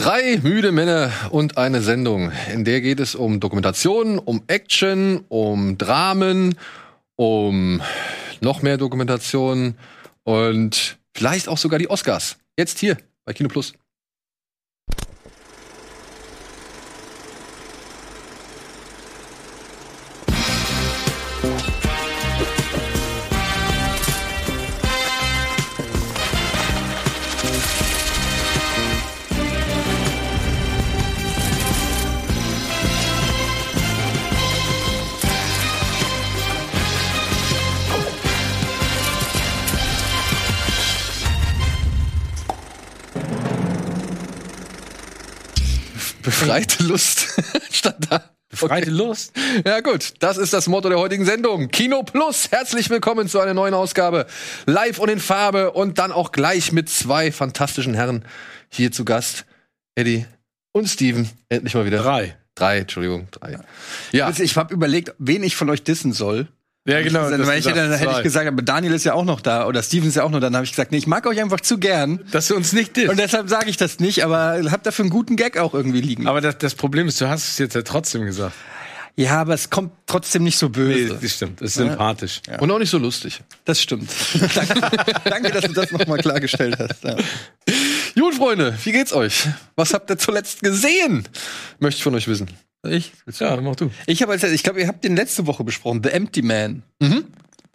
Drei müde Männer und eine Sendung. In der geht es um Dokumentation, um Action, um Dramen, um noch mehr Dokumentation und vielleicht auch sogar die Oscars. Jetzt hier bei Kino Plus. Befreite Lust stand da. Befreite Lust. Ja gut, das ist das Motto der heutigen Sendung. Kino Plus, herzlich willkommen zu einer neuen Ausgabe. Live und in Farbe und dann auch gleich mit zwei fantastischen Herren hier zu Gast. Eddie und Steven. Endlich mal wieder. Drei. Drei, Entschuldigung, drei. Ja. Also ich habe überlegt, wen ich von euch dissen soll. Ja, genau. Dann, weil ich hätte, dann hätte ich gesagt, aber Daniel ist ja auch noch da oder Steven ist ja auch noch da. Dann habe ich gesagt, nee, ich mag euch einfach zu gern. Dass du uns nicht disst. Und deshalb sage ich das nicht, aber hab dafür einen guten Gag auch irgendwie liegen. Aber das, das Problem ist, du hast es jetzt ja trotzdem gesagt. Ja, aber es kommt trotzdem nicht so böse. Nee, das stimmt. Das ist sympathisch. Ja. Und auch nicht so lustig. Das stimmt. danke, danke, dass du das nochmal klargestellt hast. Ja. Gut, Freunde, wie geht's euch? Was habt ihr zuletzt gesehen? Möchte ich von euch wissen. Ich? Ja, mach du. Ich habe, ich glaube, ihr habt den letzte Woche besprochen, The Empty Man. Mhm.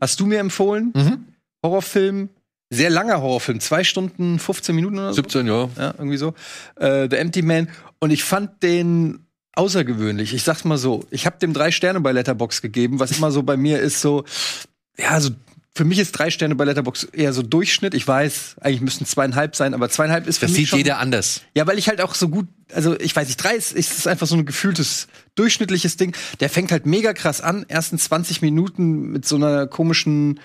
Hast du mir empfohlen? Mhm. Horrorfilm, sehr langer Horrorfilm, zwei Stunden, 15 Minuten oder so. 17, ja. Ja, irgendwie so. Äh, The Empty Man. Und ich fand den außergewöhnlich. Ich sag's mal so. Ich habe dem drei Sterne bei Letterbox gegeben, was immer so bei mir ist so, ja, so für mich ist drei Sterne bei Letterbox eher so Durchschnitt. Ich weiß, eigentlich müssten zweieinhalb sein, aber zweieinhalb ist für das mich sieht schon, jeder anders. Ja, weil ich halt auch so gut, also ich weiß nicht, drei ist, ist einfach so ein gefühltes, durchschnittliches Ding. Der fängt halt mega krass an, ersten 20 Minuten mit so einer komischen,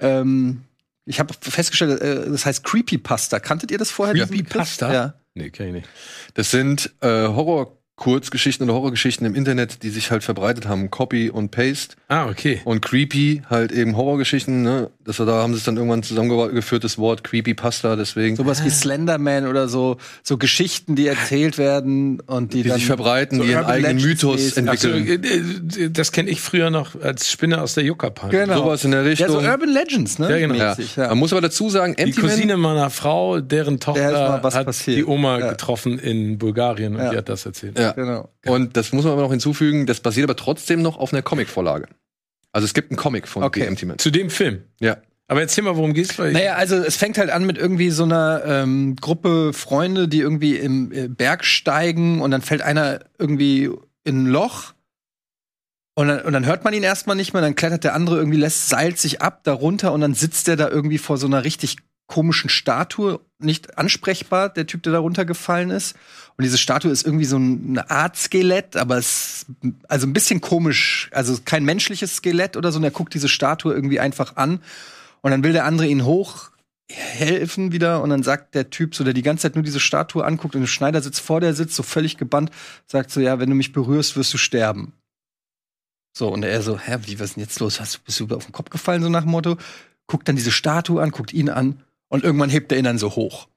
ähm, ich habe festgestellt, äh, das heißt Creepypasta. Kanntet ihr das vorher? Creepypasta? Ja. Nee, kenn ich nicht. Das sind äh, Horror Kurzgeschichten oder Horrorgeschichten im Internet, die sich halt verbreitet haben. Copy und Paste. Ah, okay. Und Creepy, halt eben Horrorgeschichten, ne? Das, da haben sie es dann irgendwann zusammengeführt, das Wort Creepypasta, deswegen. Sowas wie Slenderman oder so, so Geschichten, die erzählt werden und die, die dann sich verbreiten, so die ihren eigenen Mythos entwickeln. So, das kenne ich früher noch als Spinne aus der Yucca-Pan. Genau. Sowas in der Richtung. Ja, so Urban Legends, ne? Ja, genau. Ja. Man muss aber dazu sagen, die Cousine meiner Frau, deren Tochter hat passiert. die Oma ja. getroffen in Bulgarien und die hat das erzählt. Ja, genau. Und das muss man aber noch hinzufügen, das basiert aber trotzdem noch auf einer Comic-Vorlage. Also es gibt einen Comic von okay. Empty Man. Zu dem Film? Ja. Aber erzähl mal, worum geht's? Weil naja, also es fängt halt an mit irgendwie so einer ähm, Gruppe Freunde, die irgendwie im äh, Berg steigen und dann fällt einer irgendwie in ein Loch und dann, und dann hört man ihn erstmal nicht mehr, dann klettert der andere irgendwie, lässt, seilt sich ab darunter und dann sitzt der da irgendwie vor so einer richtig komischen Statue, nicht ansprechbar, der Typ, der da runtergefallen ist. Und diese Statue ist irgendwie so eine Art Skelett, aber es also ein bisschen komisch, also kein menschliches Skelett oder so. Und er guckt diese Statue irgendwie einfach an und dann will der andere ihn hoch helfen wieder und dann sagt der Typ so, der die ganze Zeit nur diese Statue anguckt und der Schneider sitzt vor der sitzt, so völlig gebannt, sagt so, ja, wenn du mich berührst, wirst du sterben. So, und er so, hä, wie, was ist denn jetzt los? Hast, bist du auf den Kopf gefallen, so nach dem Motto? Guckt dann diese Statue an, guckt ihn an und irgendwann hebt er ihn dann so hoch.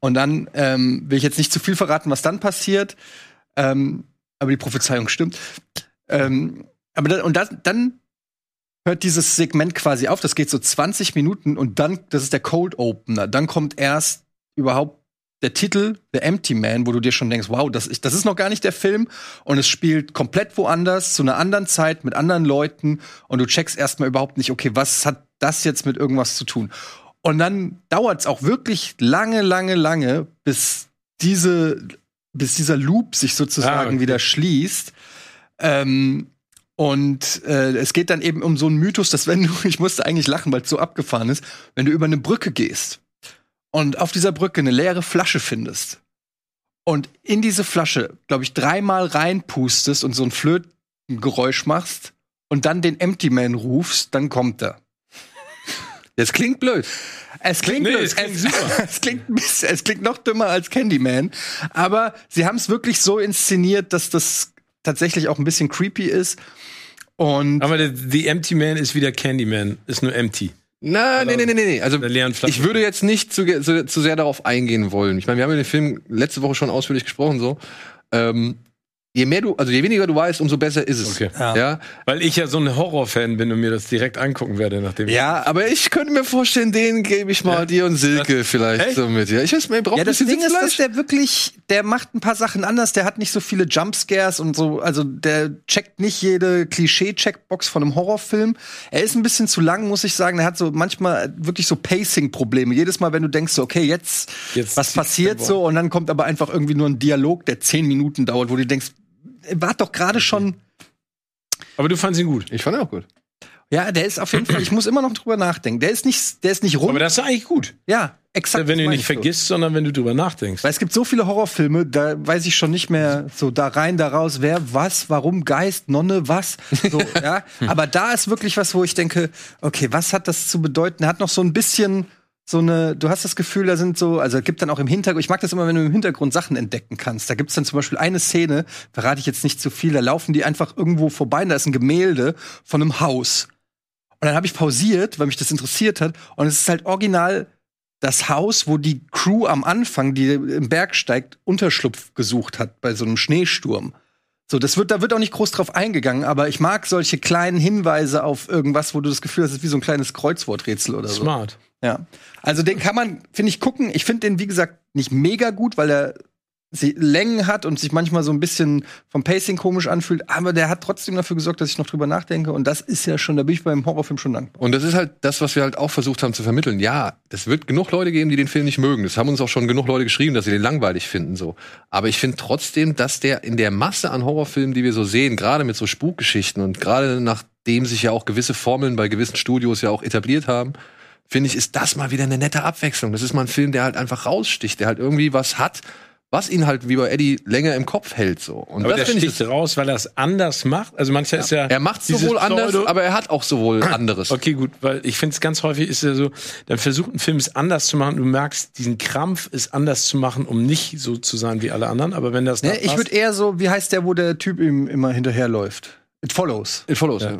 Und dann ähm, will ich jetzt nicht zu viel verraten, was dann passiert, ähm, aber die Prophezeiung stimmt. Ähm, aber dann, und das, dann hört dieses Segment quasi auf. Das geht so 20 Minuten und dann, das ist der Cold Opener. Dann kommt erst überhaupt der Titel, The Empty Man, wo du dir schon denkst, wow, das ist, das ist noch gar nicht der Film und es spielt komplett woanders, zu einer anderen Zeit, mit anderen Leuten und du checkst erstmal überhaupt nicht, okay, was hat das jetzt mit irgendwas zu tun? Und dann dauert es auch wirklich lange, lange, lange, bis diese, bis dieser Loop sich sozusagen ah, okay. wieder schließt. Ähm, und äh, es geht dann eben um so einen Mythos, dass wenn du, ich musste eigentlich lachen, weil es so abgefahren ist, wenn du über eine Brücke gehst und auf dieser Brücke eine leere Flasche findest und in diese Flasche, glaube ich, dreimal reinpustest und so ein Flötengeräusch machst und dann den Empty Man rufst, dann kommt er. Das klingt blöd. Es klingt nee, blöd. Es klingt, super. es, klingt, es klingt noch dümmer als Candyman. Aber sie haben es wirklich so inszeniert, dass das tatsächlich auch ein bisschen creepy ist. Und aber der, The Empty Man ist wieder Candyman, ist nur empty. Na, nee, nee, nee, nee. Also Flasche. ich würde jetzt nicht zu, zu, zu sehr darauf eingehen wollen. Ich meine, wir haben ja den Film letzte Woche schon ausführlich gesprochen, so. Ähm, je mehr du, also je weniger du weißt, umso besser ist es. Okay. Ja. ja. Weil ich ja so ein Horrorfan bin und mir das direkt angucken werde, nachdem Ja, aber ich könnte mir vorstellen, den gebe ich mal dir und Silke vielleicht Echt? so mit. Ja, ich weiß, mir braucht Ja, ein das bisschen Ding ist, dass der wirklich, der macht ein paar Sachen anders. Der hat nicht so viele Jumpscares und so. Also der checkt nicht jede Klischee-Checkbox von einem Horrorfilm. Er ist ein bisschen zu lang, muss ich sagen. Er hat so manchmal wirklich so Pacing-Probleme. Jedes Mal, wenn du denkst, so, okay, jetzt, Jetzt was passiert so, und dann kommt aber einfach irgendwie nur ein Dialog, der zehn Minuten dauert, wo du denkst, war doch gerade schon. Aber du fandst ihn gut. Ich fand ihn auch gut. Ja, der ist auf jeden Fall. Ich muss immer noch drüber nachdenken. Der ist nicht, der ist nicht rund. Aber das ist eigentlich gut. ja, exakt. wenn du ihn nicht so. vergisst, sondern wenn du drüber nachdenkst. Weil es gibt so viele Horrorfilme, da weiß ich schon nicht mehr so da rein, da raus, wer, was, warum, Geist, Nonne, was. So, ja. Aber da ist wirklich was, wo ich denke, okay, was hat das zu bedeuten? Er hat noch so ein bisschen so eine, du hast das Gefühl, da sind so, also es gibt dann auch im Hintergrund, ich mag das immer, wenn du im Hintergrund Sachen entdecken kannst. Da gibt's dann zum Beispiel eine Szene, verrate ich jetzt nicht zu viel, da laufen die einfach irgendwo vorbei und da ist ein Gemälde von einem Haus. Und dann habe ich pausiert, weil mich das interessiert hat. Und es ist halt original das Haus, wo die Crew am Anfang, die im Berg steigt, Unterschlupf gesucht hat bei so einem Schneesturm. So, das wird, da wird auch nicht groß drauf eingegangen, aber ich mag solche kleinen Hinweise auf irgendwas, wo du das Gefühl hast, es ist wie so ein kleines Kreuzworträtsel oder so. Smart. Ja. Also den kann man, finde ich, gucken. Ich finde den, wie gesagt, nicht mega gut, weil er Längen hat und sich manchmal so ein bisschen vom Pacing komisch anfühlt, aber der hat trotzdem dafür gesorgt, dass ich noch drüber nachdenke und das ist ja schon, da bin ich beim Horrorfilm schon dankbar. Und das ist halt das, was wir halt auch versucht haben zu vermitteln. Ja, es wird genug Leute geben, die den Film nicht mögen. Das haben uns auch schon genug Leute geschrieben, dass sie den langweilig finden, so. Aber ich finde trotzdem, dass der in der Masse an Horrorfilmen, die wir so sehen, gerade mit so Spukgeschichten und gerade nachdem sich ja auch gewisse Formeln bei gewissen Studios ja auch etabliert haben, finde ich, ist das mal wieder eine nette Abwechslung. Das ist mal ein Film, der halt einfach raussticht, der halt irgendwie was hat, was ihn halt wie bei Eddie länger im Kopf hält, so. Und Aber der das finde ich, sticht raus, weil er es anders macht. Also manchmal ist ja. er macht sowohl anders, Pseudo- aber er hat auch sowohl anderes. Okay, gut, weil ich finde es ganz häufig ist ja so, dann versucht ein Film es anders zu machen. Du merkst, diesen Krampf ist anders zu machen, um nicht so zu sein wie alle anderen. Aber wenn das da Ne, ich würde eher so, wie heißt der, wo der Typ ihm immer hinterherläuft? It follows. It follows, Ja. ja.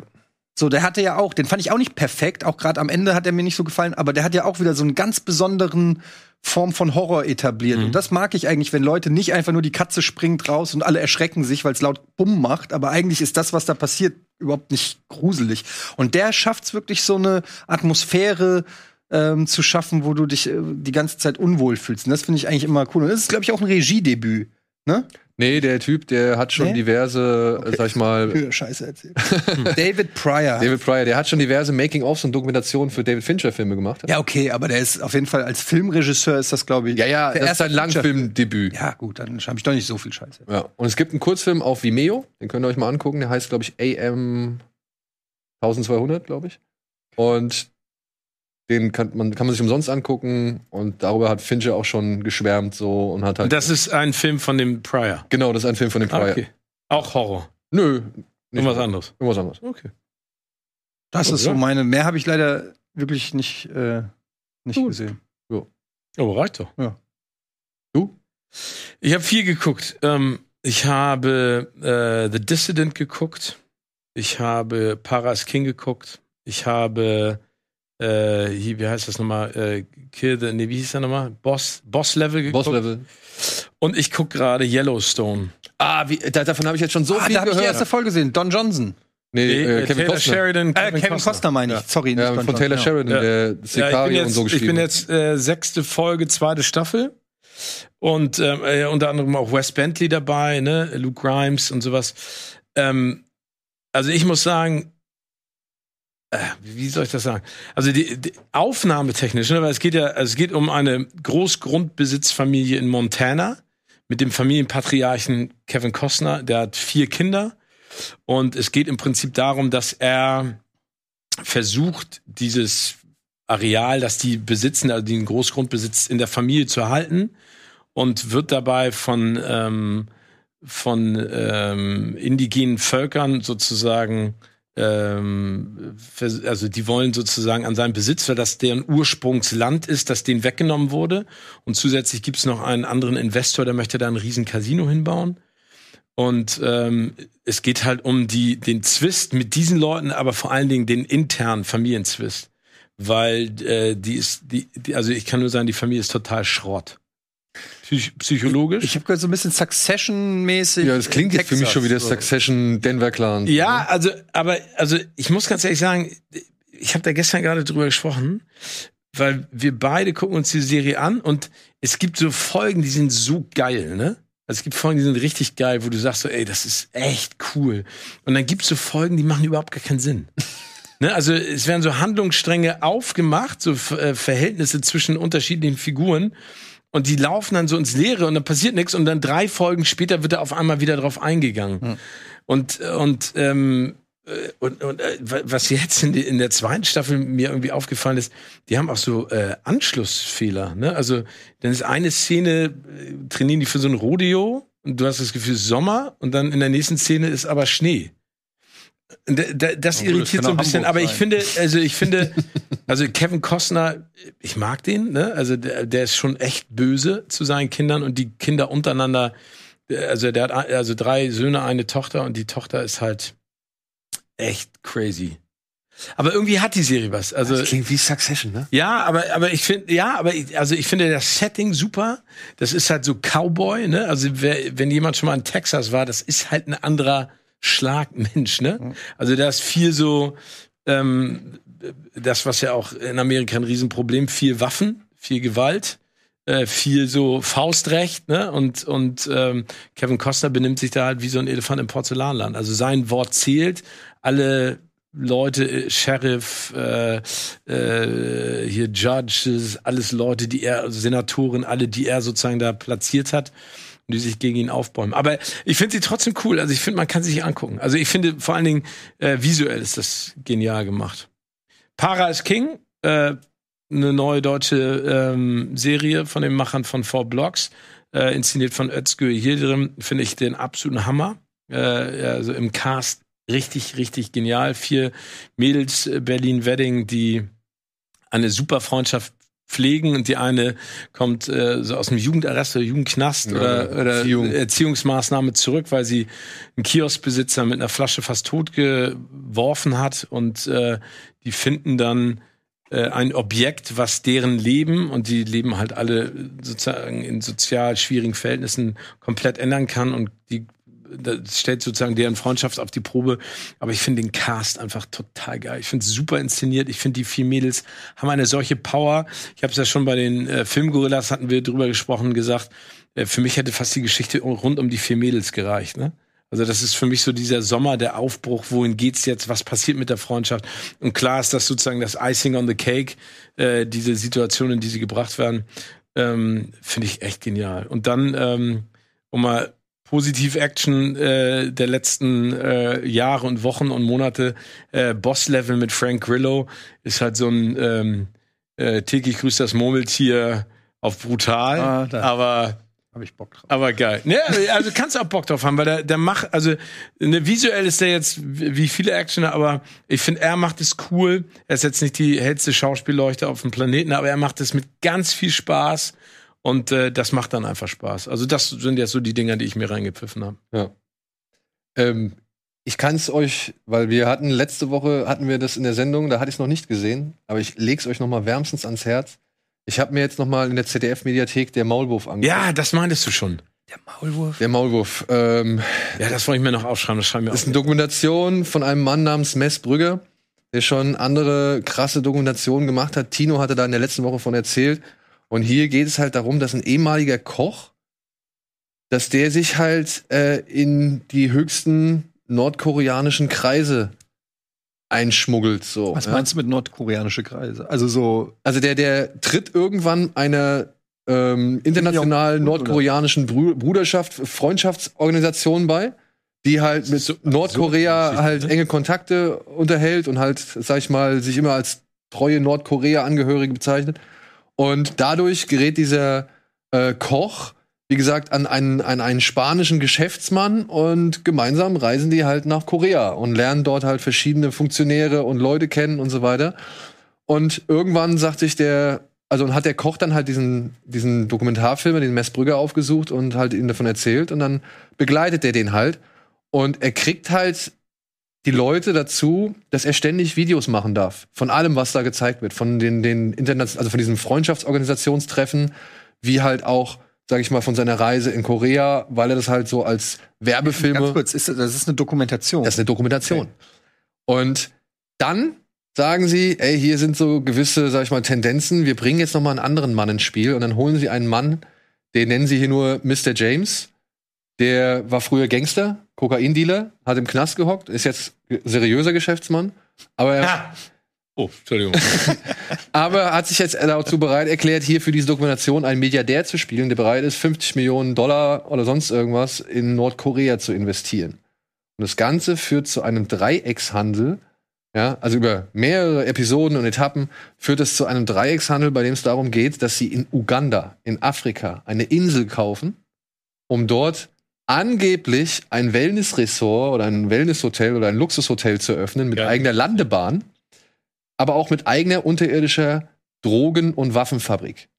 So, der hatte ja auch, den fand ich auch nicht perfekt, auch gerade am Ende hat er mir nicht so gefallen, aber der hat ja auch wieder so einen ganz besonderen Form von Horror etabliert. Und das mag ich eigentlich, wenn Leute nicht einfach nur die Katze springt raus und alle erschrecken sich, weil es laut Bumm macht, aber eigentlich ist das, was da passiert, überhaupt nicht gruselig. Und der schafft es wirklich so eine Atmosphäre ähm, zu schaffen, wo du dich äh, die ganze Zeit unwohl fühlst. Und das finde ich eigentlich immer cool. Und das ist, glaube ich, auch ein Regiedebüt. Ne? Nee, der Typ, der hat schon Nee? diverse, äh, sag ich mal, Scheiße erzählt. David Pryor. David Pryor, der hat schon diverse Making-ofs und Dokumentationen für David Fincher-Filme gemacht. Ja, okay, aber der ist auf jeden Fall als Filmregisseur ist das, glaube ich. ja, ja das ist sein Langfilmdebüt. Ja, gut, dann habe ich doch nicht so viel Scheiße. Ja. Und es gibt einen Kurzfilm auf Vimeo, den könnt ihr euch mal angucken, der heißt, glaube ich, AM 1200, glaube ich. Und den kann man, kann man sich umsonst angucken und darüber hat Fincher auch schon geschwärmt so und hat halt. Das ist ein Film von dem Pryor. genau, das ist ein Film von dem Pryor. okay. Auch Horror. Nö. Irgendwas anderes. Irgendwas anderes. Okay. Das Oh, ist so ja. meine. Mehr habe ich leider wirklich nicht, äh, nicht Gut. gesehen. Oh, reicht doch. Ja. Du? Ich habe viel geguckt. Ähm, ich habe äh, The Dissident geguckt. Ich habe Paras King geguckt. Ich habe äh, hier, wie heißt das nochmal? Äh, Kill the, nee, wie hieß der nochmal? Boss, Boss Level geguckt. Boss-Level. Und ich gucke gerade Yellowstone. Ah, wie, da, davon habe ich jetzt schon so ah, viel da habe ich die gehört. erste Folge gesehen. Don Johnson. nee, Nee, äh, äh, Kevin Taylor Costner. Sheridan, Äh, Kevin, Costner meine ich. Sorry, nicht Ja, Don von Taylor Johnson. Sheridan, Ja. der Ja, ich, Sicario bin jetzt, und so ich bin jetzt äh, sechste Folge, zweite Staffel. Und ähm, äh, unter anderem auch Wes Bentley dabei, ne? Luke Grimes und sowas. Ähm, also ich muss sagen, wie soll ich das sagen? Also die, die Aufnahmetechnisch, ne? weil es geht ja, also es geht um eine Großgrundbesitzfamilie in Montana mit dem Familienpatriarchen Kevin Costner, der hat vier Kinder. Und es geht im Prinzip darum, dass er versucht, dieses Areal, das die besitzen, also den Großgrundbesitz in der Familie zu erhalten und wird dabei von, ähm, von ähm, indigenen Völkern sozusagen, ähm, also die wollen sozusagen an seinem Besitz, weil das deren Ursprungsland ist, das denen weggenommen wurde. Und zusätzlich gibt es noch einen anderen Investor, der möchte da ein riesen Casino hinbauen. Und ähm, es geht halt um die, den Zwist mit diesen Leuten, aber vor allen Dingen den internen Familienzwist. weil äh, die ist, die, die, also ich kann nur sagen, die Familie ist total Schrott. Psych psychologisch. Ich habe gehört, so ein bisschen Succession-mäßig. Ja, das klingt jetzt für mich schon wie der so. Succession Denver Clan. Ja, also, aber, also, ich muss ganz ehrlich sagen, ich habe da gestern gerade drüber gesprochen, weil wir beide gucken uns die Serie an und es gibt so Folgen, die sind so geil, ne? Also es gibt Folgen, die sind richtig geil, wo du sagst so, ey, das ist echt cool. Und dann gibt's so Folgen, die machen überhaupt gar keinen Sinn. ne? Also es werden so Handlungsstränge aufgemacht, so äh, Verhältnisse zwischen unterschiedlichen Figuren. Und die laufen dann so ins Leere und dann passiert nichts und dann drei Folgen später wird da auf einmal wieder drauf eingegangen. Hm. Und, und, ähm, äh, und, und äh, wa- was jetzt in, in der zweiten Staffel mir irgendwie aufgefallen ist, die haben auch so äh, Anschlussfehler. Ne? Also dann ist eine Szene, äh, trainieren die für so ein Rodeo und du hast das Gefühl, Sommer und dann in der nächsten Szene ist aber Schnee. Das irritiert so ein bisschen, aber ich finde, also ich finde, also Kevin Costner, ich mag den, ne? Also der, der ist schon echt böse zu seinen Kindern und die Kinder untereinander, äh, also der hat also drei Söhne, eine Tochter und die Tochter ist halt echt crazy. Aber irgendwie hat die Serie was. Also Das klingt wie Succession, ne? ja, aber aber ich finde ja, aber ich, also ich finde das Setting super. Das ist halt so Cowboy, ne? Also wer, wenn jemand schon mal in Texas war, das ist halt ein anderer Schlag Mensch, ne? Also da ist viel so ähm, das, was ja auch in Amerika ein Riesenproblem, viel Waffen, viel Gewalt, äh, viel so Faustrecht, ne? Und und ähm, Kevin Costner benimmt sich da halt wie so ein Elefant im Porzellanland. Also sein Wort zählt. Alle Leute, äh, Sheriff, äh, äh, hier Judges, alles Leute, die er, also Senatoren, alle, die er sozusagen da platziert hat und die sich gegen ihn aufbäumen. Aber ich finde sie trotzdem cool. Also ich finde, man kann sie sich angucken. Also ich finde vor allen Dingen äh, visuell ist das genial gemacht. Para is King, äh, eine neue deutsche ähm, Serie von den Machern von Four Blocks, äh, inszeniert von Özgür Yildirim, finde ich den absoluten Hammer. Äh, also im Cast richtig, richtig genial. Vier Mädels äh, Berlin-Wedding, die eine super Freundschaft pflegen und die eine kommt äh, so aus dem Jugendarrest oder Jugendknast Ja, oder, oder Erziehung. Erziehungsmaßnahme zurück, weil sie einen Kioskbesitzer mit einer Flasche fast tot geworfen hat und äh, die finden dann äh, ein Objekt, was deren Leben und die leben halt alle sozusagen in sozial schwierigen Verhältnissen komplett ändern kann und die das stellt sozusagen deren Freundschaft auf die Probe. Aber ich finde den Cast einfach total geil. Ich finde es super inszeniert. Ich finde die vier Mädels haben eine solche Power. Ich habe es ja schon bei den äh, Filmgorillas hatten wir drüber gesprochen, gesagt. Äh, für mich hätte fast die Geschichte rund um die vier Mädels gereicht. Ne? Also das ist für mich so dieser Sommer, der Aufbruch. Wohin geht's jetzt? Was passiert mit der Freundschaft? Und klar ist das sozusagen das Icing on the Cake, äh, diese Situation, in die sie gebracht werden. Ähm, finde ich echt genial. Und dann, ähm, um mal Positiv-Action äh, der letzten äh, Jahre und Wochen und Monate. Äh, Boss-Level mit Frank Grillo ist halt so ein ähm, äh, täglich grüßt das Murmeltier auf brutal, Ah, da. aber Habe ich Bock drauf. aber geil. Ne, also kannst du auch Bock drauf haben, weil der, der macht, also ne, visuell ist der jetzt wie viele Actioner, aber ich finde, er macht es cool. Er ist jetzt nicht die hellste Schauspielleuchte auf dem Planeten, aber er macht es mit ganz viel Spaß und äh, das macht dann einfach Spaß. Also das sind jetzt so die Dinger, die ich mir reingepfiffen habe. Ja. Ähm, ich kann es euch, weil wir hatten letzte Woche hatten wir das in der Sendung, da hatte ich es noch nicht gesehen, aber ich leg's euch noch mal wärmstens ans Herz. Ich habe mir jetzt noch mal in der ZDF-Mediathek der Maulwurf angeguckt. Ja, das meintest du schon. Der Maulwurf. Der Maulwurf. Ähm, Ja, das wollte ich mir noch aufschreiben. Das schreiben wir ist auf. eine Dokumentation von einem Mann namens Mess Brügger, der schon andere krasse Dokumentationen gemacht hat. Tino hatte da in der letzten Woche von erzählt. Und hier geht es halt darum, dass ein ehemaliger Koch, dass der sich halt äh, in die höchsten nordkoreanischen Kreise einschmuggelt. So, Was ja. meinst du mit nordkoreanische Kreise? Also so Also der, der tritt irgendwann einer ähm, internationalen nordkoreanischen Brü Bruderschaft, Freundschaftsorganisation bei, die halt mit So- Nordkorea so- halt enge Kontakte unterhält und halt, sag ich mal, sich immer als treue Nordkorea-Angehörige bezeichnet. Und dadurch gerät dieser äh, Koch, wie gesagt, an einen, an einen spanischen Geschäftsmann und gemeinsam reisen die halt nach Korea und lernen dort halt verschiedene Funktionäre und Leute kennen und so weiter. Und irgendwann sagt sich der, also hat der Koch dann halt diesen, diesen Dokumentarfilmer, den Messbrügger aufgesucht und halt ihm davon erzählt und dann begleitet er den halt und er kriegt halt die Leute dazu, dass er ständig Videos machen darf. Von allem, was da gezeigt wird. Von den, den Internet, also von diesen Freundschaftsorganisationstreffen, wie halt auch, sag ich mal, von seiner Reise in Korea, weil er das halt so als Werbefilme. Ganz kurz, ist, das ist eine Dokumentation. Das ist eine Dokumentation. Und dann sagen sie, ey, hier sind so gewisse, sag ich mal, Tendenzen. Wir bringen jetzt noch mal einen anderen Mann ins Spiel und dann holen sie einen Mann, den nennen sie hier nur Mr. James. Der war früher Gangster, Kokaindealer, hat im Knast gehockt, ist jetzt seriöser Geschäftsmann. Aber er, Ah. Oh, Entschuldigung. aber hat sich jetzt dazu bereit erklärt, hier für diese Dokumentation einen Milliardär zu spielen, der bereit ist, 50 Millionen Dollar oder sonst irgendwas in Nordkorea zu investieren. Und das Ganze führt zu einem Dreieckshandel, ja, also über mehrere Episoden und Etappen führt es zu einem Dreieckshandel, bei dem es darum geht, dass sie in Uganda, in Afrika, eine Insel kaufen, um dort angeblich ein Wellnessresort oder ein Wellnesshotel oder ein Luxushotel zu eröffnen mit Ja. eigener Landebahn, aber auch mit eigener unterirdischer Drogen- und Waffenfabrik.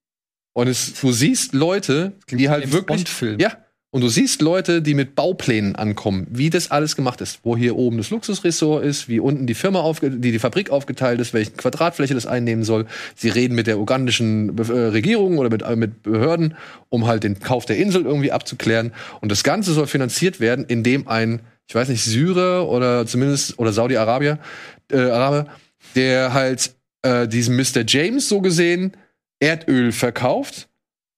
Und es, du siehst Leute, die halt wirklich ja. Und du siehst Leute, die mit Bauplänen ankommen, wie das alles gemacht ist. Wo hier oben das Luxusressort ist, wie unten die Firma, aufge die, die Fabrik aufgeteilt ist, welche Quadratfläche das einnehmen soll. Sie reden mit der ugandischen äh, Regierung oder mit, äh, mit Behörden, um halt den Kauf der Insel irgendwie abzuklären. Und das Ganze soll finanziert werden, indem ein, ich weiß nicht, Syrer oder zumindest, oder Saudi-Arabier, äh, Araber, der halt äh, diesem Mr. James so gesehen Erdöl verkauft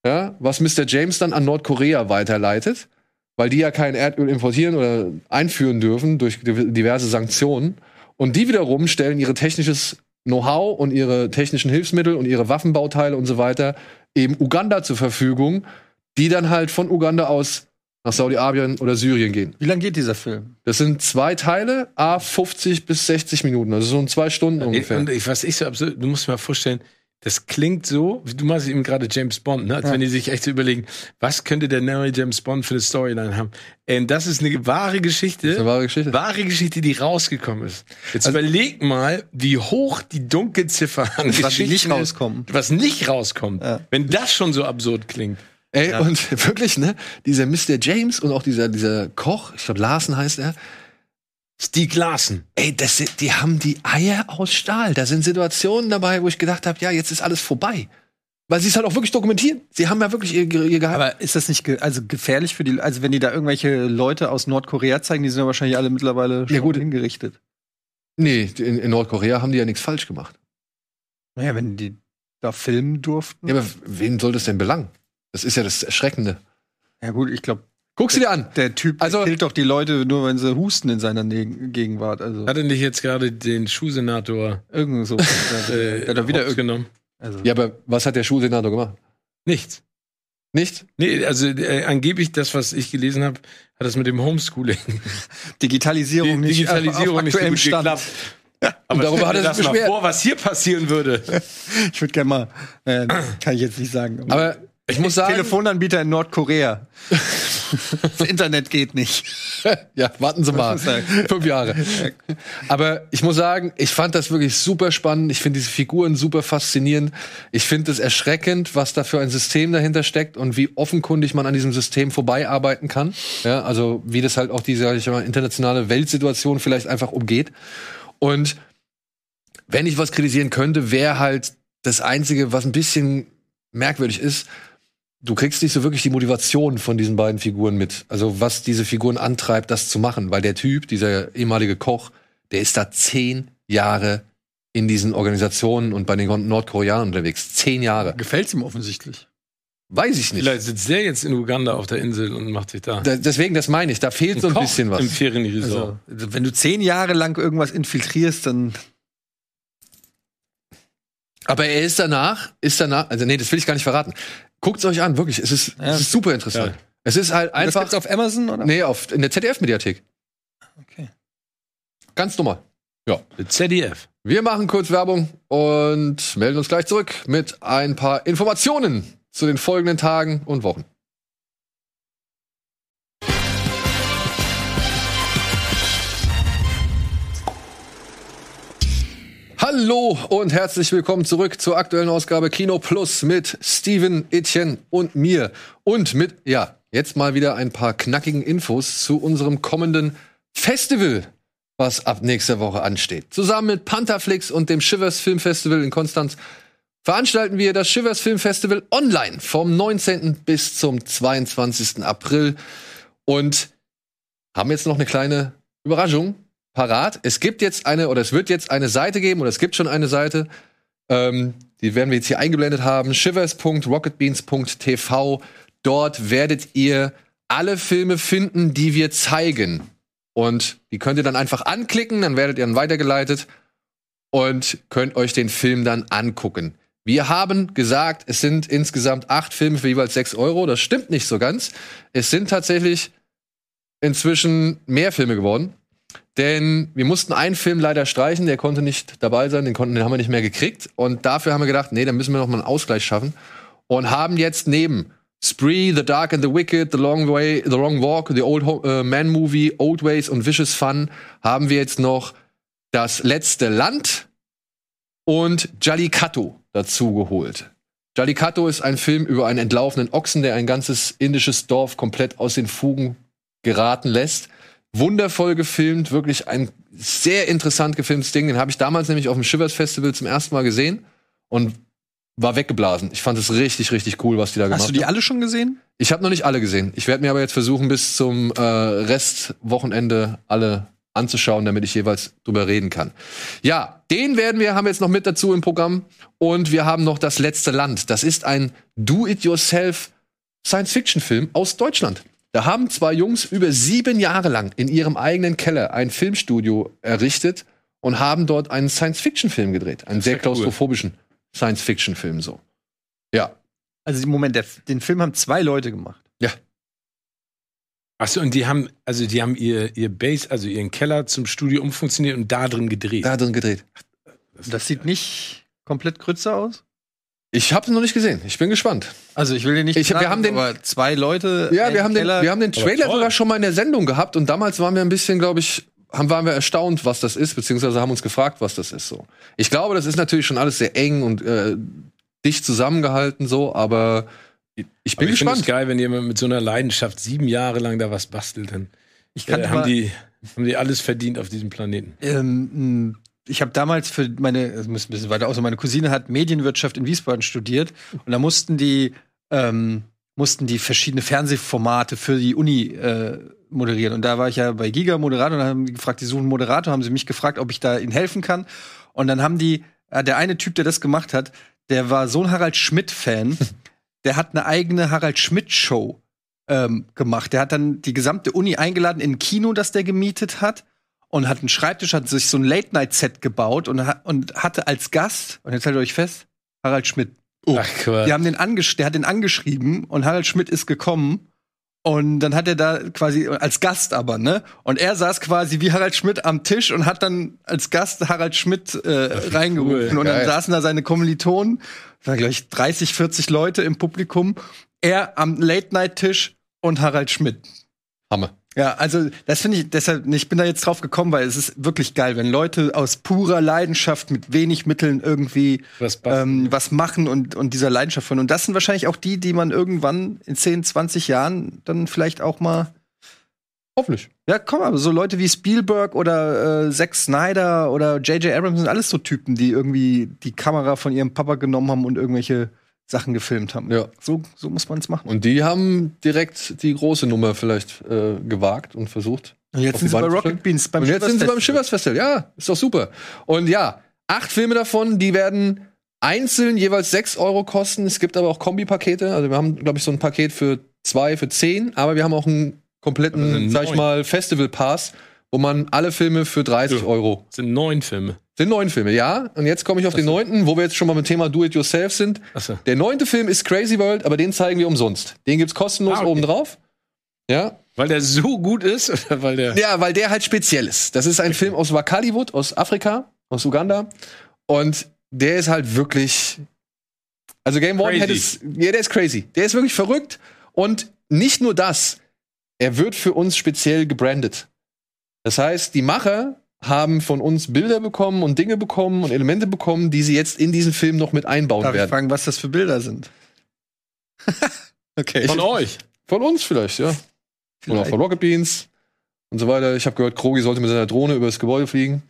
ja, was Mr. James dann an Nordkorea weiterleitet, weil die ja kein Erdöl importieren oder einführen dürfen durch div- diverse Sanktionen. Und die wiederum stellen ihre technisches Know-how und ihre technischen Hilfsmittel und ihre Waffenbauteile und so weiter eben Uganda zur Verfügung, die dann halt von Uganda aus nach Saudi-Arabien oder Syrien gehen. Wie lange geht dieser Film? Das sind zwei Teile, a 50 bis 60 Minuten, also so in zwei Stunden ungefähr. Und ich, was ich so absurd, du musst dir mal vorstellen, das klingt so, wie du machst eben gerade James Bond, ne? als Ja. wenn die sich echt so überlegen, was könnte der neue James Bond für eine Storyline haben. Ähm, das ist eine wahre Geschichte. Das ist eine wahre Geschichte. Wahre Geschichte, die rausgekommen ist. Jetzt Also- überleg mal, wie hoch die Dunkelziffer an Was Geschichten nicht rauskommt. Was nicht rauskommt. Ja. Wenn das schon so absurd klingt. Ey, und wirklich, ne, dieser Mr. James und auch dieser, dieser Koch, ich glaube Larsen heißt er, Stieg Larsen. ey, das, die haben die Eier aus Stahl. Da sind Situationen dabei, wo ich gedacht habe, ja, jetzt ist alles vorbei. Weil sie es halt auch wirklich dokumentieren. Sie haben ja wirklich ihr, ihr Geheim. Aber ist das nicht ge also gefährlich für die, also wenn die da irgendwelche Leute aus Nordkorea zeigen, die sind ja wahrscheinlich alle mittlerweile schon Ja, gut. hingerichtet. nee, in, in Nordkorea haben die ja nichts falsch gemacht. Naja, wenn die da filmen durften. Ja, aber wen soll das denn belangen? Das ist ja das Erschreckende. Ja gut, ich glaube, Guck sie dir an. der Typ Also- killt doch die Leute nur, wenn sie husten in seiner Ne- Gegenwart. Also Hat er nicht jetzt gerade den Schuhsenator irgend so. äh, hat wieder hops genommen? also, Ja, aber was hat der Schulsenator gemacht? Nichts. Nicht? Nee, also äh, angeblich das, was ich gelesen habe, hat das mit dem Homeschooling. Digitalisierung Die nicht Digitalisierung auf, auf nicht so aktuellem gut Stand. geklappt. Aber darüber hat er sich beschwert. vor, was hier passieren würde. Ich würde gerne mal, äh, kann ich jetzt nicht sagen. Aber ich muss sagen, Telefonanbieter in Nordkorea. das Internet geht nicht. ja, warten Sie mal. Fünf Jahre. Aber ich muss sagen, ich fand das wirklich super spannend. Ich finde diese Figuren super faszinierend. Ich finde es erschreckend, was da für ein System dahinter steckt und wie offenkundig man an diesem System vorbeiarbeiten kann. Ja, also wie das halt auch diese ich mal, internationale Weltsituation vielleicht einfach umgeht. Und wenn ich was kritisieren könnte, wäre halt das Einzige, was ein bisschen merkwürdig ist, du kriegst nicht so wirklich die Motivation von diesen beiden Figuren mit. Also was diese Figuren antreibt, das zu machen. Weil der Typ, dieser ehemalige Koch, der ist da zehn Jahre in diesen Organisationen und bei den Nordkoreanern unterwegs. Zehn Jahre. Gefällt's ihm offensichtlich. Weiß ich nicht. Vielleicht sitzt der jetzt in Uganda auf der Insel und macht sich da. Da, deswegen, das meine ich. Da fehlt so ein Koch bisschen was. Im Ferienresort. Also, wenn du zehn Jahre lang irgendwas infiltrierst, dann Aber er ist danach, ist danach, also nee, das will ich gar nicht verraten. Guckt's euch an, wirklich. Es ist, Ja. es ist super interessant. Ja. Es ist halt das einfach. gibt's auf Amazon oder? Nee, auf, in der ZDF-Mediathek. Okay. Ganz normal. Ja. ZDF. Wir machen kurz Werbung und melden uns gleich zurück mit ein paar Informationen zu den folgenden Tagen und Wochen. Hallo und herzlich willkommen zurück zur aktuellen Ausgabe Kino Plus mit Steven, Etienne und mir. Und mit, ja, jetzt mal wieder ein paar knackigen Infos zu unserem kommenden Festival, was ab nächster Woche ansteht. Zusammen mit Pantherflix und dem Shivers Film Festival in Konstanz veranstalten wir das Shivers Film Festival online vom 19. bis zum 22. April und haben jetzt noch eine kleine Überraschung parat. Es gibt jetzt eine, oder es wird jetzt eine Seite geben, oder es gibt schon eine Seite, ähm, die werden wir jetzt hier eingeblendet haben, shivers.rocketbeans.tv. Dort werdet ihr alle Filme finden, die wir zeigen. Und die könnt ihr dann einfach anklicken, dann werdet ihr dann weitergeleitet und könnt euch den Film dann angucken. Wir haben gesagt, es sind insgesamt acht Filme für jeweils sechs Euro. Das stimmt nicht so ganz. Es sind tatsächlich inzwischen mehr Filme geworden. Denn wir mussten einen Film leider streichen, der konnte nicht dabei sein, den, konnten, den haben wir nicht mehr gekriegt. Und dafür haben wir gedacht, nee, dann müssen wir noch mal einen Ausgleich schaffen. Und haben jetzt neben Spree, The Dark and the Wicked, The Long Way, The Long Walk, The Old Ho äh, Man Movie, Old Ways und Vicious Fun haben wir jetzt noch Das letzte Land und Jallikattu dazu geholt. Jallikattu ist ein Film über einen entlaufenen Ochsen, der ein ganzes indisches Dorf komplett aus den Fugen geraten lässt. Wundervoll gefilmt, wirklich ein sehr interessant gefilmtes Ding. Den habe ich damals nämlich auf dem Shivers Festival zum ersten Mal gesehen und war weggeblasen. Ich fand es richtig, richtig cool, was die da gemacht haben. Hast du die alle schon gesehen? Ich habe noch nicht alle gesehen. Ich werde mir aber jetzt versuchen, bis zum äh, Restwochenende alle anzuschauen, damit ich jeweils drüber reden kann. Ja, den werden wir, haben wir jetzt noch mit dazu im Programm. Und wir haben noch das letzte Land. Das ist ein Do-it-yourself Science-Fiction-Film aus Deutschland. Da haben zwei Jungs über sieben Jahre lang in ihrem eigenen Keller ein Filmstudio errichtet und haben dort einen Science-Fiction-Film gedreht. Einen sehr ja cool. klaustrophobischen Science-Fiction-Film so. Ja. Also im Moment, der, den Film haben zwei Leute gemacht. Ja. Achso, und die haben, also die haben ihr, ihr Base, also ihren Keller zum Studio umfunktioniert und da drin gedreht. Da drin gedreht. Das sieht nicht komplett Grütze aus. Ich habe noch nicht gesehen. Ich bin gespannt. Also ich will dir nicht Ich- wir haben den- aber zwei Leute. Ja, wir haben, den, Keller- wir haben den Trailer sogar schon mal in der Sendung gehabt und damals waren wir ein bisschen, glaube ich, haben, waren wir erstaunt, was das ist, beziehungsweise haben uns gefragt, was das ist so. Ich glaube, das ist natürlich schon alles sehr eng und äh, dicht zusammengehalten so, aber ich bin Aber ich gespannt. geil, wenn jemand mit so einer Leidenschaft sieben Jahre lang da was bastelt, dann ich kann äh, haben, die, haben die alles verdient auf diesem Planeten. ähm, ich habe damals für meine, es muss ein bisschen weiter aus, meine Cousine hat Medienwirtschaft in Wiesbaden studiert und da mussten die ähm, mussten die verschiedene Fernsehformate für die Uni äh, moderieren. Und da war ich ja bei Giga Moderator und haben die gefragt, die suchen einen Moderator, haben sie mich gefragt, ob ich da ihnen helfen kann. Und dann haben die, äh, der eine Typ, der das gemacht hat, der war so ein Harald Schmidt-Fan, der hat eine eigene Harald Schmidt-Show ähm, gemacht. Der hat dann die gesamte Uni eingeladen in ein Kino, das der gemietet hat und hat einen Schreibtisch, hat sich so ein Late-Night-Set gebaut und, und hatte als Gast, und jetzt haltet euch fest, Harald Schmidt. Ach, Quatsch. Die haben den angesch der hat den angeschrieben und Harald Schmidt ist gekommen und dann hat er da quasi als Gast aber, ne? Und er saß quasi wie Harald Schmidt am Tisch und hat dann als Gast Harald Schmidt äh, reingerufen und dann saßen da seine Kommilitonen, da glaube ich 30, 40 Leute im Publikum, er am Late-Night-Tisch und Harald Schmidt. Hammer. Ja, also das finde ich deshalb, ich bin da jetzt drauf gekommen, weil es ist wirklich geil, wenn Leute aus purer Leidenschaft mit wenig Mitteln irgendwie Was ähm, was machen und, und dieser Leidenschaft von. Und das sind wahrscheinlich auch die, die man irgendwann in 10, 20 Jahren dann vielleicht auch mal. Hoffentlich. Ja, komm, aber so Leute wie Spielberg oder äh, Zack Snyder oder J.J. Abrams sind alles so Typen, die irgendwie die Kamera von ihrem Papa genommen haben und irgendwelche Sachen gefilmt haben. Ja. So, so muss man es machen. Und die haben direkt die große Nummer vielleicht äh, gewagt und versucht. Und jetzt sind sie bei Rocket. Beans beim und jetzt sind sie beim Festival. Shivers Festival. Ja, ist doch super. Und ja, acht Filme davon, die werden einzeln jeweils sechs Euro kosten. Es gibt aber auch Kombipakete. Also wir haben, glaube ich, so ein Paket für zwei, für zehn. Aber wir haben auch einen kompletten, sag ich mal, Festival Pass, wo man alle Filme für 30 Ja. Euro Das sind neun Filme. Sind neun Filme, ja. Und jetzt komme ich auf den neunten, wo wir jetzt schon mal mit dem Thema Do-It-Yourself sind. Achso. Der neunte Film ist Crazy World, aber den zeigen wir umsonst. Den gibt's kostenlos Ah, okay. oben drauf. Ja. Weil der so gut ist oder weil der. Ja, weil der halt speziell ist. Das ist ein Film aus Wakaliwood, aus Afrika, aus Uganda. Und der ist halt wirklich. Also Game One hätte es. Ja, der ist crazy. Der ist wirklich verrückt. Und nicht nur das. Er wird für uns speziell gebrandet. Das heißt, die Macher haben von uns Bilder bekommen und Dinge bekommen und Elemente bekommen, die sie jetzt in diesen Film noch mit einbauen Darf ich werden. fragen, was das für Bilder sind? okay. Von euch. Von uns vielleicht, ja. Oder Vielleicht. von Rocket Beans. und so weiter. Ich habe gehört, Krogi sollte mit seiner Drohne über das Gebäude fliegen.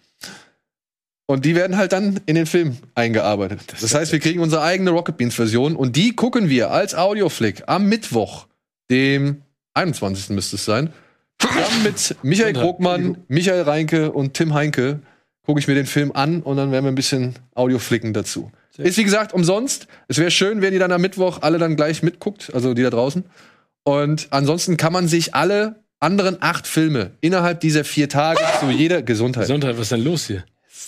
Und die werden halt dann in den Film eingearbeitet. Das heißt, wir kriegen unsere eigene Rocket Beans Version und die gucken wir als Audioflick am Mittwoch, dem 21. müsste es sein. Zusammen mit Michael Krogmann, Michael Reinke und Tim Heinke gucke ich mir den Film an und dann werden wir ein bisschen Audioflicken dazu. Ist wie gesagt umsonst. Es wäre schön, wenn ihr dann am Mittwoch alle dann gleich mitguckt, also die da draußen. Und ansonsten kann man sich alle anderen acht Filme innerhalb dieser vier Tage zu jeder Gesundheit. Gesundheit, was ist denn los hier?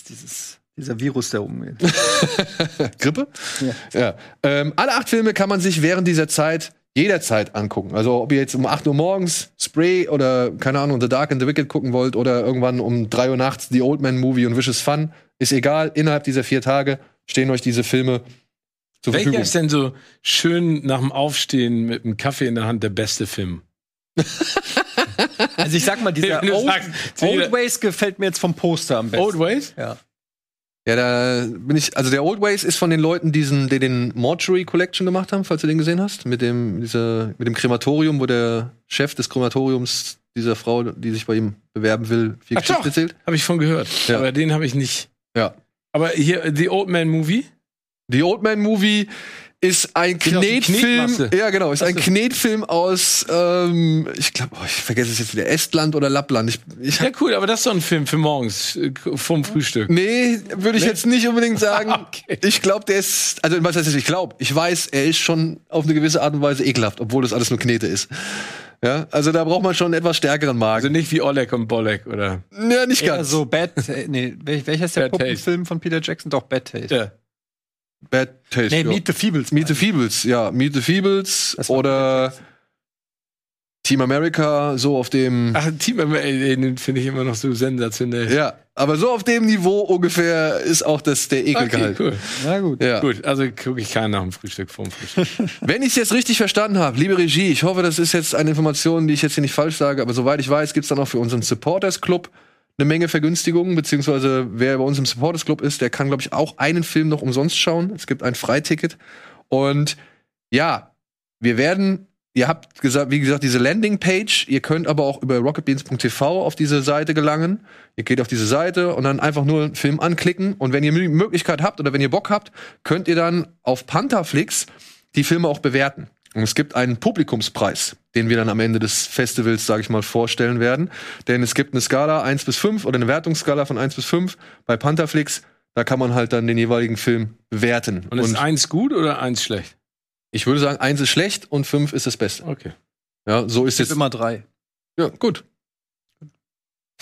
Dieses, dieser Virus, der umgeht. Grippe? Ja. ja. Ähm, alle acht Filme kann man sich während dieser Zeit jederzeit angucken. Also ob ihr jetzt um 8 Uhr morgens Spray oder keine Ahnung The Dark and the Wicked gucken wollt oder irgendwann um 3 Uhr nachts The Old Man Movie und Vicious Fun, ist egal. Innerhalb dieser vier Tage stehen euch diese Filme zur Welcher Verfügung. ist denn so schön nach dem Aufstehen mit einem Kaffee in der Hand der beste Film? Also ich sag mal, dieser Old, Old Ways gefällt mir jetzt vom Poster am besten. Old Ways? Ja. Ja, da bin ich, also der Old Ways ist von den Leuten, diesen, die den Mortuary Collection gemacht haben, falls du den gesehen hast, mit dem, dieser, mit dem Krematorium, wo der Chef des Krematoriums dieser Frau, die sich bei ihm bewerben will, viel Ach Geschichte doch. erzählt. Habe ich von gehört. Ja. Aber den habe ich nicht. Ja. Aber hier, The Old Man Movie? The Old Man Movie ist ein Geht Knetfilm. Ja, genau, ist ein. Knetfilm aus, ähm, ich glaube, oh, ich vergesse es jetzt wieder, Estland oder Lappland. Ich, ich Ja, cool, aber das ist doch ein Film für morgens äh, vom Frühstück. Nee, würde ich Nee? jetzt nicht unbedingt sagen. Okay. Ich glaube, der ist, also was heißt das, ich glaube, ich weiß, er ist schon auf eine gewisse Art und Weise ekelhaft, obwohl das alles nur Knete ist. Ja, also da braucht man schon einen etwas stärkeren Also Magen. nicht wie Oleg und Bolek, oder? ja, nicht Eher ganz. so Bad, äh, nee, wel- welcher ist der Bad Taste. Puppenfilm von Peter Jackson? Doch, Bad Taste. Ja. Bad Taste. Nee, ja. Meet the Feebles. Meet the Feebles, ja, Meet the Feebles oder Team America, so auf dem, Ach, Team ey, den finde ich immer noch so sensationell. ja, aber so auf dem Niveau ungefähr ist auch das der Okay, Ekelgehalt. cool. Na gut. Ja. Gut, also gucke ich keinen nach dem Frühstück vorm Frühstück. Wenn ich es jetzt richtig verstanden habe, liebe Regie, ich hoffe, das ist jetzt eine Information, die ich jetzt hier nicht falsch sage, aber soweit ich weiß, gibt es dann auch für unseren Supporters Club eine Menge Vergünstigungen, beziehungsweise wer bei uns im Supporters Club ist, der kann, glaube ich, auch einen Film noch umsonst schauen. Es gibt ein Freiticket. Und ja, wir werden, ihr habt gesagt, wie gesagt, diese Landingpage, ihr könnt aber auch über rocketbeans.tv auf diese Seite gelangen. Ihr geht auf diese Seite und dann einfach nur einen Film anklicken. Und wenn ihr die Möglichkeit habt oder wenn ihr Bock habt, könnt ihr dann auf Pantherflix die Filme auch bewerten. Und es gibt einen Publikumspreis, den wir dann am Ende des Festivals, sage ich mal, vorstellen werden. Denn es gibt eine Skala 1 bis 5 oder eine Wertungsskala von 1 bis 5 bei Pantherflix. Da kann man halt dann den jeweiligen Film bewerten. Und ist eins gut oder eins schlecht? ich würde sagen, 1 ist schlecht und 5 ist das Beste. Okay. Ja, so ist Es gibt jetzt. immer drei. Ja, gut.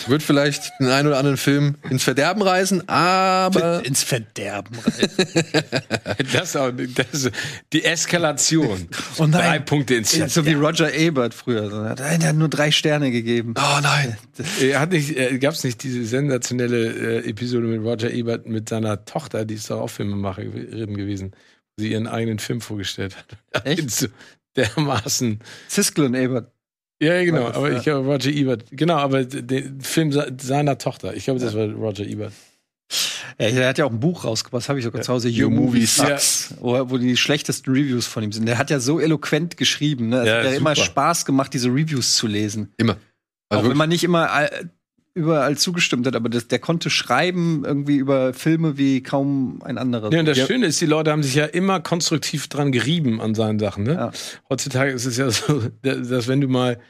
Wird vielleicht den einen oder anderen Film ins Verderben reißen, aber Ins Verderben. Das, auch, das die Eskalation. Oh nein. Drei Punkte ins so wie Roger Ebert früher. So, Der hat nur drei Sterne gegeben. oh nein. Äh, Hat nicht, äh, gab's nicht diese sensationelle äh, Episode mit Roger Ebert mit seiner Tochter, die ist doch auch Filmemacherin gewesen, wo sie ihren eigenen Film vorgestellt hat. Echt? So dermaßen. Siskel und Ebert. Ja, ja, genau, das, aber ja. ich glaube Roger Ebert. Genau, aber den Film se- seiner Tochter. Ich glaube, das war Roger Ebert. Ja, er hat ja auch ein Buch rausgebracht, das habe ich sogar zu Hause. Your Movie Sucks. Wo, wo die schlechtesten Reviews von ihm sind. Der hat ja so eloquent geschrieben. Ne? Es Ja, hat ja immer super. Spaß gemacht, diese Reviews zu lesen. Immer. auch Also wenn wirklich, man nicht immer überall zugestimmt hat, aber das, der konnte schreiben irgendwie über Filme wie kaum ein anderer. Ja, und das Ja. Schöne ist, die Leute haben sich ja immer konstruktiv dran gerieben an seinen Sachen. Ne? Ja. Heutzutage ist es ja so, dass wenn du mal,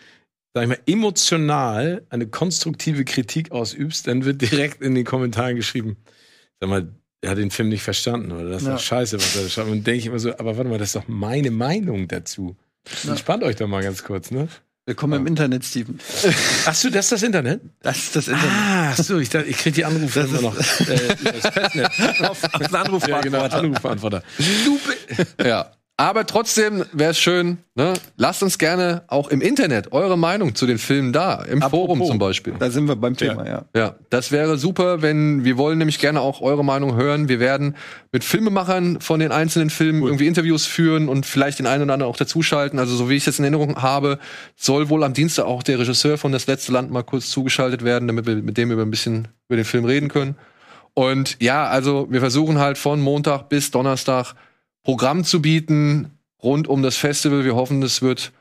sag ich mal, emotional eine konstruktive Kritik ausübst, dann wird direkt in den Kommentaren geschrieben, sag mal, er hat den Film nicht verstanden oder das ist Ja. doch scheiße, was er da schreibt. Und denke ich immer so, aber warte mal, das ist doch meine Meinung dazu. Entspannt euch doch mal ganz kurz, ne? Willkommen im Internet, Steven. Ach so, das ist das Internet? Das ist das Internet. Ah, ach so, ich, ich krieg die Anrufe immer noch. Äh, das Festnetz. auf, auf Ja, Anrufbeantworter. genau, Anrufbeantworter. Ja. Aber trotzdem wäre es schön, ne? lasst uns gerne auch im Internet eure Meinung zu den Filmen da, im Forum Apropos, zum Beispiel. Da sind wir beim Thema, ja. Ja, das wäre super, wenn wir wollen nämlich gerne auch eure Meinung hören. Wir werden mit Filmemachern von den einzelnen Filmen irgendwie Interviews führen und vielleicht den einen oder anderen auch dazuschalten. Also so wie ich es in Erinnerung habe, soll wohl am Dienstag auch der Regisseur von Das letzte Land mal kurz zugeschaltet werden, damit wir mit dem über ein bisschen über den Film reden können. Und ja, also wir versuchen halt von Montag bis Donnerstag Programm zu bieten rund um das Festival. Wir hoffen, es wird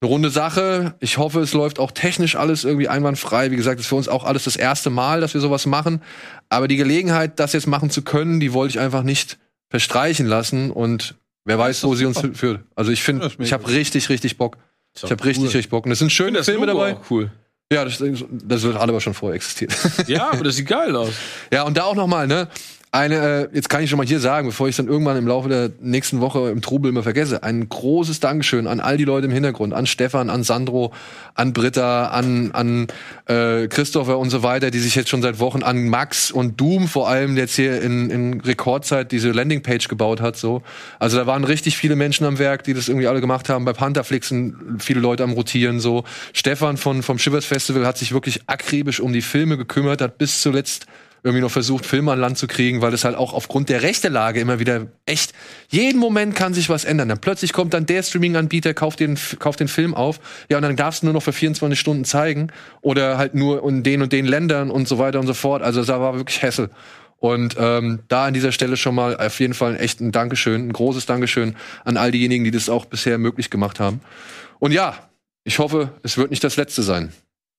eine runde Sache. Ich hoffe, es läuft auch technisch alles irgendwie einwandfrei. Wie gesagt, es ist für uns auch alles das erste Mal, dass wir sowas machen. Aber die Gelegenheit, das jetzt machen zu können, die wollte ich einfach nicht verstreichen lassen. Und wer weiß, wo sie uns führt. Also ich finde, ich habe richtig, richtig Bock. Ich habe richtig, cool. richtig Bock. Und es sind schöne Filme Logo dabei. auch cool. Ja, das, das wird alle aber schon vorher existiert. Ja, aber das sieht geil aus. Ja, und da auch noch mal, ne? Eine, äh, jetzt kann ich schon mal hier sagen, bevor ich dann irgendwann im Laufe der nächsten Woche im Trubel immer vergesse, ein großes Dankeschön an all die Leute im Hintergrund, an Stefan, an Sandro, an Britta, an, an äh, Christopher und so weiter, die sich jetzt schon seit Wochen an Max und Doom vor allem jetzt hier in, in Rekordzeit diese Landingpage gebaut hat. So, also da waren richtig viele Menschen am Werk, die das irgendwie alle gemacht haben. Bei Pantherflix sind viele Leute am rotieren. So, Stefan von vom Shivers Festival hat sich wirklich akribisch um die Filme gekümmert, hat bis zuletzt irgendwie noch versucht, Filme an Land zu kriegen, weil es halt auch aufgrund der Rechtelage immer wieder echt, jeden Moment kann sich was ändern. Dann plötzlich kommt dann der Streaming-Anbieter, kauft den, kauft den Film auf, ja, und dann darfst du nur noch für 24 Stunden zeigen oder halt nur in den und den Ländern und so weiter und so fort. Also da war wirklich Hessel. Und ähm, da an dieser Stelle schon mal auf jeden Fall echt ein Dankeschön, ein großes Dankeschön an all diejenigen, die das auch bisher möglich gemacht haben. Und ja, ich hoffe, es wird nicht das letzte sein.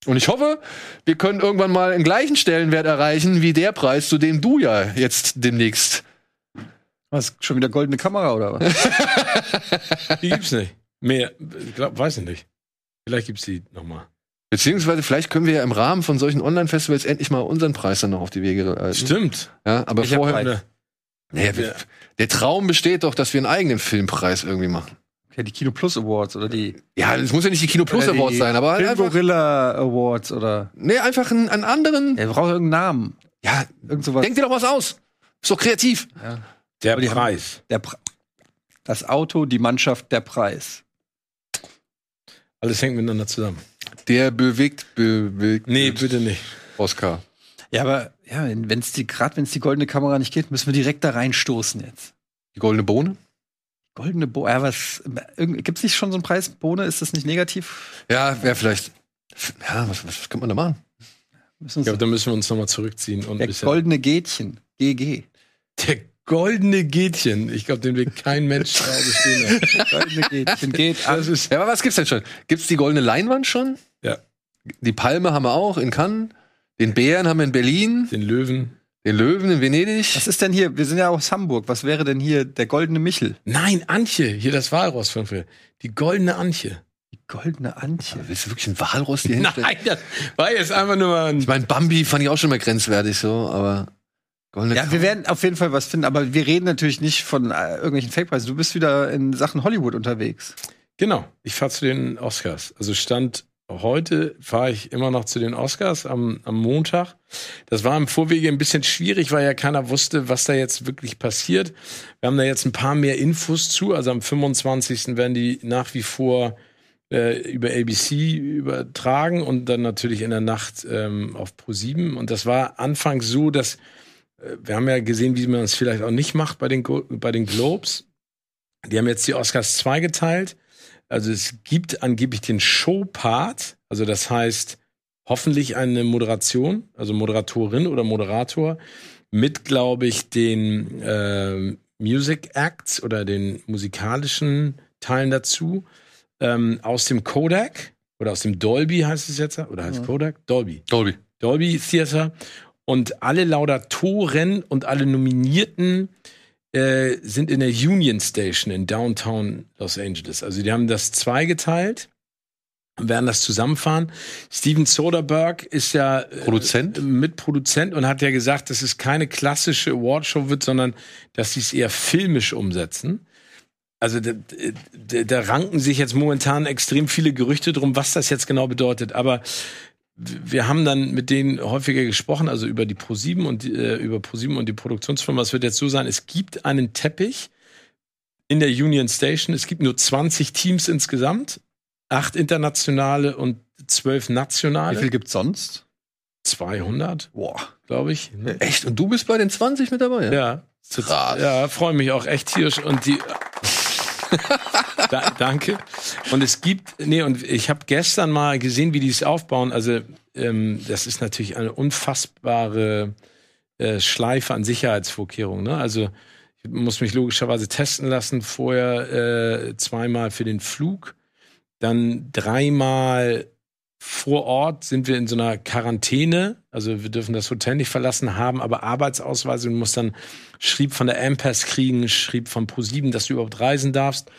Und ich hoffe, wir können irgendwann mal einen gleichen Stellenwert erreichen wie der Preis, zu dem du ja jetzt demnächst. Was, schon wieder goldene Kamera oder was? Die gibt's nicht. Mehr, ich glaub, weiß ich nicht. Vielleicht gibt's die nochmal. Beziehungsweise vielleicht können wir ja im Rahmen von solchen Online-Festivals endlich mal unseren Preis dann noch auf die Wege leiten. Stimmt. Ja, aber Welcher vorher. Naja, wir, der Traum besteht doch, dass wir einen eigenen Filmpreis irgendwie machen. Okay, die Kino Plus Awards oder die Ja, es muss ja nicht die Kino Plus oder die Awards sein, aber halt Film einfach, Gorilla Awards oder. nee, einfach einen, einen anderen. Er braucht irgendeinen Namen. Ja, Irgend sowas. denk dir doch was aus. Ist doch kreativ. Der Aber die haben- Preis. Der Pre das Auto, die Mannschaft, der Preis. Alles hängt miteinander zusammen. Der bewegt, bewegt Nee, bitte nicht. Oscar. Ja, aber ja, wenn es die, gerade wenn es die goldene Kamera nicht geht, müssen wir direkt da reinstoßen jetzt. Die goldene Bohne? Goldene Bohne, ja, was, gibt es nicht schon so einen Preis Bohne? Ist das nicht negativ? Ja, wäre vielleicht. Ja, was, was, was könnte man da machen? Ich glaube, da müssen wir uns nochmal zurückziehen. Und ein der goldene Gätchen, GG. der goldene Gätchen. Ich glaube, den will kein Mensch zu Hause stehen haben. Goldene Gätchen geht ist, Ja, aber was gibt's denn schon? Gibt's die goldene Leinwand schon? Ja. Die Palme haben wir auch in Cannes. Den Bären haben wir in Berlin. den Löwen. Den Löwen in Venedig. Was ist denn hier? Wir sind ja aus Hamburg. Was wäre denn hier der goldene Michel? Nein, Antje. Hier das Walross von früher. Die goldene Antje. Die goldene Antje. Willst du wirklich einen Walross hier hinstellen? Nein, das war jetzt einfach nur mal ein Ich meine, Bambi fand ich auch schon mal grenzwertig so, aber goldene Ja, wir werden auf jeden Fall was finden, aber wir reden natürlich nicht von äh, irgendwelchen Fake-Preisen. Du bist wieder in Sachen Hollywood unterwegs. Genau, ich fahre zu den Oscars. Also stand heute fahre ich immer noch zu den Oscars am, am Montag. Das war im Vorwege ein bisschen schwierig, weil ja keiner wusste, was da jetzt wirklich passiert. Wir haben da jetzt ein paar mehr Infos zu. Also am 25. werden die nach wie vor äh, über ABC übertragen und dann natürlich in der Nacht ähm, auf Pro7. Und das war anfangs so, dass äh, wir haben ja gesehen, wie man es vielleicht auch nicht macht bei den, bei den Globes. Die haben jetzt die Oscars zweigeteilt. Also es gibt angeblich den Show-Part, also das heißt hoffentlich eine Moderation, also Moderatorin oder Moderator mit, glaube ich, den ähm, Music Acts oder den musikalischen Teilen dazu ähm, aus dem Kodak oder aus dem Dolby heißt es jetzt oder heißt Ja. Kodak Dolby Dolby. Dolby Theater und alle Laudatoren und alle Nominierten äh, sind in der Union Station in Downtown Los Angeles. Also die haben das zweigeteilt und werden das zusammenfahren. Steven Soderbergh ist ja äh, Produzent? Mitproduzent und hat ja gesagt, dass es keine klassische Awardshow wird, sondern dass sie es eher filmisch umsetzen. Also da, da, da ranken sich jetzt momentan extrem viele Gerüchte drum, was das jetzt genau bedeutet. Aber wir haben dann mit denen häufiger gesprochen, also über die Pro7 und die, äh, über Pro7 und die Produktionsfirma. Es wird jetzt so sein, es gibt einen Teppich in der Union Station. Es gibt nur 20 Teams insgesamt, acht internationale und zwölf Wie nationale. viel gibt's sonst? 200, Boah. glaube ich. Echt? Und du bist bei den 20 mit dabei? Ja. Krass. Ja, freue mich auch echt tierisch und die da, danke. Und es gibt, nee, und ich habe gestern mal gesehen, wie die es aufbauen. Also, ähm, das ist natürlich eine unfassbare äh, Schleife an Sicherheitsvorkehrungen. Ne? Also, ich muss mich logischerweise testen lassen, vorher äh, zweimal für den Flug. Dann dreimal vor Ort sind wir in so einer Quarantäne. Also wir dürfen das Hotel nicht verlassen, haben aber Arbeitsausweise. Du musst dann Schrieb von der Ampass kriegen, Schrieb von Pro7, dass du überhaupt reisen darfst.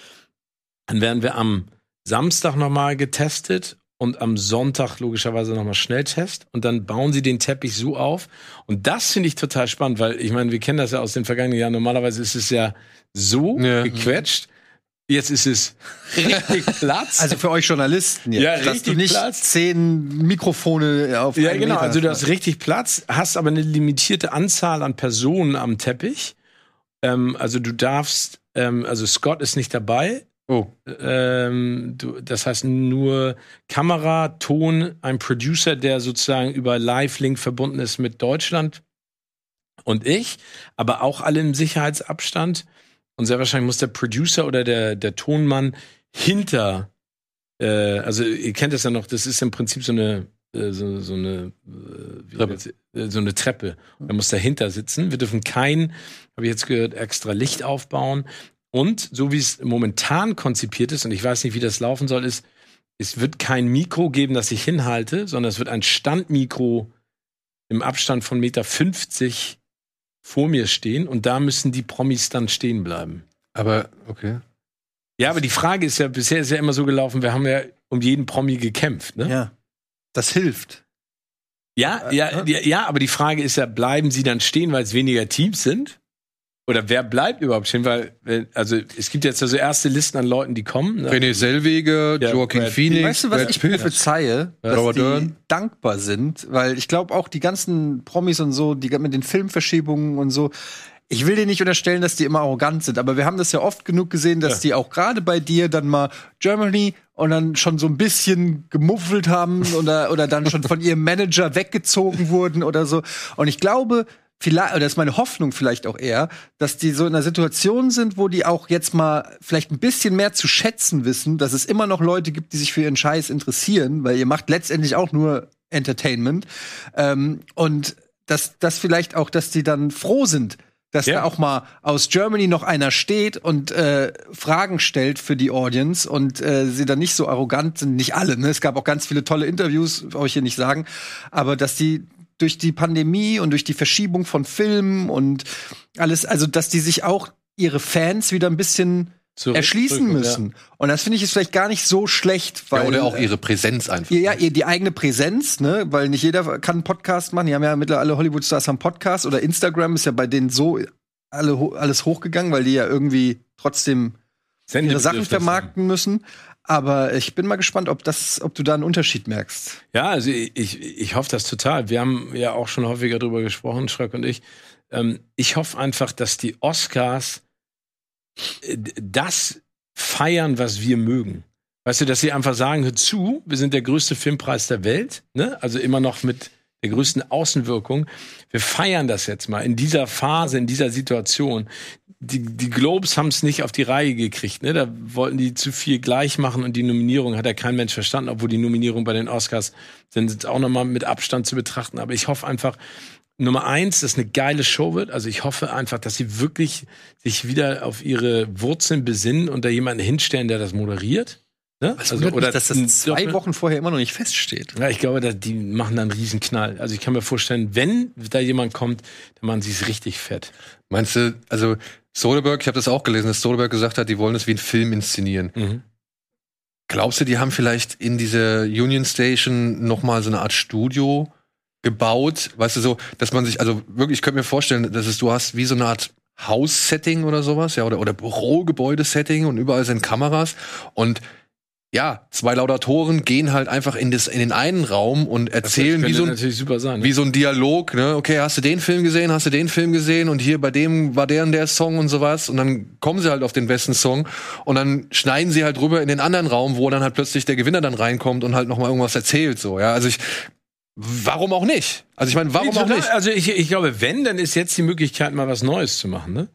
Dann werden wir am Samstag nochmal getestet und am Sonntag logischerweise nochmal Schnelltest und dann bauen sie den Teppich so auf. Und das finde ich total spannend, weil ich meine, wir kennen das ja aus den vergangenen Jahren. Normalerweise ist es ja so Ja. gequetscht. Jetzt ist es richtig Platz. Also für euch Journalisten jetzt, Ja, dass du richtig nicht Platz. zehn Mikrofone auf ja, genau. Meter Also du hast. hast richtig Platz, hast aber eine limitierte Anzahl an Personen am Teppich. Ähm, also du darfst, ähm, also Scott ist nicht dabei. Oh. Ähm, du, das heißt nur Kamera, Ton, ein Producer, der sozusagen über Live-Link verbunden ist mit Deutschland und ich, aber auch alle im Sicherheitsabstand. Und sehr wahrscheinlich muss der Producer oder der, der Tonmann hinter, äh, also ihr kennt das ja noch, das ist im Prinzip so eine, äh, so, so eine, äh, Treppe. jetzt, äh, so eine Treppe. Er muss dahinter sitzen. Wir dürfen kein, habe ich jetzt gehört, extra Licht aufbauen. Und so wie es momentan konzipiert ist, und ich weiß nicht, wie das laufen soll, ist, es wird kein Mikro geben, das ich hinhalte, sondern es wird ein Standmikro im Abstand von Meter 50 vor mir stehen und da müssen die Promis dann stehen bleiben. Aber, okay. Ja, aber die Frage ist ja, bisher ist ja immer so gelaufen, wir haben ja um jeden Promi gekämpft, ne? Ja. Das hilft. Ja, ja, ja, ja, aber die Frage ist ja, bleiben sie dann stehen, weil es weniger Teams sind? Oder wer bleibt überhaupt stehen? Weil, äh, also es gibt jetzt ja so erste Listen an Leuten, die kommen. ne? René Selweger, Ja, Joaquin Brad Phoenix, Weißt du, was Brad ich prophezeie? Dass Robert die Dern. dankbar sind, weil ich glaube auch die ganzen Promis und so, die mit den Filmverschiebungen und so, ich will dir nicht unterstellen, dass die immer arrogant sind, aber wir haben das ja oft genug gesehen, dass Ja. die auch gerade bei dir dann mal Germany und dann schon so ein bisschen gemuffelt haben oder, oder dann schon von ihrem Manager weggezogen wurden oder so. Und ich glaube, vielleicht, oder das ist meine Hoffnung vielleicht auch eher, dass die so in einer Situation sind, wo die auch jetzt mal vielleicht ein bisschen mehr zu schätzen wissen, dass es immer noch Leute gibt, die sich für ihren Scheiß interessieren, weil ihr macht letztendlich auch nur Entertainment. Ähm, und dass, dass vielleicht auch, dass die dann froh sind, dass Ja. da auch mal aus Germany noch einer steht und äh, Fragen stellt für die Audience und äh, sie dann nicht so arrogant sind, nicht alle, ne? Es gab auch ganz viele tolle Interviews, brauche ich hier nicht sagen, aber dass die durch die Pandemie und durch die Verschiebung von Filmen und alles, also dass die sich auch ihre Fans wieder ein bisschen Zurück- erschließen zurück- müssen. Und das finde ich ist vielleicht gar nicht so schlecht, weil Ja, oder auch ihre Präsenz einfach. ja, ja, ihr- die eigene Präsenz, ne, weil nicht jeder kann einen Podcast machen. Die haben ja mittlerweile alle Hollywood-Stars haben Podcast oder Instagram ist ja bei denen so alle, ho- alles hochgegangen, weil die ja irgendwie trotzdem ihre Sachen vermarkten müssen. Aber ich bin mal gespannt, ob das, ob du da einen Unterschied merkst. Ja, also ich, ich hoffe das total. Wir haben ja auch schon häufiger drüber gesprochen, Schröck und ich. Ähm, ich hoffe einfach, dass die Oscars äh, das feiern, was wir mögen. Weißt du, dass sie einfach sagen, hör zu, wir sind der größte Filmpreis der Welt, ne? Also immer noch mit der größten Außenwirkung. Wir feiern das jetzt mal in dieser Phase, in dieser Situation. Die, die Globes haben es nicht auf die Reihe gekriegt, ne? Da wollten die zu viel gleich machen und die Nominierung hat ja kein Mensch verstanden, obwohl die Nominierung bei den Oscars sind auch nochmal mit Abstand zu betrachten. Aber ich hoffe einfach, Nummer eins, dass eine geile Show wird. Also ich hoffe einfach, dass sie wirklich sich wieder auf ihre Wurzeln besinnen und da jemanden hinstellen, der das moderiert. Ne? Also, oder dass ein das zwei Wochen vorher immer noch nicht feststeht. ja, ich glaube, da, die machen dann einen Riesenknall. Also ich kann mir vorstellen, wenn da jemand kommt, dann machen sie es richtig fett. Meinst du, also Soderbergh, ich habe das auch gelesen, dass Soderbergh gesagt hat, die wollen es wie ein Film inszenieren. Mhm. Glaubst du, die haben vielleicht in dieser Union Station noch mal so eine Art Studio gebaut? Weißt du so, dass man sich, also wirklich, ich könnte mir vorstellen, dass es, du hast wie so eine Art Haus-Setting oder sowas, ja, oder, oder Bürogebäude-Setting und überall sind Kameras und ja, zwei Laudatoren gehen halt einfach in, das, in den einen Raum und erzählen wie so ein, sein. Ne? wie so ein Dialog, ne? Okay, hast du den Film gesehen, hast du den Film gesehen und hier bei dem war der und der Song und sowas und dann kommen sie halt auf den besten Song und dann schneiden sie halt rüber in den anderen Raum, wo dann halt plötzlich der Gewinner dann reinkommt und halt noch mal irgendwas erzählt so, ja? Also ich warum auch nicht? Also ich meine, warum Nee, auch nicht? Also ich, ich glaube, wenn, dann ist jetzt die Möglichkeit, mal was Neues zu machen, ne?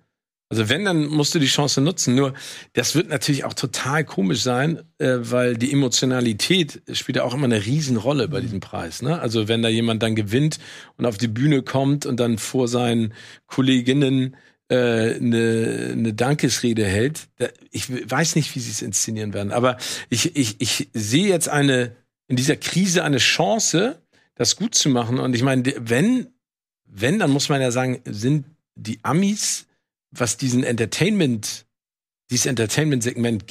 Also wenn, dann musst du die Chance nutzen. Nur, das wird natürlich auch total komisch sein, äh, weil die Emotionalität spielt ja auch immer eine Riesenrolle bei diesem Preis. Ne? Also wenn da jemand dann gewinnt und auf die Bühne kommt und dann vor seinen Kolleginnen äh, eine, eine Dankesrede hält. Da, ich weiß nicht, wie sie es inszenieren werden, aber ich, ich, ich sehe jetzt eine in dieser Krise eine Chance, das gut zu machen. Und ich meine, wenn, wenn, dann muss man ja sagen, sind die Amis, was diesen Entertainment dieses Entertainment-Segment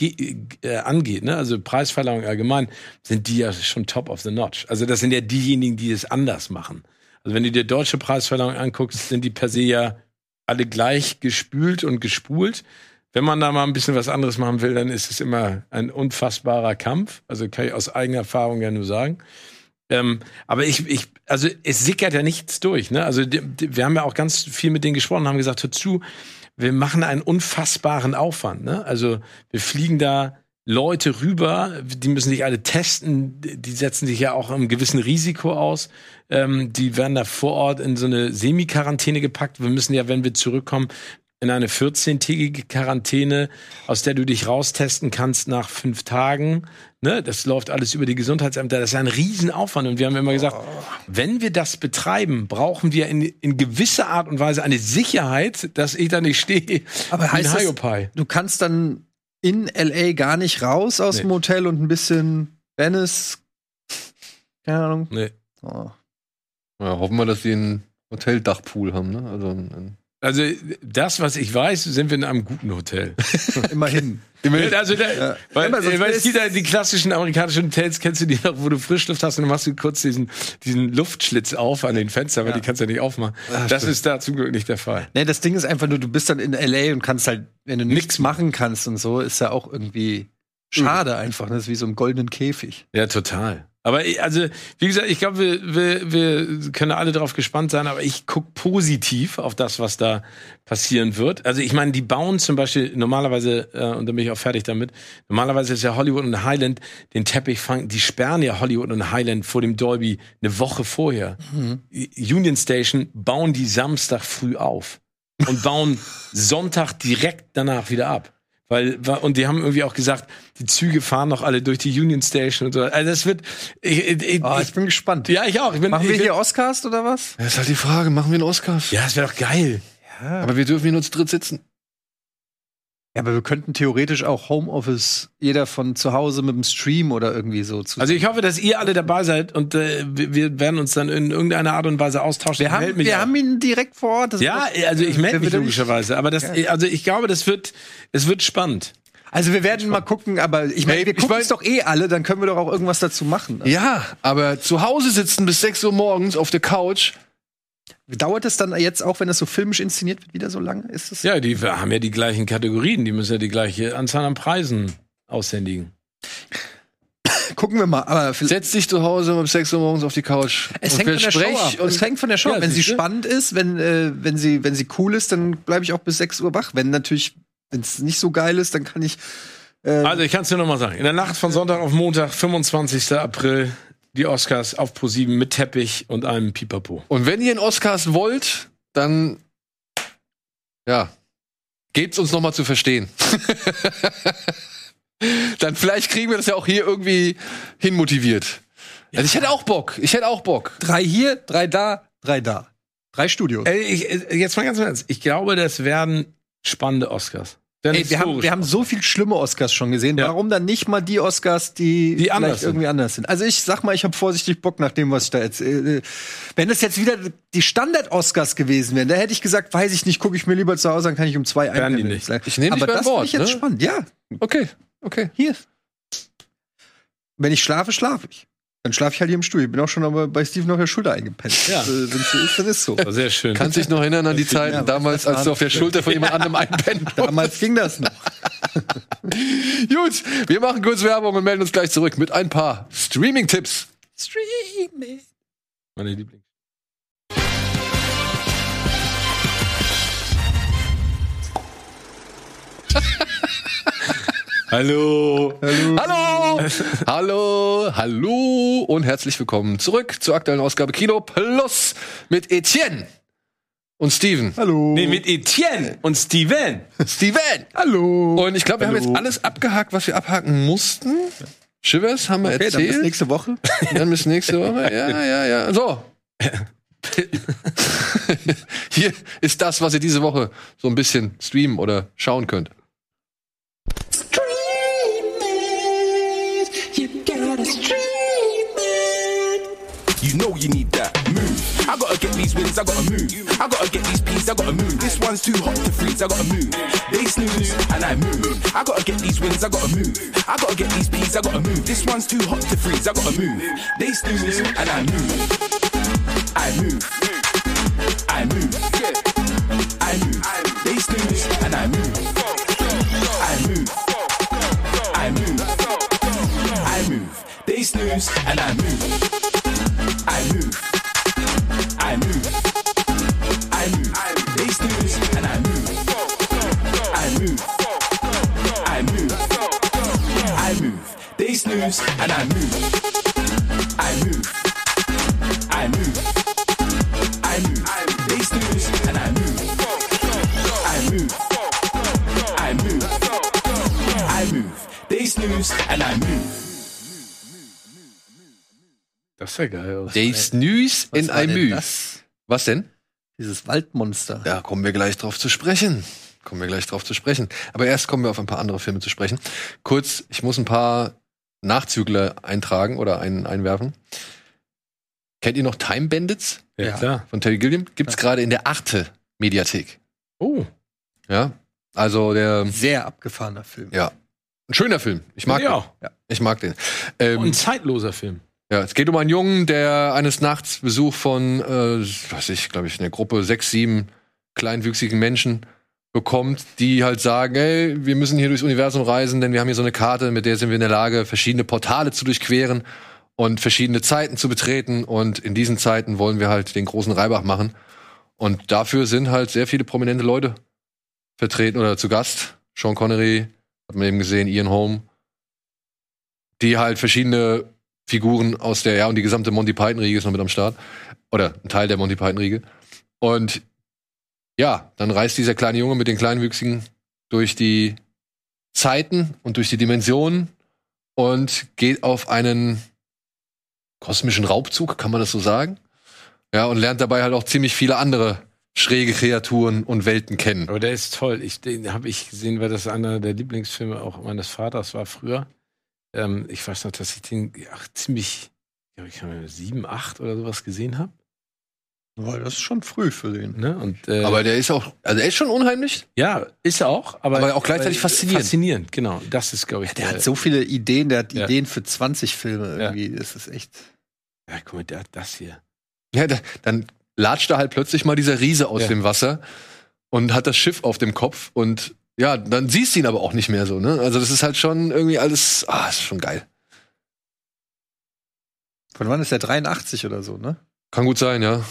äh, angeht, ne? also Preisverleihung allgemein, sind die ja schon top of the notch. Also das sind ja diejenigen, die es anders machen. Also wenn du dir deutsche Preisverleihung anguckst, sind die per se ja alle gleich gespült und gespult. Wenn man da mal ein bisschen was anderes machen will, dann ist es immer ein unfassbarer Kampf. Also kann ich aus eigener Erfahrung ja nur sagen. Ähm, aber ich, ich, also es sickert ja nichts durch. Ne? Also die, die, wir haben ja auch ganz viel mit denen gesprochen, haben gesagt, hör zu, wir machen einen unfassbaren Aufwand. Ne? Also wir fliegen da Leute rüber, die müssen sich alle testen, die setzen sich ja auch einem gewissen Risiko aus. Ähm, die werden da vor Ort in so eine Semi-Quarantäne gepackt. Wir müssen ja, wenn wir zurückkommen, in eine 14-tägige Quarantäne, aus der du dich raustesten kannst nach fünf Tagen. Ne, das läuft alles über die Gesundheitsämter. Das ist ein Riesenaufwand. Und wir haben immer gesagt, wenn wir das betreiben, brauchen wir in, in gewisser Art und Weise eine Sicherheit, dass ich da nicht stehe. Aber heißt das, du kannst dann in LA gar nicht raus aus nee. dem Hotel und ein bisschen Venice, keine Ahnung. Nee. Oh. Ja, hoffen wir, dass sie einen Hoteldachpool haben, ne? Also ein also das, was ich weiß, sind wir in einem guten Hotel. Immerhin. Immerhin. Also da, ja. weil, ja, weil es gibt ja die klassischen amerikanischen Hotels, kennst du die noch, wo du Frischluft hast und dann machst du kurz diesen, diesen Luftschlitz auf an den Fenstern, weil ja. die kannst du ja nicht aufmachen. Ach, das stimmt. ist da zum Glück nicht der Fall. Nee, das Ding ist einfach nur, du bist dann in LA und kannst halt, wenn du nichts machen kannst und so, ist ja auch irgendwie schade mhm. einfach. Das ist wie so ein goldenen Käfig. Ja, total. Aber also, wie gesagt, ich glaube, wir, wir, wir können alle darauf gespannt sein, aber ich gucke positiv auf das, was da passieren wird. Also ich meine, die bauen zum Beispiel normalerweise, äh, und dann bin ich auch fertig damit, normalerweise ist ja Hollywood und Highland den Teppich fangen, die sperren ja Hollywood und Highland vor dem Dolby eine Woche vorher. Mhm. Union Station bauen die Samstag früh auf und bauen Sonntag direkt danach wieder ab. Weil, und die haben irgendwie auch gesagt, die Züge fahren noch alle durch die Union Station und so. Also das wird. Ich, ich, oh, ich bin gespannt. Ja, ich auch. Ich bin, machen wir hier Oscars oder was? Das ist halt die Frage, machen wir einen Oscars? Ja, das wäre doch geil. Ja. Aber wir dürfen hier nur zu dritt sitzen. Ja, aber wir könnten theoretisch auch Homeoffice, jeder von zu Hause mit dem Stream oder irgendwie so zu. Also ich hoffe, dass ihr alle dabei seid und äh, wir werden uns dann in irgendeiner Art und Weise austauschen. Wir, haben, wir haben ihn direkt vor Ort. Ja, also ich melde mich logischerweise. Aber das, ja. also ich glaube, das wird, es wird spannend. Also wir werden mal gucken, aber ich meine, wir gucken es doch eh alle, dann können wir doch auch irgendwas dazu machen. Ja, aber zu Hause sitzen bis 6 Uhr morgens auf der Couch Dauert es dann jetzt auch, wenn es so filmisch inszeniert wird, wieder so lange? Ist es? Ja, die haben ja die gleichen Kategorien, die müssen ja die gleiche Anzahl an Preisen aushändigen. Gucken wir mal. Aber Setz dich zu Hause um 6 Uhr morgens auf die Couch. Es hängt von der Show ab. Es hängt von der Show. Ja, wenn sie spannend ist, wenn, äh, wenn, sie, wenn sie cool ist, dann bleibe ich auch bis 6 Uhr wach. Wenn natürlich, wenn es nicht so geil ist, dann kann ich. Äh, also ich kann es dir nochmal sagen. In der Nacht von Sonntag auf Montag, 25. April, die Oscars auf Pro7 mit Teppich und einem Pipapo. Und wenn ihr einen Oscars wollt, dann ja, gebt's uns noch mal zu verstehen. dann vielleicht kriegen wir das ja auch hier irgendwie hinmotiviert. Also ich hätte auch Bock. Ich hätte auch Bock. Drei hier, drei da, drei da. Drei Studios. Ey, ich, jetzt mal ganz ernst. Ich glaube, das werden spannende Oscars. Ey, wir, haben, wir haben so viel schlimme Oscars schon gesehen. Ja. Warum dann nicht mal die Oscars, die, die anders irgendwie sind. anders sind? Also ich sag mal, ich habe vorsichtig Bock nach dem, was ich da jetzt. Äh, wenn es jetzt wieder die Standard-Oscars gewesen wären, da hätte ich gesagt, weiß ich nicht, gucke ich mir lieber zu Hause, dann kann ich um zwei einpennen. Ich nehme dich Aber das Wort. ich jetzt ne? spannend. Ja. Okay, okay. Hier. Wenn ich schlafe, schlafe ich. Dann schlafe ich halt hier im Stuhl. Ich bin auch schon aber bei Steven auf der Schulter eingepennt. Ja. Wenn es so ist, dann ist so. Sehr schön. Kannst dich noch erinnern an die Zeiten ja, damals, als du auf der Schulter von jemand anderem einpennt Damals ging das noch. Gut, wir machen kurz Werbung und melden uns gleich zurück mit ein paar Streaming-Tipps. Streaming. Meine Lieblings. Hallo. Hallo. Hallo. hallo. Hallo und herzlich willkommen zurück zur aktuellen Ausgabe Kino Plus mit Etienne und Steven. Hallo. Nee, mit Etienne und Steven. Steven. Hallo. Und ich glaube, wir Hallo. haben jetzt alles abgehakt, was wir abhaken mussten. Shivers haben wir okay, erzählt. Dann bis nächste Woche. Dann bis nächste Woche. Ja, ja, ja. So. hier ist das, was ihr diese Woche so ein bisschen streamen oder schauen könnt. You know you need that move. I gotta get these wins, I gotta move. I gotta get these peas, I gotta move. This one's too hot to freeze, I gotta move. They snooze and I move. I gotta get these wins, I gotta move. I gotta get these peas, I gotta move. This one's too hot to freeze, I gotta move. They snooze and I move. I move. I move. I move. They snooze and I move. I move. I move. I move. They snooze and I move. I move. I move. I move. They snooze and I move. I move. I move. I move. I move. I move. I move. I move. I move. I move. I move. I move. They snooze and I move. Das ist ja geil. They snooze in Was war I denn move. das? Was denn? Dieses Waldmonster. Da kommen wir gleich drauf zu sprechen. Kommen wir gleich drauf zu sprechen. Aber erst kommen wir auf ein paar andere Filme zu sprechen. Kurz, ich muss ein paar Nachzügler eintragen oder ein, einwerfen. Kennt ihr noch Time Bandits Ja, Ja. klar. von Terry Gilliam? Gibt's gerade in der Arte Mediathek. Oh, Ja. Also der, Sehr abgefahrener Film. ja. Ein schöner Film. Ich mag ja. den. Ich mag den. Ähm, Und ein zeitloser Film. Ja, es geht um einen Jungen, der eines Nachts Besuch von, äh, was ich, glaube ich, einer Gruppe sechs, sieben kleinwüchsigen Menschen bekommt, die halt sagen, ey, wir müssen hier durchs Universum reisen, denn wir haben hier so eine Karte, mit der sind wir in der Lage, verschiedene Portale zu durchqueren und verschiedene Zeiten zu betreten. Und in diesen Zeiten wollen wir halt den großen Reibach machen. Und dafür sind halt sehr viele prominente Leute vertreten oder zu Gast. Sean Connery, hat man eben gesehen, Ian Holm, die halt verschiedene Figuren aus der, ja, und die gesamte Monty Python-Riege ist noch mit am Start. Oder ein Teil der Monty Python-Riege. Und ja, dann reist dieser kleine Junge mit den Kleinwüchsigen durch die Zeiten und durch die Dimensionen und geht auf einen kosmischen Raubzug, kann man das so sagen? Ja, und lernt dabei halt auch ziemlich viele andere schräge Kreaturen und Welten kennen. Aber der ist toll. Ich, den habe ich gesehen, weil das einer der Lieblingsfilme auch meines Vaters war früher. Ähm, ich weiß noch, dass ich den ach, ziemlich, ja, ich habe sieben, acht oder sowas gesehen habe. Boah, das ist schon früh für den. Ne? Und, äh, Aber der ist auch, also er ist schon unheimlich. ja, ist er auch. Aber, Aber auch gleichzeitig faszinierend. Faszinierend, genau. Das ist, glaube ich, Der hat so viele Ideen, der hat Ja. Ideen für 20 Filme Ja. irgendwie. Das ist echt. Ja, guck mal, der hat das hier. Ja, da, dann latscht da halt plötzlich mal dieser Riese aus Ja. dem Wasser und hat das Schiff auf dem Kopf und ja, dann siehst du ihn aber auch nicht mehr so, ne? Also das ist halt schon irgendwie alles, ah, ist schon geil. Von wann ist der 83 oder so, ne? Kann gut sein, ja.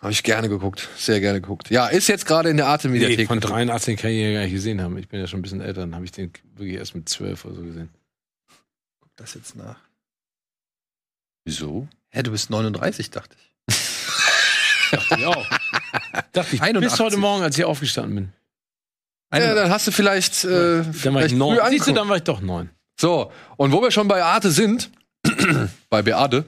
Habe ich gerne geguckt, sehr gerne geguckt. Ja, ist jetzt gerade in der Arte Nee, von 83 kann ich ja gar nicht gesehen haben. Ich bin ja schon ein bisschen älter, dann habe ich den wirklich erst mit 12 oder so gesehen. Guck das jetzt nach. Wieso? Hä, du bist 39, dachte ich. Dachte ich auch. Dachte ich 81. bis heute Morgen, als ich aufgestanden bin. Ja, dann hast du vielleicht, äh, Dann war ich vielleicht neun. früh Siehst du, angeguckt. dann war ich doch neun. So, und wo wir schon bei Arte sind, bei Beate,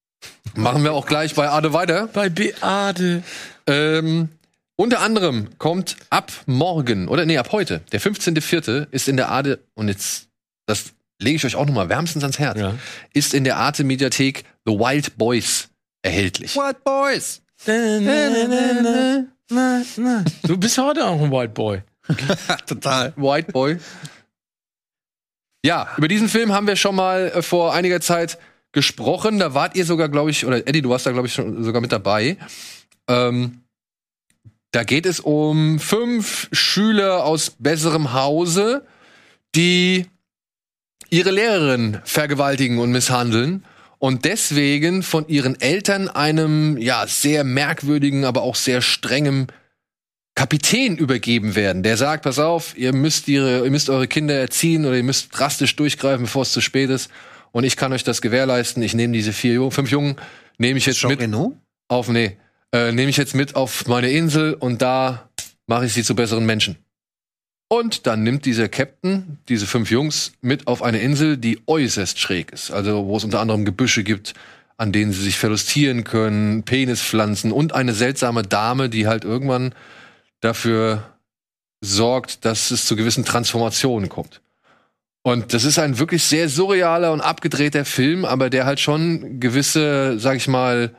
machen wir auch gleich bei Arte weiter. Bei Beate. Ähm, unter anderem kommt ab morgen, oder nee, ab heute, der 15.04. ist in der Arte, und jetzt, das lege ich euch auch nochmal wärmstens ans Herz, Ja. ist in der Arte Mediathek The Wild Boys erhältlich. What Boys? Du bist heute auch ein White Boy. Total. White Boy. Ja, über diesen Film haben wir schon mal äh, vor einiger Zeit gesprochen. Da wart ihr sogar, glaube ich, oder Eddie, du warst da, glaube ich, schon sogar mit dabei. Ähm, da geht es um fünf Schüler aus besserem Hause, die ihre Lehrerin vergewaltigen und misshandeln und deswegen von ihren Eltern einem ja sehr merkwürdigen, aber auch sehr strengem Kapitän übergeben werden, der sagt, pass auf, ihr müsst ihre, ihr müsst eure Kinder erziehen oder ihr müsst drastisch durchgreifen, bevor es zu spät ist. Und ich kann euch das gewährleisten. Ich nehme diese vier, Jungen- fünf Jungen, nehme ich jetzt mit Reno? auf, nee, äh, nehme ich jetzt mit auf meine Insel und da mache ich sie zu besseren Menschen. Und dann nimmt dieser Captain diese fünf Jungs mit auf eine Insel, die äußerst schräg ist. Also wo es unter anderem Gebüsche gibt, an denen sie sich verlustieren können, Penispflanzen und eine seltsame Dame, die halt irgendwann dafür sorgt, dass es zu gewissen Transformationen kommt. Und das ist ein wirklich sehr surrealer und abgedrehter Film, aber der halt schon gewisse, sag ich mal,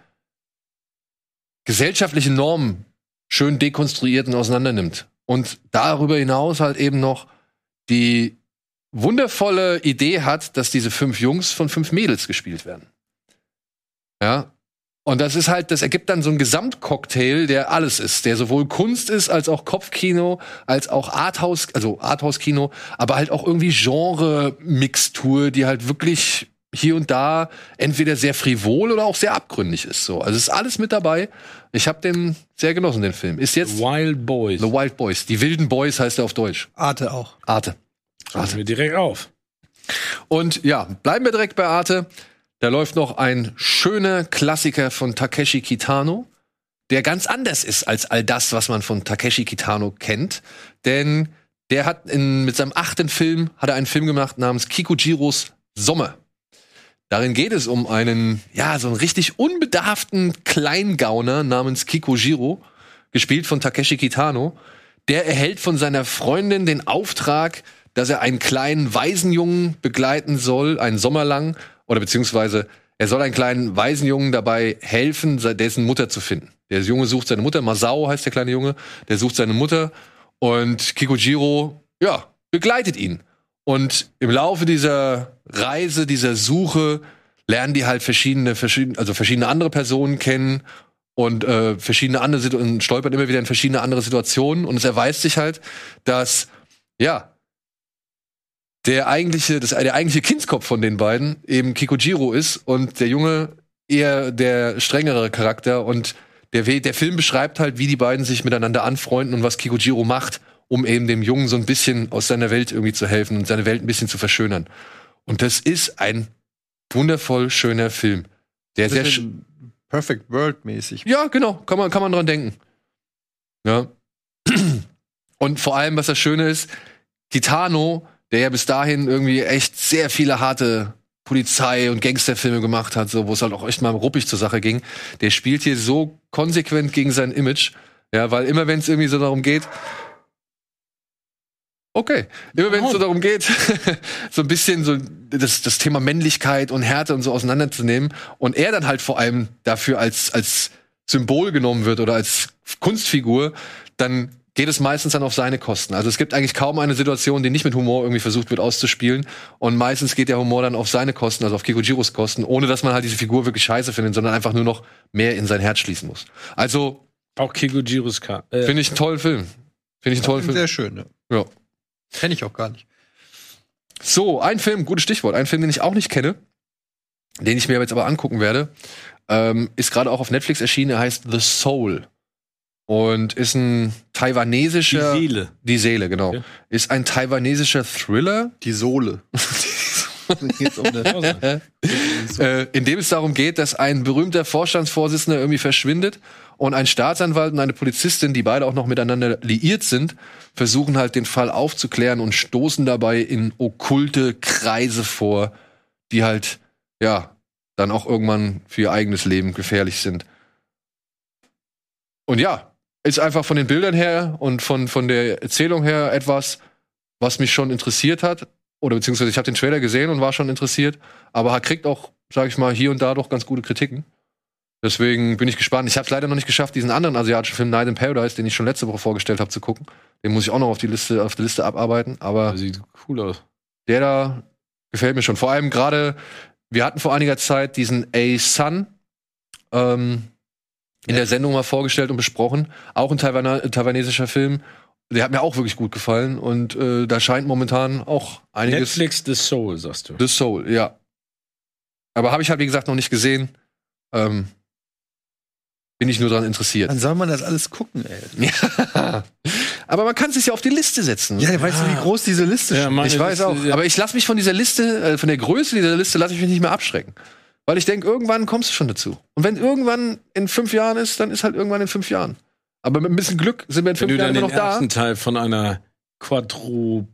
gesellschaftliche Normen schön dekonstruiert und auseinandernimmt. Und darüber hinaus halt eben noch die wundervolle Idee hat, dass diese fünf Jungs von fünf Mädels gespielt werden. Ja. Und das ist halt, das ergibt dann so einen Gesamtcocktail, der alles ist, der sowohl Kunst ist, als auch Kopfkino, als auch Arthouse, also Arthouse-Kino, aber halt auch irgendwie Genre-Mixtur, die halt wirklich hier und da entweder sehr frivol oder auch sehr abgründig ist. So, also ist alles mit dabei. Ich habe den sehr genossen, den Film. Ist jetzt Wild Boys. The Wild Boys. Die wilden Boys heißt er auf Deutsch. Arte auch. Arte. Schreiben wir direkt auf. Und ja, bleiben wir direkt bei Arte. Da läuft noch ein schöner Klassiker von Takeshi Kitano, der ganz anders ist als all das, was man von Takeshi Kitano kennt. Denn der hat in, mit seinem achten Film hat er einen Film gemacht namens Kikujiros Sommer. Darin geht es um einen, ja, so einen richtig unbedarften Kleingauner namens Kikujiro, gespielt von Takeshi Kitano. Der erhält von seiner Freundin den Auftrag, dass er einen kleinen Waisenjungen begleiten soll, einen Sommer lang, oder beziehungsweise er soll einen kleinen Waisenjungen dabei helfen, se- dessen Mutter zu finden. Der Junge sucht seine Mutter, Masao heißt der kleine Junge, der sucht seine Mutter und Kikujiro, ja, begleitet ihn. Und im Laufe dieser Reise, dieser Suche, lernen die halt verschiedene, verschiedene, also verschiedene andere Personen kennen und äh, verschiedene andere Situationen, stolpern immer wieder in verschiedene andere Situationen. Und es erweist sich halt, dass, ja, der eigentliche, das, der eigentliche Kindskopf von den beiden eben Kikujiro ist und der Junge eher der strengere Charakter und der, der Film beschreibt halt, wie die beiden sich miteinander anfreunden und was Kikujiro macht, um eben dem Jungen so ein bisschen aus seiner Welt irgendwie zu helfen und seine Welt ein bisschen zu verschönern. Und das ist ein wundervoll schöner Film. Der sehr, Perfect World mäßig. ja, genau, kann man, kann man dran denken. Ja. Und vor allem, was das Schöne ist, Kitano, der ja bis dahin irgendwie echt sehr viele harte Polizei- und Gangsterfilme gemacht hat, so, wo es halt auch echt mal ruppig zur Sache ging, der spielt hier so konsequent gegen sein Image. Ja, weil immer wenn es irgendwie so darum geht, Okay. Immer wenn es so darum geht, so ein bisschen so das, das Thema Männlichkeit und Härte und so auseinanderzunehmen und er dann halt vor allem dafür als, als Symbol genommen wird oder als Kunstfigur, dann geht es meistens dann auf seine Kosten. Also es gibt eigentlich kaum eine Situation, die nicht mit Humor irgendwie versucht wird auszuspielen. Und meistens geht der Humor dann auf seine Kosten, also auf Kikujiros Kosten, ohne dass man halt diese Figur wirklich scheiße findet, sondern einfach nur noch mehr in sein Herz schließen muss. Also Auch Kikujiros Ka äh, finde ich einen tollen Film. Finde ich einen tollen Film. Sehr schön, ne? Ja. Kenn ich auch gar nicht. So, ein Film, gutes Stichwort, ein Film, den ich auch nicht kenne, den ich mir jetzt aber angucken werde, ähm, ist gerade auch auf Netflix erschienen, er heißt The Soul. Und ist ein die taiwanesischer. Seele. Die Seele, genau. Okay. Ist ein taiwanesischer Thriller, Die Sohle. Um äh, in dem es darum geht, dass ein berühmter Vorstandsvorsitzender irgendwie verschwindet und ein Staatsanwalt und eine Polizistin, die beide auch noch miteinander liiert sind, versuchen halt den Fall aufzuklären und stoßen dabei in okkulte Kreise vor, die halt, ja, dann auch irgendwann für ihr eigenes Leben gefährlich sind. Und ja, ist einfach von den Bildern her und von, von der Erzählung her etwas, was mich schon interessiert hat. Oder beziehungsweise ich habe den Trailer gesehen und war schon interessiert, aber er kriegt auch, sag ich mal, hier und da doch ganz gute Kritiken. Deswegen bin ich gespannt. Ich habe es leider noch nicht geschafft, diesen anderen asiatischen Film Night in Paradise, den ich schon letzte Woche vorgestellt habe, zu gucken. Den muss ich auch noch auf die Liste, auf die Liste abarbeiten. Aber Sieht cool aus. der da gefällt mir schon. Vor allem gerade, wir hatten vor einiger Zeit diesen A-Sun ähm, in der Sendung mal vorgestellt und besprochen. Auch ein Taiwana taiwanesischer Film. Der hat mir auch wirklich gut gefallen. Und äh, da scheint momentan auch einiges. Netflix The Soul, sagst du. The Soul, ja. Aber habe ich halt, wie gesagt, noch nicht gesehen. Ähm, bin ich nur daran interessiert. Wann soll man das alles gucken, ey? Ja. Aber man kann es sich ja auf die Liste setzen. Ja, weißt du, wie groß diese Liste Ja, ist? meine ich weiß Liste, auch. ja. Aber ich lasse mich von dieser Liste, äh, von der Größe dieser Liste, lasse ich mich nicht mehr abschrecken. Weil ich denke, irgendwann kommst du schon dazu. Und wenn irgendwann in fünf Jahren ist, dann ist halt irgendwann in fünf Jahren. Aber mit ein bisschen Glück sind wir in Wenn fünf du Jahren dann immer den noch da. ersten Teil von einer Quadro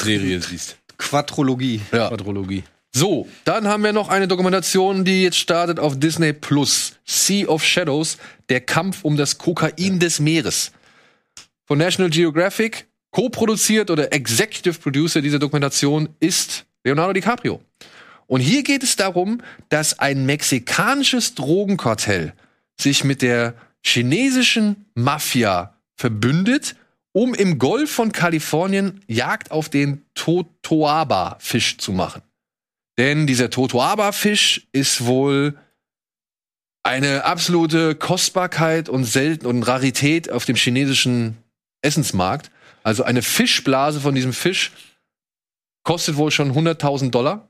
Serie siehst. Quadrologie. Ja. Quadrologie. So, dann haben wir noch eine Dokumentation, die jetzt startet auf Disney Plus. Sea of Shadows, der Kampf um das Kokain des Meeres. Von National Geographic, co-produziert oder Executive Producer dieser Dokumentation ist Leonardo DiCaprio. Und hier geht es darum, dass ein mexikanisches Drogenkartell sich mit der chinesischen Mafia verbündet, um im Golf von Kalifornien Jagd auf den Totoaba-Fisch zu machen. Denn dieser Totoaba-Fisch ist wohl eine absolute Kostbarkeit und Selten und Rarität auf dem chinesischen Essensmarkt. Also eine Fischblase von diesem Fisch kostet wohl schon 100.000 Dollar.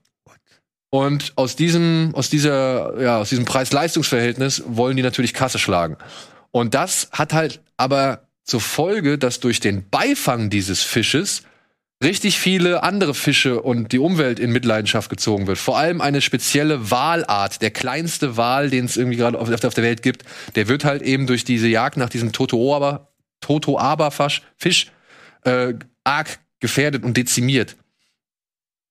Und aus diesem, aus dieser, ja, aus diesem Preis-Leistungs-Verhältnis wollen die natürlich Kasse schlagen. Und das hat halt aber zur Folge, dass durch den Beifang dieses Fisches richtig viele andere Fische und die Umwelt in Mitleidenschaft gezogen wird. Vor allem eine spezielle Walart, der kleinste Wal, den es irgendwie gerade auf, auf der Welt gibt, der wird halt eben durch diese Jagd nach diesem Totoaba, Totoaba-Fisch Fisch, äh, arg gefährdet und dezimiert.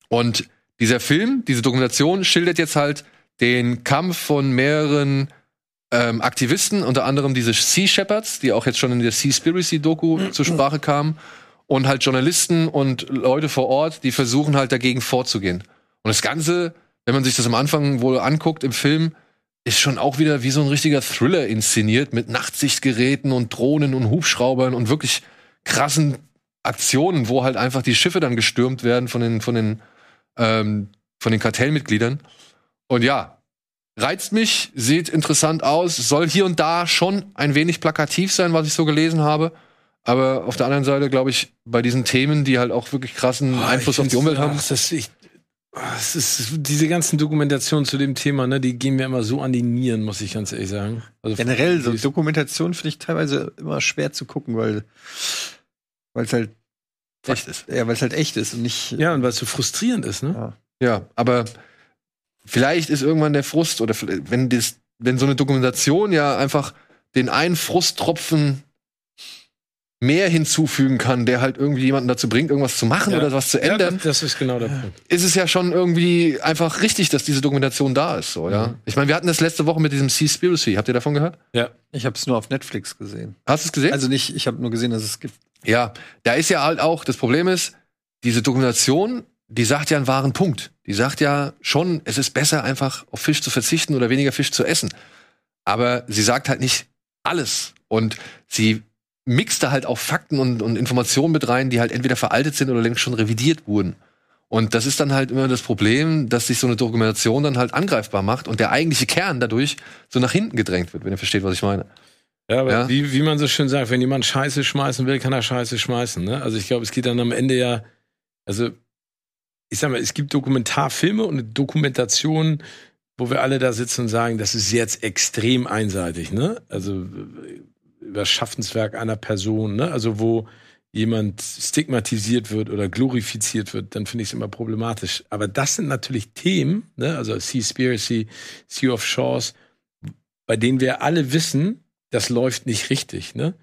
Und dieser Film, diese Dokumentation schildert jetzt halt den Kampf von mehreren ähm, Aktivisten, unter anderem diese Sea Shepherds, die auch jetzt schon in der Seaspiracy-Doku zur Sprache kamen und halt Journalisten und Leute vor Ort, die versuchen halt dagegen vorzugehen. Und das Ganze, wenn man sich das am Anfang wohl anguckt im Film, ist schon auch wieder wie so ein richtiger Thriller inszeniert mit Nachtsichtgeräten und Drohnen und Hubschraubern und wirklich krassen Aktionen, wo halt einfach die Schiffe dann gestürmt werden von den, von den, ähm, von den Kartellmitgliedern. Und ja, reizt mich, sieht interessant aus, soll hier und da schon ein wenig plakativ sein, was ich so gelesen habe. Aber auf der anderen Seite, glaube ich, bei diesen Themen, die halt auch wirklich krassen Oh, Einfluss auf die Umwelt haben. ach, Das, ich, es ist, diese ganzen Dokumentationen zu dem Thema, ne, die gehen mir immer so an die Nieren, muss ich ganz ehrlich sagen. Also Generell, so die- Dokumentation finde ich teilweise immer schwer zu gucken, weil weil es halt Echt ist. Ja, weil es halt echt ist und nicht. Ja, und weil es so frustrierend ist, ne? Ja, aber vielleicht ist irgendwann der Frust oder wenn das, wenn so eine Dokumentation ja einfach den einen Frusttropfen mehr hinzufügen kann, der halt irgendwie jemanden dazu bringt, irgendwas zu machen Ja. oder was zu Ja, ändern, das ist genau der Punkt. ist es ja schon irgendwie einfach richtig, dass diese Dokumentation da ist, so, ja. Mhm. Ich meine, wir hatten das letzte Woche mit diesem Seaspiracy. Habt ihr davon gehört? Ich habe es nur auf Netflix gesehen. Hast du es gesehen? Also nicht, ich habe nur gesehen, dass es gibt. Ja, da ist ja halt auch, das Problem ist, diese Dokumentation, die sagt ja einen wahren Punkt. Die sagt ja schon, es ist besser, einfach auf Fisch zu verzichten oder weniger Fisch zu essen. Aber sie sagt halt nicht alles. Und sie mixt da halt auch Fakten und, und Informationen mit rein, die halt entweder veraltet sind oder längst schon revidiert wurden. Und das ist dann halt immer das Problem, dass sich so eine Dokumentation dann halt angreifbar macht und der eigentliche Kern dadurch so nach hinten gedrängt wird, wenn ihr versteht, was ich meine. Ja, aber Ja. Wie, wie man so schön sagt, wenn jemand Scheiße schmeißen will, kann er Scheiße schmeißen. Ne? Also ich glaube, es geht dann am Ende ja, also ich sag mal, es gibt Dokumentarfilme und eine Dokumentation, wo wir alle da sitzen und sagen, das ist jetzt extrem einseitig, ne? Also äh, über Schaffenswerk einer Person, ne? Also wo jemand stigmatisiert wird oder glorifiziert wird, dann finde ich es immer problematisch. Aber das sind natürlich Themen, ne? Also Seaspiracy, Sea of Shores, bei denen wir alle wissen, das läuft nicht richtig, ne?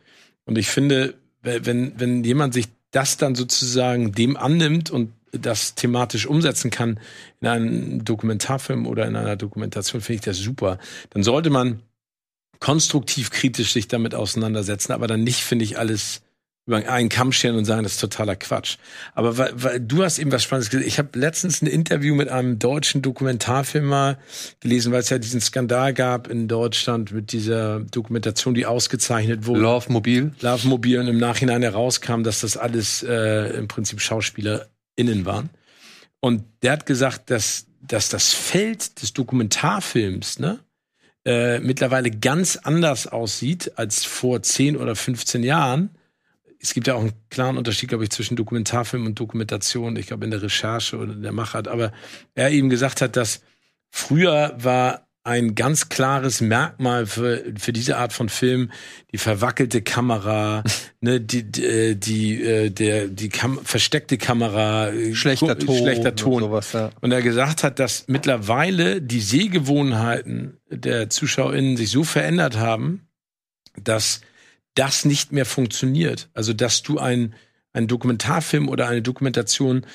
Und ich finde, wenn, wenn jemand sich das dann sozusagen dem annimmt und das thematisch umsetzen kann in einem Dokumentarfilm oder in einer Dokumentation, finde ich das super. Dann sollte man konstruktiv kritisch sich damit auseinandersetzen, aber dann nicht, finde ich, alles über einen Kamm scheren und sagen, das ist totaler Quatsch. Aber weil, weil du hast eben was Spannendes gesehen. Ich habe letztens ein Interview mit einem deutschen Dokumentarfilmer gelesen, weil es ja diesen Skandal gab in Deutschland mit dieser Dokumentation, die ausgezeichnet wurde. Love Mobil. Love Mobil und im Nachhinein herauskam, dass das alles äh, im Prinzip SchauspielerInnen waren. Und der hat gesagt, dass, dass das Feld des Dokumentarfilms ne, äh, mittlerweile ganz anders aussieht als vor 10 oder 15 Jahren. Es gibt ja auch einen klaren Unterschied, glaube ich, zwischen Dokumentarfilm und Dokumentation. Ich glaube, in der Recherche oder in der Machart. Aber er eben gesagt hat, dass früher war ein ganz klares Merkmal für, für diese Art von Film die verwackelte Kamera, ne, die, die, äh, die, äh, der, die Kam versteckte Kamera, äh, Schlechter Ton. schlechter Ton. Und sowas, ja. Und er gesagt hat, dass mittlerweile die Sehgewohnheiten der ZuschauerInnen sich so verändert haben, dass das nicht mehr funktioniert. Also, dass du ein, ein Dokumentarfilm oder eine Dokumentation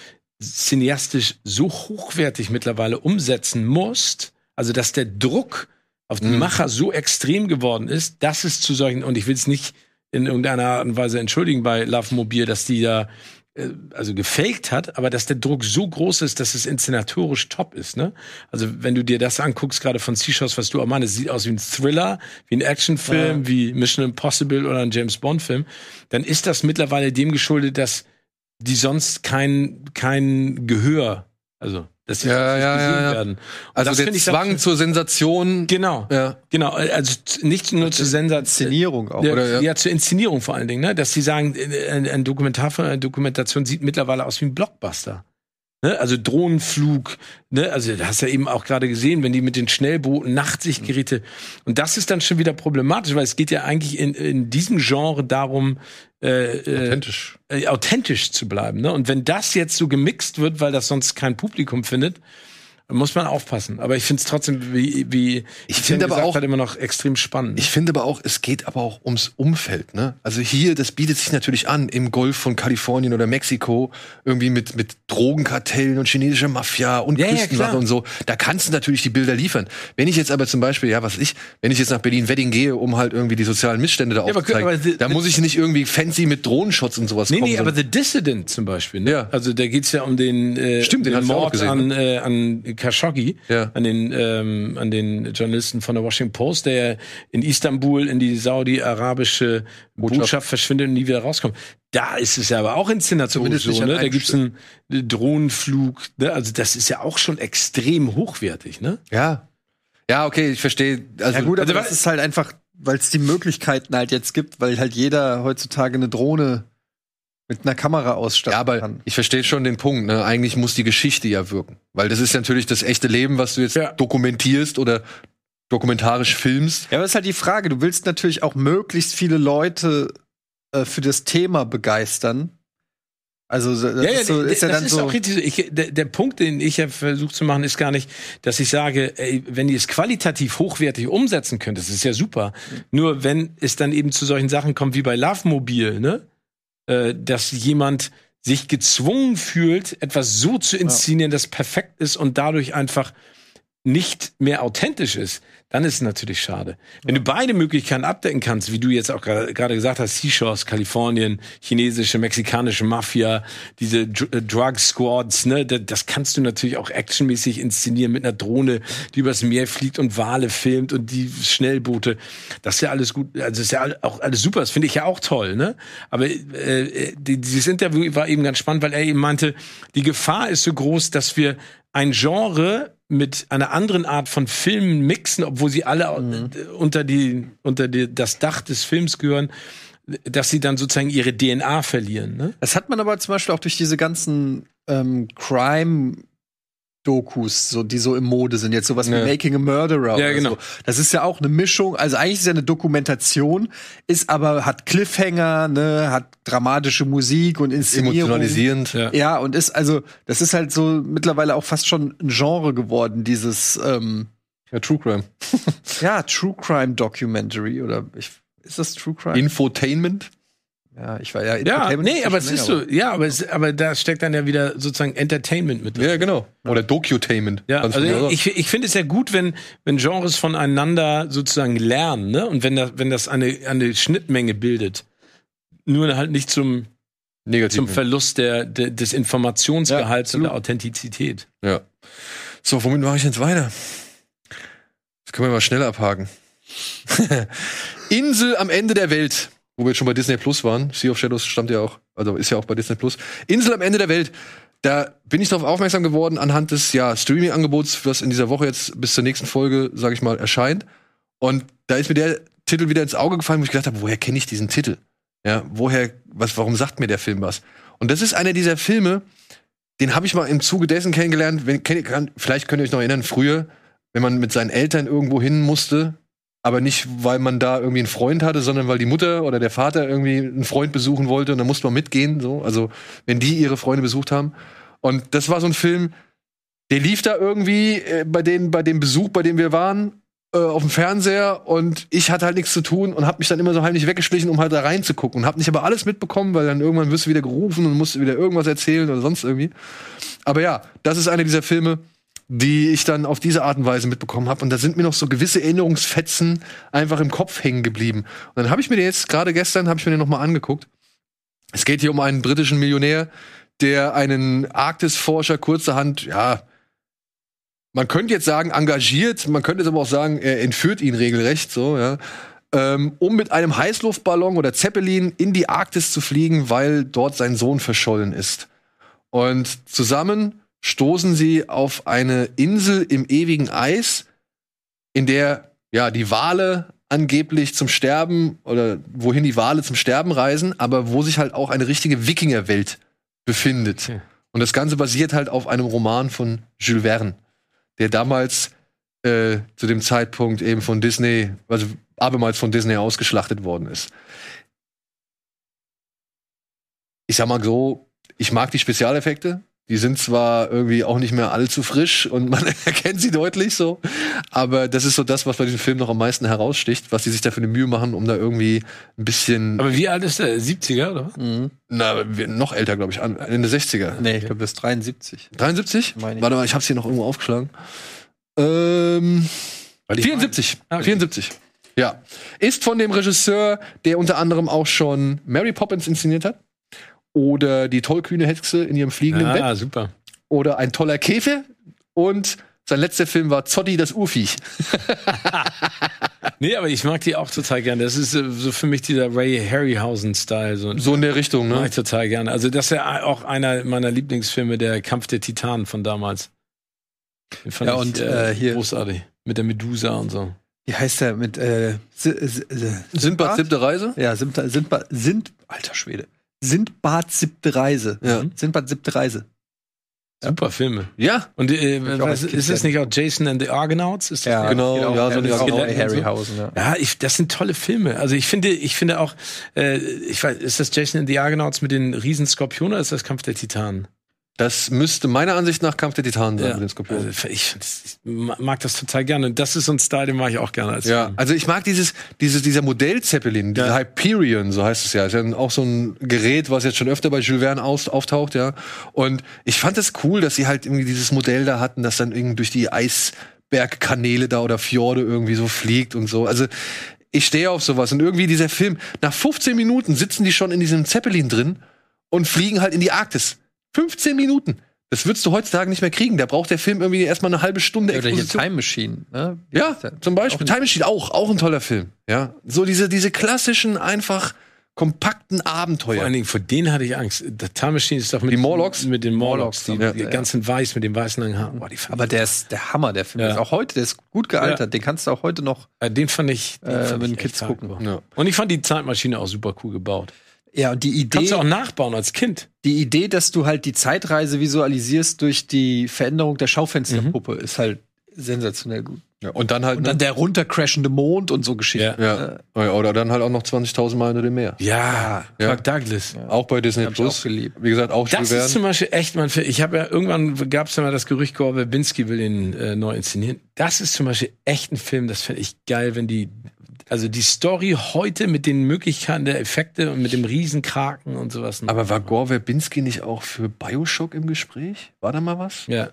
cineastisch so hochwertig mittlerweile umsetzen musst, also dass der Druck auf die Mhm. Macher so extrem geworden ist, dass es zu solchen, und ich will es nicht in irgendeiner Art und Weise entschuldigen bei Love Mobil, dass die da also gefaked hat, aber dass der Druck so groß ist, dass es inszenatorisch top ist. Ne? Also wenn du dir das anguckst, gerade von Seashows, was du auch meinst, sieht aus wie ein Thriller, wie ein Actionfilm, wie Mission Impossible oder ein James Bond Film, dann ist das mittlerweile dem geschuldet, dass die sonst kein kein Gehör, also dass sie Ja, nicht ja, gesehen ja, ja. werden. Und Also das der ich Zwang zur Sensation. Genau, Ja. genau. Also nicht nur zur Sensation. Inszenierung auch. Ja, Oder, ja. ja. zur Inszenierung vor allen Dingen, ne? dass sie sagen, äh, ein, ein Dokumentar von einer Dokumentation sieht mittlerweile aus wie ein Blockbuster. Ne? Also Drohnenflug, ne? also du hast ja eben auch gerade gesehen, wenn die mit den Schnellbooten, Nachtsichtgeräte. Und das ist dann schon wieder problematisch, weil es geht ja eigentlich in, in diesem Genre darum, äh, äh, Authentisch. äh, authentisch zu bleiben. Ne? Und wenn das jetzt so gemixt wird, weil das sonst kein Publikum findet, muss man aufpassen. Aber ich finde es trotzdem, wie, wie Ich finde aber auch- hat, immer noch extrem spannend. Ich finde aber auch, es geht aber auch ums Umfeld, ne? Also hier, das bietet sich natürlich an, im Golf von Kalifornien oder Mexiko, irgendwie mit, mit Drogenkartellen und chinesischer Mafia und Ja, ja, Küstenwache klar. und so. Da kannst du natürlich die Bilder liefern. Wenn ich jetzt aber zum Beispiel, ja, was ich, wenn ich jetzt nach Berlin-Wedding gehe, um halt irgendwie die sozialen Missstände da Ja, aber- aufzuzeigen, aber the- da muss ich nicht irgendwie fancy mit Drohnenshots und sowas Nee, kommen. nee, aber The Dissident zum Beispiel. Ne? Ja. Also da geht's ja um den, äh, Stimmt, den den Mord gesehen, an, äh, an Khashoggi, Ja. an, den, ähm, an den Journalisten von der Washington Post, der in Istanbul in die saudi-arabische Botschaft. Botschaft. verschwindet und nie wieder rauskommt. Da ist es ja aber auch Inszenation Zumindest so, ne? Da gibt's einen Drohnenflug, ne? Also das ist ja auch schon extrem hochwertig, ne? ja. Ja, okay, ich verstehe. Also, Ja gut, aber also, das ist halt einfach, weil es die Möglichkeiten halt jetzt gibt, weil halt jeder heutzutage eine Drohne mit einer Kamera ausstatten Ja, aber kann. ich verstehe schon den Punkt. Ne? Eigentlich muss die Geschichte ja wirken. Weil das ist natürlich das echte Leben, was du jetzt Ja. dokumentierst oder dokumentarisch filmst. Ja, aber das ist halt die Frage. Du willst natürlich auch möglichst viele Leute äh, für das Thema begeistern. Also das ja, ja, ist, so, ist ja das dann ist so. auch richtig. so. Ich, der, der Punkt, den ich ja versucht zu machen, ist gar nicht, dass ich sage, ey, wenn ihr es qualitativ hochwertig umsetzen könnt, das ist ja super. Nur wenn es dann eben zu solchen Sachen kommt wie bei Love Mobil, ne, äh, dass jemand sich gezwungen fühlt, etwas so zu inszenieren, das perfekt ist und dadurch einfach nicht mehr authentisch ist, dann ist es natürlich schade. Wenn du beide Möglichkeiten abdecken kannst, wie du jetzt auch gerade gesagt hast, Seashores, Kalifornien, chinesische, mexikanische Mafia, diese Dr äh, Drug Squads, ne, da- das kannst du natürlich auch actionmäßig inszenieren mit einer Drohne, die übers Meer fliegt und Wale filmt und die Schnellboote. Das ist ja alles gut, also ist ja auch alles super, das finde ich ja auch toll, ne? Aber äh, die, dieses Interview war eben ganz spannend, weil er eben meinte, die Gefahr ist so groß, dass wir ein Genre mit einer anderen Art von Filmen mixen, obwohl sie alle äh, unter die unter die, das Dach des Films gehören, dass sie dann sozusagen ihre DNA verlieren. Ne? Das hat man aber zum Beispiel auch durch diese ganzen ähm, Crime Dokus, so die so im Mode sind, jetzt sowas Ja. wie Making a Murderer. Ja, oder genau. So. Das ist ja auch eine Mischung. Also eigentlich ist ja eine Dokumentation, ist aber hat Cliffhanger, ne, hat dramatische Musik und Inszenierung. Emotionalisierend. Ja. Ja, und ist also, das ist halt so mittlerweile auch fast schon ein Genre geworden, dieses ähm, Ja, True Crime. ja True Crime Documentary oder ich, ist das True Crime? Infotainment. Ja, ich war ja. Ja, nee, aber es ist so, ja, aber, es, aber da steckt dann ja wieder sozusagen Entertainment mit drin. Ja, genau. Oder Docutainment. Ja, Ganz genau. also ich, ich finde es ja gut, wenn, wenn Genres voneinander sozusagen lernen, ne? Und wenn das, wenn das eine, eine Schnittmenge bildet. Nur halt nicht zum, Negativ. zum Verlust der, der, des Informationsgehalts Ja, und der Authentizität. Ja. So, womit mache ich jetzt weiter? Das können wir mal schnell abhaken. Insel am Ende der Welt, wo wir schon bei Disney Plus waren. Sea of Shadows stammt ja auch, also ist ja auch bei Disney Plus. Insel am Ende der Welt. Da bin ich darauf aufmerksam geworden anhand des ja, Streaming-Angebots, was in dieser Woche jetzt bis zur nächsten Folge, sage ich mal, erscheint. Und da ist mir der Titel wieder ins Auge gefallen, wo ich gedacht habe, woher kenne ich diesen Titel? Ja, woher, was, warum sagt mir der Film was? Und das ist einer dieser Filme, den habe ich mal im Zuge dessen kennengelernt. Wenn, kenn, vielleicht könnt ihr euch noch erinnern, früher, wenn man mit seinen Eltern irgendwo hin musste, aber nicht, weil man da irgendwie einen Freund hatte, sondern weil die Mutter oder der Vater irgendwie einen Freund besuchen wollte und dann musste man mitgehen. So. Also, wenn die ihre Freunde besucht haben. Und das war so ein Film, der lief da irgendwie äh, bei, den, bei dem Besuch, bei dem wir waren. äh, auf dem Fernseher und ich hatte halt nichts zu tun und habe mich dann immer so heimlich weggeschlichen, um halt da reinzugucken und habe nicht aber alles mitbekommen, weil dann irgendwann wirst du wieder gerufen und musst wieder irgendwas erzählen oder sonst irgendwie. Aber ja, das ist einer dieser Filme, die ich dann auf diese Art und Weise mitbekommen habe und da sind mir noch so gewisse Erinnerungsfetzen einfach im Kopf hängen geblieben. Und dann habe ich mir den jetzt gerade gestern habe ich mir den noch mal angeguckt. Es geht hier um einen britischen Millionär, der einen Arktisforscher kurzerhand, ja, man könnte jetzt sagen, engagiert, man könnte jetzt aber auch sagen, er entführt ihn regelrecht, so, ja, ähm, um mit einem Heißluftballon oder Zeppelin in die Arktis zu fliegen, weil dort sein Sohn verschollen ist. Und zusammen stoßen sie auf eine Insel im ewigen Eis, in der ja die Wale angeblich zum Sterben oder wohin die Wale zum Sterben reisen, aber wo sich halt auch eine richtige Wikingerwelt befindet. Okay. Und das Ganze basiert halt auf einem Roman von Jules Verne, der damals äh, zu dem Zeitpunkt eben von Disney, also abermals von Disney ausgeschlachtet worden ist. Ich sag mal so, ich mag die Spezialeffekte. Die sind zwar irgendwie auch nicht mehr allzu frisch und man erkennt sie deutlich so, aber das ist so das, was bei diesem Film noch am meisten heraussticht, was die sich da für eine Mühe machen, um da irgendwie ein bisschen, Aber wie alt ist der? 70er, oder? was? Mhm. na, noch älter, glaube ich, Ende 60er. Nee, ich glaube, bis 73. 73? Meine ich. Warte mal, ich hab's hier noch irgendwo aufgeschlagen. Ähm, Weil ich 74. Ah, okay. 74. Ja. Ist von dem Regisseur, der unter anderem auch schon Mary Poppins inszeniert hat. Oder die tollkühne Hexe in ihrem fliegenden Ah, Bett. super. Oder ein toller Käfer. Und sein letzter Film war Zoddy, das Urviech. Nee, aber ich mag die auch total gerne. Das ist äh, so für mich dieser Ray Harryhausen-Style. So, So in der Richtung, mag ne? ich total gerne. Also das ist ja auch einer meiner Lieblingsfilme, der Kampf der Titanen von damals. Den fand Ja, ich, und, äh, hier- großartig. Mit der Medusa und so. Wie heißt der mit äh, Si- Si- Si- Sindbad, siebte Reise? Ja, Sindbad, Sindbad, Sind, alter Schwede. Sindbad siebte Reise. Ja. Sindbad siebte Reise. Super Filme. Ja, Und äh, was, ist das nicht auch Jason and the Argonauts? Ist das Ja, nicht? genau, auch- ja, so das so. Harryhausen, ja. Ja, ich, das sind tolle Filme. Also ich finde, ich finde auch, äh, ich weiß, ist das Jason and the Argonauts mit den Riesenskorpionen oder ist das Kampf der Titanen? Das müsste meiner Ansicht nach Kampf der Titanen sein mit den Skorpionen. Also ich, das- ich mag das total gerne. Das ist so ein Style, den mag ich auch gerne als Ja, Film. also ich mag dieses, dieses dieser Modell-Zeppelin, dieser Ja. Hyperion, so heißt es ja. Ist ja auch so ein Gerät, was jetzt schon öfter bei Jules Verne aus, auftaucht, ja. Und ich fand es cool, dass sie halt irgendwie dieses Modell da hatten, das dann irgendwie durch die Eisbergkanäle da oder Fjorde irgendwie so fliegt und so. Also ich stehe auf sowas. Und irgendwie dieser Film, nach 15 Minuten sitzen die schon in diesem Zeppelin drin und fliegen halt in die Arktis. 15 Minuten. Das würdest du heutzutage nicht mehr kriegen. Da braucht der Film irgendwie erstmal eine halbe Stunde Oder hier Exposition. Time Machine. Ne? Wie Ja, zum Beispiel. Time Machine auch, auch ein toller Film. Ja, so diese, diese klassischen, einfach kompakten Vor Abenteuer. allen Dingen, vor denen hatte ich Angst. Der Time Machine ist doch mit Die Morlocks? Mit den Morlocks, die, Ja. die ganzen Weiß mit den weißen langen Haaren. Boah, die fand Aber der ist der Hammer, der Film. Ja. Ist auch heute, der ist gut gealtert. Den kannst du auch heute noch den fand ich, den äh, fand mit den Kids gucken. Ja. Und ich fand die Zeitmaschine auch super cool gebaut. Ja, und die Idee, Kannst du auch nachbauen als Kind. die Idee, dass du halt die Zeitreise visualisierst durch die Veränderung der Schaufensterpuppe, ist halt sensationell gut. Ja, und dann halt, Und dann der runtercrashende Mond und so Geschichten. ja. Ja, oder dann halt auch noch 20.000 Mal unter dem Meer. Ja, Ja. Kirk Douglas. Auch bei Disney Plus. auch geliebt. Wie gesagt, auch Das ist zum. Beispiel echt Film. Ich habe ja irgendwann gab es ja mal das Gerücht, Gore Verbinski will den äh, neu inszenieren. Das ist zum Beispiel echt ein Film, das fände ich geil, wenn die, also die Story heute mit den Möglichkeiten der Effekte und mit dem Riesenkraken und sowas. Aber war Gore Verbinski nicht auch für Bioshock im Gespräch? War da mal was? ja,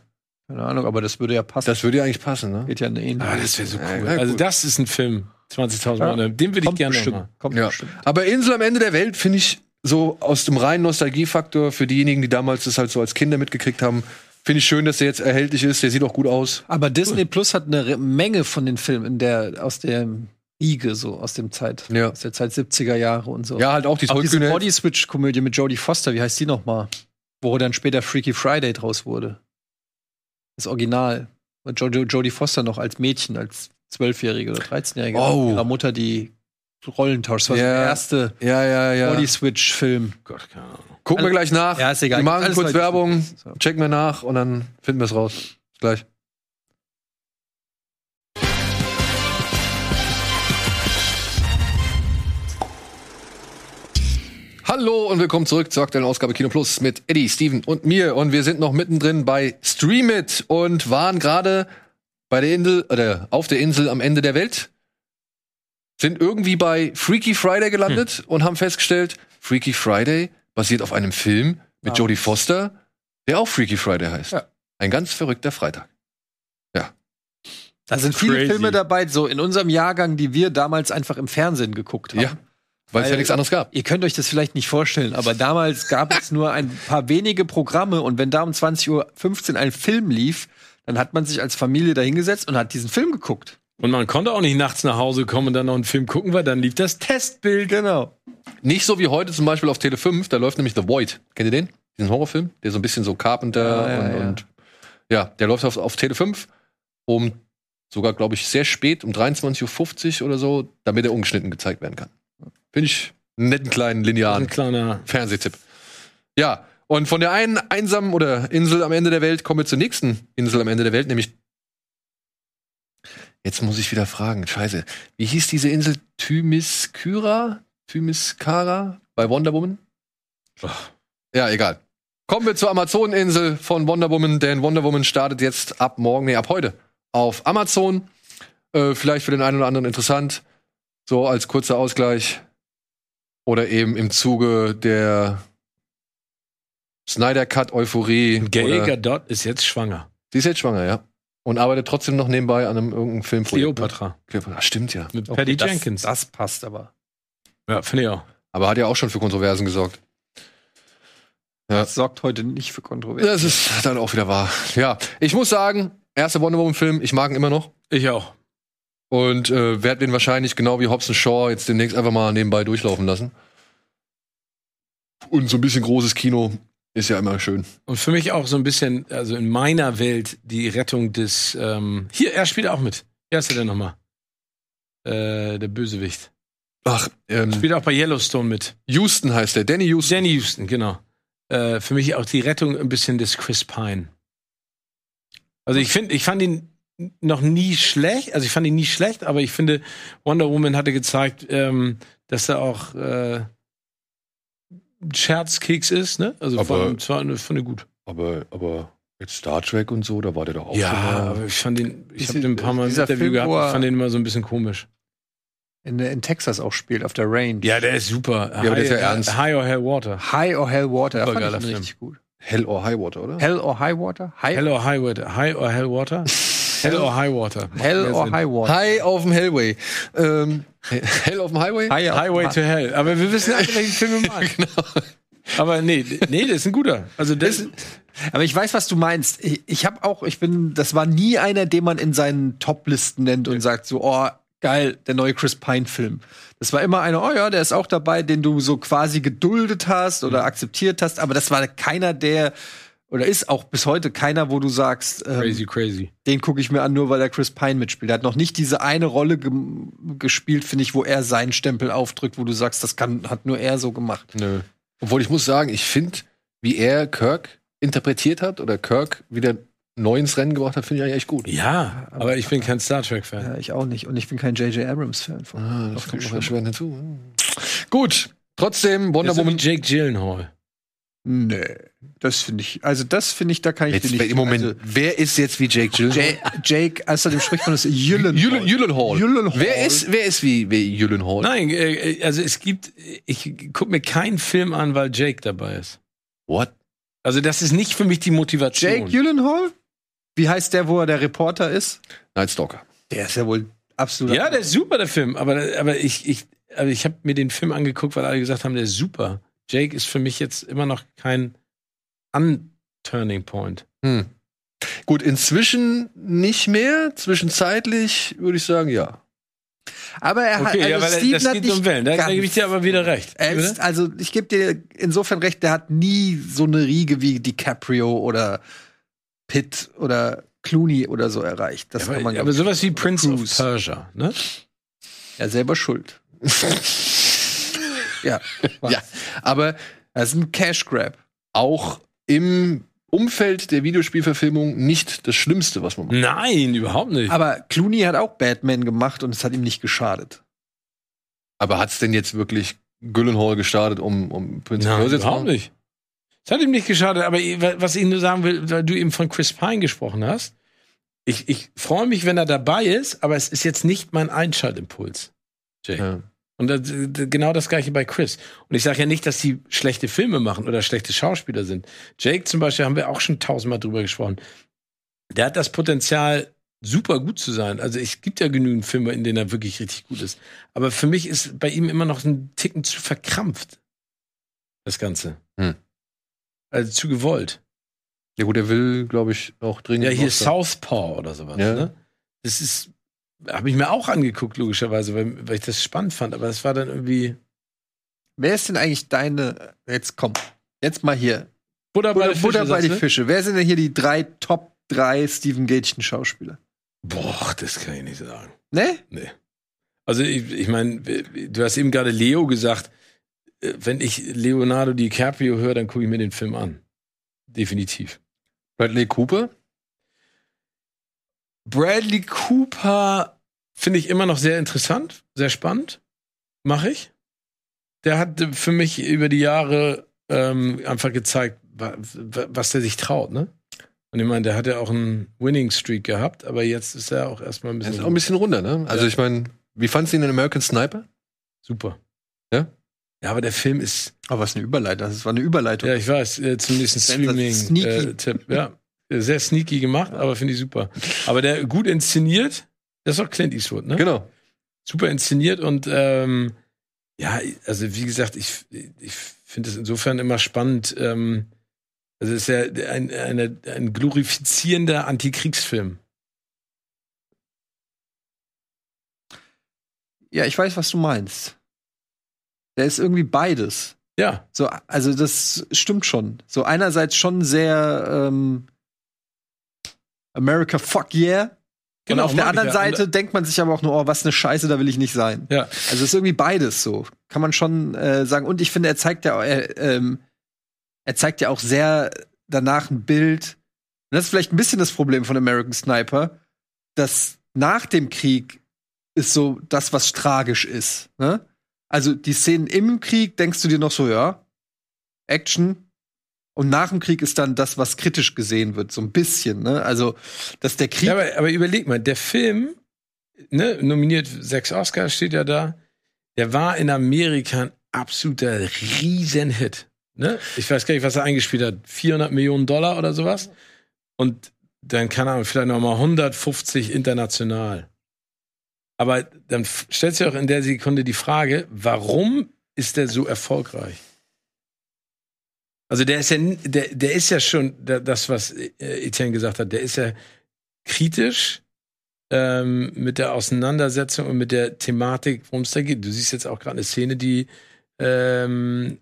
Keine Ahnung, aber das würde ja passen. Das würde ja eigentlich passen, ne? geht ja in eine ähnliche ah, das wäre so cool. ja, also das ist ein Film, 20.000 Ja. Mal. Den würde ich gerne bestimmt. mal. Kommt Ja. bestimmt. Aber Insel am Ende der Welt finde ich so aus dem reinen Nostalgiefaktor für diejenigen, die damals das halt so als Kinder mitgekriegt haben, finde ich schön, dass der jetzt erhältlich ist. Der sieht auch gut aus. Aber Disney Plus hat eine Menge von den Filmen in der, aus der Riege, so aus dem Zeit, Ja. aus der Zeit 70er Jahre und so. Ja, halt auch die auch diese Body Switch Komödie mit Jodie Foster, wie heißt die noch mal? Wo dann später Freaky Friday draus wurde. Das Original. Und Jodie, Foster noch als Mädchen, als Zwölfjährige oder 13-Jährige. Oh. Ihrer Mutter die Rollen tauscht. Das war Ja. der erste Ja, ja, ja. Body Switch Film. Gott, keine Ahnung. Gucken wir gleich nach. Ja, ist egal. Wir machen kurz Werbung, checken wir nach und dann finden wir es raus. Gleich. Hallo und willkommen zurück zur aktuellen Ausgabe Kino Plus mit Eddie, Steven und mir. Und wir sind noch mittendrin bei Stream It und waren gerade bei der Insel oder auf der Insel am Ende der Welt, sind irgendwie bei Freaky Friday gelandet Hm. und haben festgestellt, Freaky Friday basiert auf einem Film mit Ah. Jodie Foster, der auch Freaky Friday heißt. Ja. Ein ganz verrückter Freitag. Da sind viele Crazy. Filme dabei, so in unserem Jahrgang, die wir damals einfach im Fernsehen geguckt haben. Ja. Weil es ja nichts anderes gab. Ihr könnt euch das vielleicht nicht vorstellen, aber damals gab es nur ein paar wenige Programme und wenn da um 20.15 Uhr ein Film lief, dann hat man sich als Familie dahingesetzt und hat diesen Film geguckt. Und man konnte auch nicht nachts nach Hause kommen und dann noch einen Film gucken, weil dann lief das Testbild. Genau. Nicht so wie heute zum Beispiel auf Tele 5, da läuft nämlich The Void. Kennt ihr den? Diesen Horrorfilm, der so ein bisschen so Carpenter Ja, ja, und, ja. und ja, der läuft auf, auf Tele 5 um sogar, glaube ich, sehr spät, um 23.50 Uhr oder so, damit er ungeschnitten gezeigt werden kann. Finde ich einen netten kleinen Ein linearen kleiner. Fernsehtipp. Ja, und von der einen einsamen oder Insel am Ende der Welt kommen wir zur nächsten Insel am Ende der Welt, nämlich Jetzt muss ich wieder fragen, scheiße. Wie hieß diese Insel Thymiskyra? Thymiskara bei Wonder Woman? Ja, egal. Kommen wir zur Amazoneninsel von Wonder Woman, denn Wonder Woman startet jetzt ab morgen, nee, ab heute auf Amazon. Äh, vielleicht für den einen oder anderen interessant, so als kurzer Ausgleich. Oder eben im Zuge der Snyder Cut Euphorie. Oder- Gadot ist jetzt schwanger. Sie ist jetzt schwanger, ja. Und arbeitet trotzdem noch nebenbei an einem irgendeinem Filmprojekt. ne? Cleopatra. Cleopatra. Stimmt ja. Mit Okay, Patty das, Jenkins. Das passt aber. Ja, finde ich auch. Aber hat ja auch schon für Kontroversen gesorgt. Ja. Das sorgt heute nicht für Kontroversen. Das ist dann auch wieder wahr. Ja, ich muss sagen, erster Wonder Woman-Film, ich mag ihn immer noch. Ich auch. Und äh, werde den wahrscheinlich genau wie Hobson Shaw jetzt demnächst einfach mal nebenbei durchlaufen lassen. Und so ein bisschen großes Kino ist ja immer schön. Und für mich auch so ein bisschen, also in meiner Welt, die Rettung des. Ähm, hier, er spielt auch mit. Wer ist er denn nochmal? Äh, der Bösewicht. Ach, ähm, Spielt auch bei Yellowstone mit. Houston heißt der, Danny Houston. Danny Houston, genau. Äh, für mich auch die Rettung ein bisschen des Chris Pine. Also ich finde, ich fand ihn noch nie schlecht, also ich fand ihn nie schlecht, aber ich finde, Wonder Woman hatte gezeigt, ähm, dass er auch äh, Scherzkeks ist, ne? Also Aber- von, zwar von eine gut. Aber, aber jetzt Star Trek und so, da war der doch auch Ja, schon aber ich fand ihn, ich habe den ein paar Mal im Interview Film, gehabt, ich fand den immer so ein bisschen komisch. In, in Texas auch spielt, auf der Range. Ja, der ist super. aber der ist ja High, ernst. High or Hell Water. High or Hell Water. Fand ich ihn Film. richtig gut. Hell or High Water, oder? Hell or High Water? High, Hell or High Water. High or Hell Water? Hell or High Water. Macht Hell or Sinn. High Water? High auf dem Hellway. Ähm, Hell auf dem Highway? High Highway to Hell. Aber wir wissen alle, welchen Film wir meinen. Aber nee, nee, das ist ein guter. Also das, Aber ich weiß, was du meinst. Ich, ich habe auch, ich bin, das war nie einer, den man in seinen Top-Listen nennt und sagt so, oh, geil, der neue Chris Pine-Film. Das war immer einer, oh ja, der ist auch dabei, den du so quasi geduldet hast oder akzeptiert hast. Aber das war keiner, der oder ist auch bis heute keiner, wo du sagst, ähm, crazy, crazy. den gucke ich mir an, nur weil der Chris Pine mitspielt. Er hat noch nicht diese eine Rolle gem- gespielt, finde ich, wo er seinen Stempel aufdrückt, wo du sagst, das kann, hat nur er so gemacht. Nö. Obwohl ich muss sagen, ich finde, wie er Kirk interpretiert hat oder Kirk wieder neu ins Rennen gebracht hat, finde ich eigentlich echt gut. Ja, aber ich bin kein Star Trek-Fan. Ja, ich auch nicht. Und ich bin kein J.J. Abrams-Fan von. Ah, das kommt noch erschwerend hinzu. Gut, trotzdem Wonder Woman. Jake Gyllenhaal. Nee, das finde ich, also das finde ich, da kann ich Jetzt, dir nicht. Im Moment, Also, wer ist jetzt wie Jake Gyllenhaal? Jake, außerdem spricht man das Gyllenhaal. Jüllen- Gyllenhaal. Gyllenhaal. Wer ist, wer ist wie, wie Gyllenhaal? Nein, äh, also es gibt, ich gucke mir keinen Film an, weil Jake dabei ist. What? Also das ist nicht für mich die Motivation. Jake Gyllenhaal? Wie heißt der, wo er der Reporter ist? Night Stalker. Der ist ja wohl absolut. ja, der ist super, der Film. Aber, aber ich, ich, also ich habe mir den Film angeguckt, weil alle gesagt haben, der ist super. Jake ist für mich jetzt immer noch kein Un-Turning Point. Hm. Gut, inzwischen nicht mehr. Zwischenzeitlich würde ich sagen, ja. Aber er hat, Okay, also ja, weil Steven das hat geht nicht um Wellen. Da, gebe ich dir aber wieder recht. Ist, also ich gebe dir insofern recht, der hat nie so eine Riege wie DiCaprio oder Pitt oder Clooney oder so erreicht. Das aber, kann man aber ich, sowas wie Prince of. Persia, ne? ja selber schuld. ja, Ja, aber das ist ein Cash Grab. auch im Umfeld der Videospielverfilmung nicht das Schlimmste, was man macht. Nein, überhaupt nicht. Aber Clooney hat auch Batman gemacht und es hat ihm nicht geschadet. Aber hat's denn jetzt wirklich Gyllenhaal gestartet, um, um Prince Nein, Persia zu überhaupt machen? nicht. Es hat ihm nicht geschadet, aber was ich nur sagen will, weil du eben von Chris Pine gesprochen hast, ich, ich freue mich, wenn er dabei ist, aber es ist jetzt nicht mein Einschaltimpuls. Jay. Ja. Und das, genau das gleiche bei Chris. Und ich sage ja nicht, dass die schlechte Filme machen oder schlechte Schauspieler sind. Jake zum Beispiel haben wir auch schon tausendmal drüber gesprochen. Der hat das Potenzial, super gut zu sein. Also es gibt ja genügend Filme, in denen er wirklich richtig gut ist. Aber für mich ist bei ihm immer noch ein Ticken zu verkrampft. Das Ganze. Hm. Also zu gewollt. Ja gut, er will, glaube ich, auch dringend. Ja, hier. Southpaw oder sowas. Ja. Ne? Das ist, habe ich mir auch angeguckt, logischerweise, weil, weil ich das spannend fand. Aber das war dann irgendwie Wer ist denn eigentlich deine. Jetzt komm. Jetzt mal hier. Butter bei Butter, Fische, Butter bei die? Fische. Wer sind denn hier die drei Top 3 Steven Gätchen Schauspieler? Boah, das kann ich nicht sagen. Ne? Nee. Also ich, ich meine, du hast eben gerade Leo gesagt, wenn ich Leonardo DiCaprio höre, dann gucke ich mir den Film an. Definitiv. Bradley Cooper. Bradley Cooper finde ich immer noch sehr interessant, sehr spannend. Mache ich. Der hat äh, für mich über die Jahre ähm, einfach gezeigt, wa- wa- was der sich traut, ne? Und ich meine, der hat ja auch einen Winning Streak gehabt, aber jetzt ist er auch erstmal ein Er bisschen ist auch ein bisschen runter, ne? Also Ja. ich meine, wie fandst du ihn in American Sniper? super. Ja? Ja, aber der Film ist Aber was eine Überleitung. Das war eine Überleitung. Ja, ich weiß, äh, zum nächsten. Streaming-Tipp. ja, Äh, sehr sneaky gemacht, aber finde ich super. Aber der gut inszeniert, das ist auch Clint Eastwood, ne? Genau. Super inszeniert und ähm, ja, also wie gesagt, ich, ich finde es insofern immer spannend. Ähm, also es ist ja ein, eine, ein glorifizierender Antikriegsfilm. Ja, ich weiß, was du meinst. Der ist irgendwie beides. Ja, So, also das stimmt schon. So einerseits schon sehr ähm, America fuck yeah. Genau. und auf der ich anderen ja. Seite denkt man sich aber auch nur, oh, was eine Scheiße, da will ich nicht sein. Ja. Also es ist irgendwie beides so. Kann man schon äh, sagen. Und ich finde, er zeigt ja, er, ähm, er zeigt ja auch sehr danach ein Bild. Und das ist vielleicht ein bisschen das Problem von American Sniper, dass nach dem Krieg ist so das, was tragisch ist. Ne? Also die Szenen im Krieg denkst du dir noch so, ja, Action. Und nach dem Krieg ist dann das, was kritisch gesehen wird, so ein bisschen. Ne? Also, dass der Krieg Ja, aber, aber überleg mal, der Film, ne, nominiert sechs Oscars, steht ja da, der war in Amerika ein absoluter Riesenhit. Ne? Ich weiß gar nicht, was er eingespielt hat. 400 Millionen Dollar oder sowas. Und dann, keine Ahnung, vielleicht noch mal 150 international. Aber dann stellt sich auch in der Sekunde die Frage, warum ist der so erfolgreich? Also der ist ja, der, der ist ja schon da- das, was äh, Etienne gesagt hat, der ist ja kritisch ähm, mit der Auseinandersetzung und mit der Thematik, worum es da geht. Du siehst jetzt auch gerade eine Szene, die, ähm,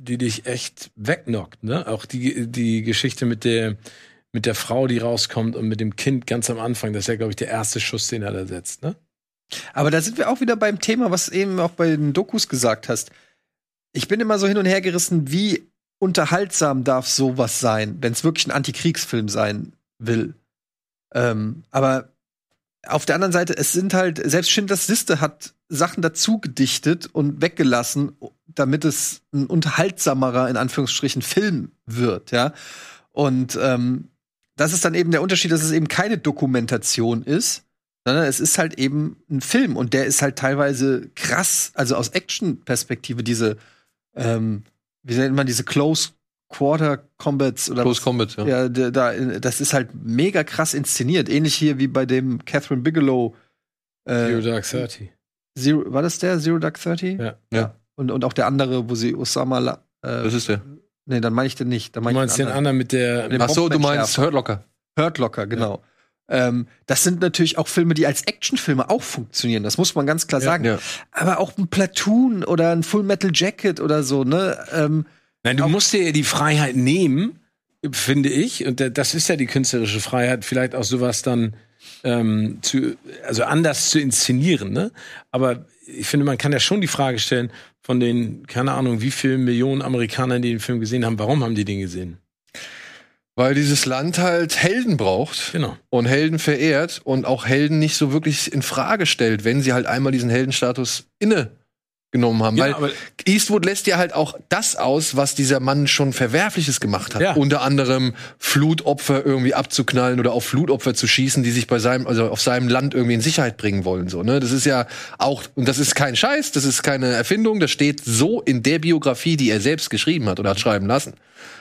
die dich echt wegknockt. Ne? Auch die, die Geschichte mit der, mit der Frau, die rauskommt und mit dem Kind ganz am Anfang. Das ist ja, glaube ich, der erste Schuss, den er da setzt. Ne? Aber da sind wir auch wieder beim Thema, was eben auch bei den Dokus gesagt hast. Ich bin immer so hin und her gerissen, wie unterhaltsam darf sowas sein, wenn es wirklich ein Antikriegsfilm sein will. Ähm, aber auf der anderen Seite, es sind halt, selbst Schindlers Liste hat Sachen dazu gedichtet und weggelassen, damit es ein unterhaltsamerer, in Anführungsstrichen, Film wird, ja. Und ähm, das ist dann eben der Unterschied, dass es eben keine Dokumentation ist, sondern es ist halt eben ein Film und der ist halt teilweise krass, also aus Action-Perspektive, diese, ähm, wie nennt man diese Close Quarter Combats oder Close Combat, ja. ja, da, da, das ist halt mega krass inszeniert. Ähnlich hier wie bei dem Catherine Bigelow. Zero Äh, Dark Thirty. Zero, war das der? Zero Dark Thirty? Ja. Ja. Und, und auch der andere, wo sie Osama. La- Äh, Das ist der. nee, dann meine ich den nicht. Dann Du mein ich meinst den anderen mit der. Den Ach so, du meinst Hurt Locker. Hurt Locker, genau. Ähm, das sind natürlich auch Filme, die als Actionfilme auch funktionieren. Das muss man ganz klar sagen. Ja. Aber auch ein Platoon oder ein Full Metal Jacket oder so, ne? Ähm, Nein, du musst dir ja die Freiheit nehmen, finde ich, und da- das ist ja die künstlerische Freiheit, vielleicht auch sowas dann ähm, zu, also anders zu inszenieren, ne? Aber ich finde, man kann ja schon die Frage stellen, von den, keine Ahnung, wie viele Millionen Amerikanern, die den Film gesehen haben, warum haben die den gesehen? Weil dieses Land halt Helden braucht Genau. und Helden verehrt und auch Helden nicht so wirklich in Frage stellt, wenn sie halt einmal diesen Heldenstatus inne genommen haben. Ja, aber- weil Eastwood lässt ja halt auch das aus, was dieser Mann schon Verwerfliches gemacht hat. Ja. Unter anderem Flutopfer irgendwie abzuknallen oder auf Flutopfer zu schießen, die sich bei seinem, also auf seinem Land irgendwie in Sicherheit bringen wollen. So, ne? Das ist ja auch, und das ist kein Scheiß, das ist keine Erfindung, das steht so in der Biografie, die er selbst geschrieben hat oder hat schreiben lassen.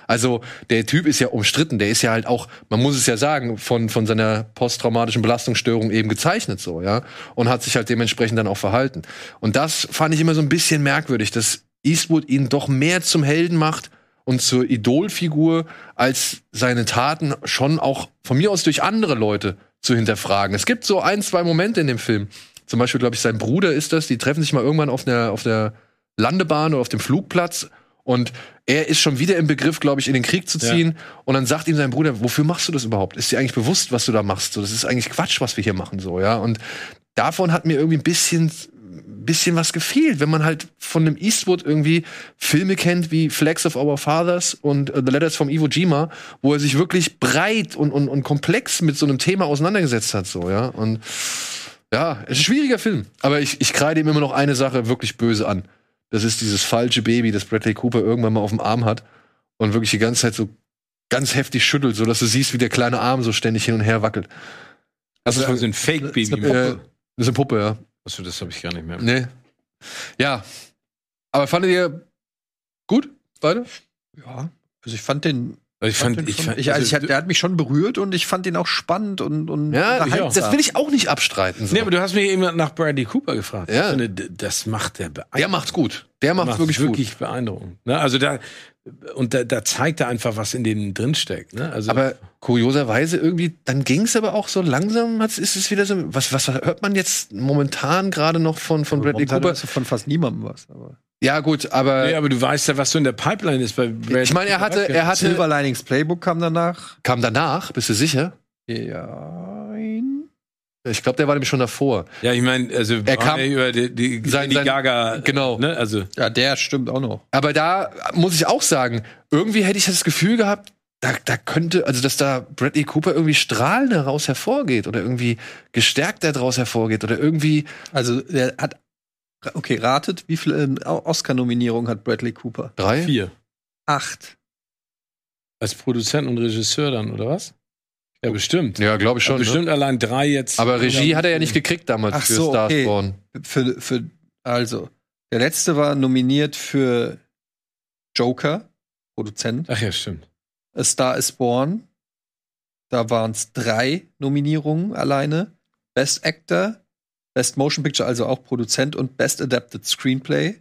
Also der Typ ist ja umstritten, der ist ja halt auch, man muss es ja sagen, von, von seiner posttraumatischen Belastungsstörung eben gezeichnet so, ja. Und hat sich halt dementsprechend dann auch verhalten. Und das fand ich immer so ein bisschen merkwürdig, dass Eastwood ihn doch mehr zum Helden macht und zur Idolfigur, als seine Taten schon auch von mir aus durch andere Leute zu hinterfragen. Es gibt so ein, zwei Momente in dem Film. Zum Beispiel, glaube ich, sein Bruder ist das, die treffen sich mal irgendwann auf der, auf der Landebahn oder auf dem Flugplatz und er ist schon wieder im Begriff, glaube ich, in den Krieg zu ziehen. Und dann sagt ihm sein Bruder, wofür machst du das überhaupt? Ist dir eigentlich bewusst, was du da machst? So, das ist eigentlich Quatsch, was wir hier machen, so, ja. Und davon hat mir irgendwie ein bisschen, bisschen was gefehlt, wenn man halt von einem Eastwood irgendwie Filme kennt wie Flags of Our Fathers und äh, The Letters from Iwo Jima, wo er sich wirklich breit und, und, und komplex mit so einem Thema auseinandergesetzt hat, so, ja. Und ja, es ist ein schwieriger Film. Aber ich, ich kreide ihm immer noch eine Sache wirklich böse an. Das ist dieses falsche Baby, das Bradley Cooper irgendwann mal auf dem Arm hat und wirklich die ganze Zeit so ganz heftig schüttelt, so dass du siehst, wie der kleine Arm so ständig hin und her wackelt. Also, Also, also ein Fake-Baby. eine Puppe. äh, das ist eine Puppe, ja. Achso, das habe ich gar nicht mehr. Nee. Ja. Aber fandet ihr gut, beide? Ja. Also ich fand den. Also ich fand, ich fand, ich, also ich, also, der hat mich schon berührt und ich fand ihn auch spannend und, und Ja, unterhaltsam. das will ich auch nicht abstreiten. So. nee, aber du hast mich eben nach Bradley Cooper gefragt. Ja. Ich finde, das macht der beeindruckend. der macht's gut. Der macht's macht wirklich, wirklich, gut. beeindruckend. Ne? Also da und da, da zeigt er einfach, was in denen drinsteckt. Ne? Also Aber kurioserweise irgendwie, dann ging's aber auch so langsam, ist es wieder so, was, was hört man jetzt momentan gerade noch von, von Bradley Momentan Cooper? ist von fast niemandem was. Aber Ja, gut, aber nee, aber du weißt ja, was so in der Pipeline ist bei Bradley ich meine, er hatte, er hatte, Silver Linings Playbook kam danach. kam danach, bist du sicher? Ja. Ich glaube, der war nämlich schon davor. Ja, ich meine, also Er kam- über die, die, Sein- die sein- Gaga. genau. Ne? Also Ja, der stimmt auch noch. Aber da muss ich auch sagen, irgendwie hätte ich das Gefühl gehabt, da, da könnte, also dass da Bradley Cooper irgendwie strahlender daraus hervorgeht oder irgendwie gestärkter daraus hervorgeht oder irgendwie. Also der hat. Okay, ratet, wie viele ähm, Oscar-Nominierungen hat Bradley Cooper? Drei? vier. Acht. Als Produzent und Regisseur dann, oder was? Ja, bestimmt. Ja, glaube ich schon. Also bestimmt Ne? allein drei jetzt. Aber Regie hat er ja nicht gekriegt damals Ach für so, Stars okay. Born. Für, für, also, der letzte war nominiert für Joker, Produzent. Ach ja, stimmt. A Star is Born. Da waren es drei Nominierungen alleine. Best Actor, Best Motion Picture, also auch Produzent und Best Adapted Screenplay.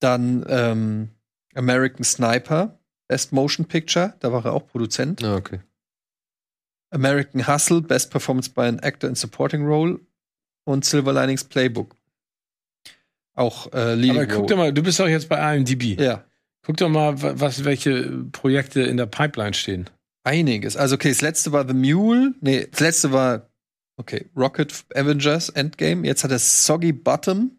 Dann ähm, American Sniper, Best Motion Picture, da war er auch Produzent. Ja, okay. American Hustle, Best Performance by an Actor in Supporting Role und Silver Linings Playbook. Auch äh, Leading Aber guck Role. doch mal, du bist doch jetzt bei IMDb. Ja, Guck doch mal, wa- was, welche Projekte in der Pipeline stehen. einiges. Also, okay, das letzte war The Mule. Nee, das letzte war, okay, Rocket Avengers Endgame. Jetzt hat er Soggy Bottom,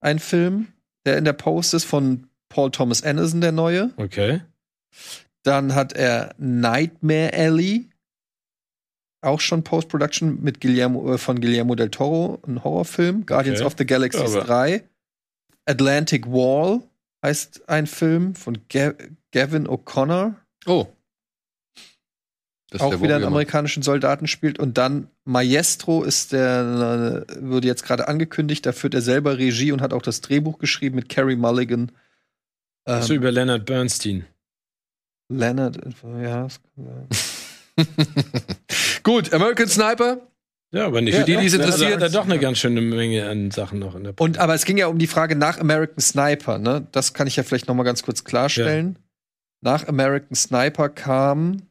ein Film, der in der Post ist von Paul Thomas Anderson, der neue. Okay. Dann hat er Nightmare Alley, auch schon Post-Production mit Guillermo, äh, von Guillermo del Toro, ein Horrorfilm. Guardians Okay. of the Galaxy Aber- 3. Atlantic Wall heißt ein Film von Ga Gavin O'Connor, Oh. Das auch der wieder einen amerikanischen Soldaten spielt. Und dann Maestro ist der, wurde jetzt gerade angekündigt, da führt er selber Regie und hat auch das Drehbuch geschrieben mit Carrie Mulligan. Ähm, du über Leonard Bernstein? Leonard, ja, das kann sein. Gut, American Sniper. Ja, aber nicht Für die, die es Also interessiert. hat er doch eine ganz schöne Menge an Sachen noch in der Und aber es ging ja um die Frage nach American Sniper, ne? Das kann ich ja vielleicht noch mal ganz kurz klarstellen. Nach American Sniper kam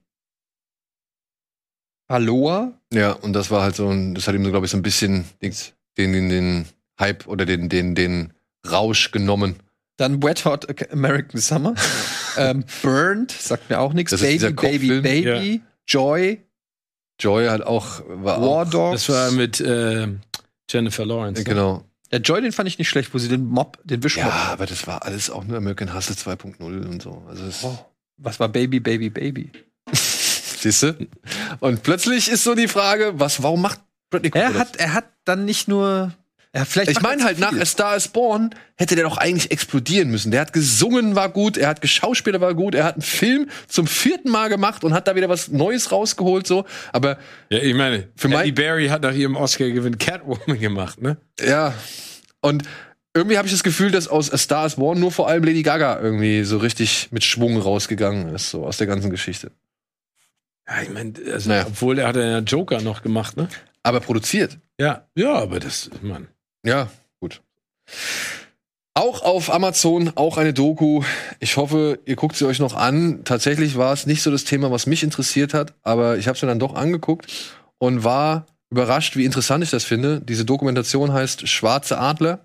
Aloha. Ja, und das war halt so ein, das hat ihm so, glaube ich, so ein bisschen den, den, den, Hype oder den, den, den Rausch genommen. Dann Wet Hot American Summer. ähm, Burned, sagt mir auch nichts. Baby, Baby. Baby. Joy, Joy hat auch, war War auch, Dogs. Das war mit äh, Jennifer Lawrence. ne? genau. Der Joy, den fand ich nicht schlecht, wo sie den Mob, den Wischmob. Ja, aber das war alles auch nur American Hustle 2.0 und so. Also Oh, was war Baby, Baby, Baby? Siehst du? Und plötzlich ist so die Frage, was, warum macht Bradley Cooper Er das? hat, er hat dann nicht nur, Ja, vielleicht Ich meine halt, nach. A Star is Born hätte der doch eigentlich explodieren müssen. Der hat gesungen, war gut, er hat geschauspielert, war gut, er hat einen Film zum vierten Mal gemacht und hat da wieder was Neues rausgeholt, so. Aber Ja, ich meine, Für Halle mein- Berry hat nach ihrem Oscar-Gewinn Catwoman gemacht, ne? ja. Und irgendwie habe ich das Gefühl, dass aus A Star is Born nur vor allem Lady Gaga irgendwie so richtig mit Schwung rausgegangen ist, so aus der ganzen Geschichte. Ja, ich meine, also, Naja. obwohl er hat ja Joker noch gemacht, ne? Aber produziert. Ja, ja, aber das, Mann. Ja, gut. Auch auf Amazon, auch eine Doku. Ich hoffe, ihr guckt sie euch noch an. Tatsächlich war es nicht so das Thema, was mich interessiert hat, aber ich habe es mir dann doch angeguckt und war überrascht, wie interessant ich das finde. Diese Dokumentation heißt Schwarze Adler